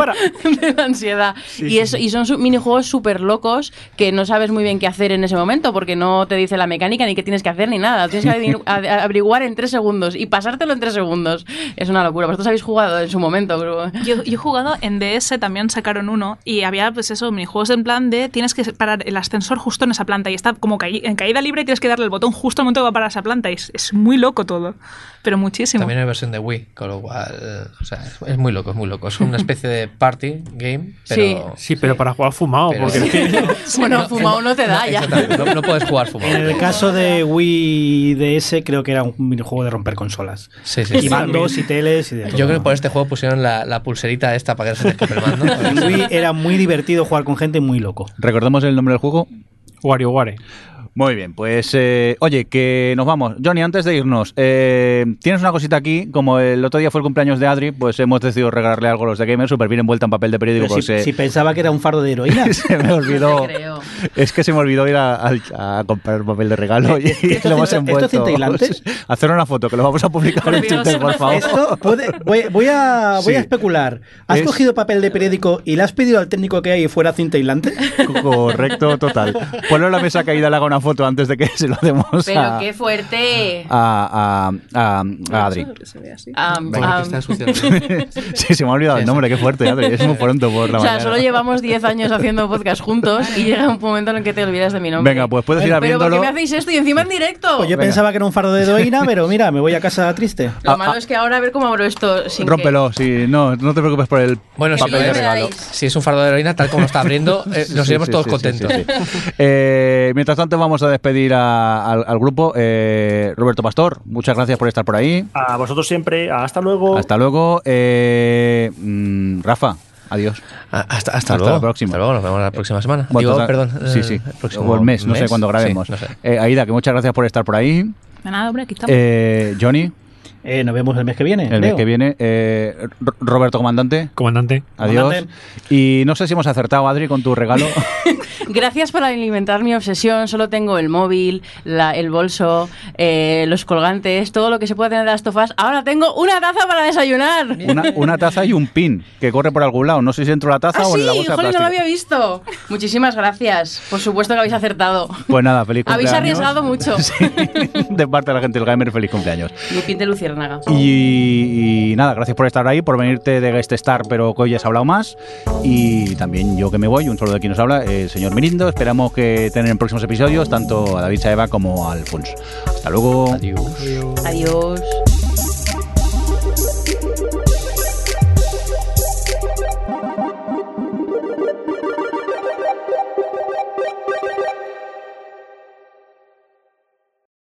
de la ansiedad. Y, y son minijuegos súper locos que no sabes muy bien qué hacer en ese momento porque no te dice la mecánica ni qué tienes que hacer ni nada. Tienes que averiguar en tres segundos y pasártelo en tres segundos. Es una locura. Habéis jugado en su momento, pero... Yo, yo he jugado en DS, también sacaron uno, y había, pues eso, minijuegos en plan de tienes que parar el ascensor justo en esa planta, y está como caí- en caída libre y tienes que darle el botón justo al momento que va a parar esa planta, y es, es muy loco todo, pero muchísimo. También hay versión de Wii, con lo cual, o sea, es- es muy loco, es muy loco. Es una especie de party game, pero... Sí, pero para jugar fumado, pero- porque *laughs* Bueno, fumado no te da ya. No, no puedes jugar fumado. En el caso de Wii DS, creo que era un minijuego de romper consolas. Sí, sí, Y sí. mandos y teles y de todo. Yo creo que por este juego pusieron la, la pulserita esta para que no se te escape el mando. *laughs* En Wii era muy divertido jugar con gente muy loco. ¿Recordamos el nombre del juego? WarioWare. Muy bien, pues eh, oye, que nos vamos. Johnny, antes de irnos, eh, tienes una cosita aquí, como el otro día fue el cumpleaños de Adri, pues hemos decidido regalarle algo a los de Gamer, súper bien envuelta en papel de periódico. Pues, si, eh, si pensaba que era un fardo de heroína. *laughs* se me olvidó. *laughs* Es que se me olvidó ir a, a- a comprar papel de regalo y, ¿Esto lo hemos envuelto. *laughs* Hacer una foto, que lo vamos a publicar Por en Twitter, por por favor. Esto puede- voy, voy a, voy Sí. a especular. ¿Has Es- cogido papel de periódico y le has pedido al técnico que hay fuera cinta aislante? Correcto, total. Ponlo en la mesa caída, le haga una foto foto antes de que *laughs* se lo demos Pero a, qué fuerte. a, a, a- a Adri. Que *laughs* sí, se me ha olvidado el nombre, qué fuerte, Adri. Es muy pronto por la O sea, mañana. solo llevamos 10 años haciendo podcast juntos y llega un momento en el que te olvidas de mi nombre. Venga, pues puedes ir Pero ¿por qué abriéndolo. me hacéis esto y encima en directo? Pues yo Venga. pensaba que era un fardo de heroína, pero mira, me voy a casa triste. Lo Ah, malo ah. es que ahora a ver cómo abro esto sin Rómpelo, sí, no, no te preocupes por el Bueno, si, papel de lo regalo. si es un fardo de heroína, tal como lo está abriendo, eh, nos sí, iremos sí, todos sí, contentos. sí, sí, sí. Eh, mientras tanto, vamos a despedir a- al, al grupo. Eh, Roberto Pastor, muchas gracias por estar por ahí. A vosotros siempre. Hasta luego. Hasta luego. Eh, mm, Rafa, adiós. Ah, Hasta, hasta, Hasta luego. la próxima. Hasta luego, nos vemos la próxima semana. Bueno, Digo, perdón. Sí, eh, sí. el próximo o el mes, no sé cuándo grabemos. Sí, no sé. Eh, Aida, que muchas gracias por estar por ahí. De nada, hombre, aquí estamos. Eh, Johnny, Eh, nos vemos el mes que viene. el mes que viene. Eh, Roberto Comandante, Comandante. adiós. Comandante. Y no sé si hemos acertado, Adri, con tu regalo. *laughs* Gracias por alimentar mi obsesión. Solo tengo el móvil, la- el bolso, eh, los colgantes, todo lo que se puede tener de las tofas. Ahora tengo una taza para desayunar. Una, una *laughs* taza y un pin que corre por algún lado. No sé si dentro de la taza Ah, o sí, en la bolsa de jolín, no lo había visto. Muchísimas gracias. Por supuesto que habéis acertado. Pues nada, feliz Habéis cumpleaños. arriesgado mucho. *laughs* Sí, de parte de la gente del gamer, feliz cumpleaños. Mi pin de luciérnaga. Y, y nada, gracias por estar ahí, por venirte de guest star, pero que hoy has hablado más. Y también yo que me voy, un saludo de quien nos habla, el señor Mirindo. Esperamos que tener en próximos episodios tanto a David Saeva como a Alfonso. Hasta luego. Adiós. Adiós.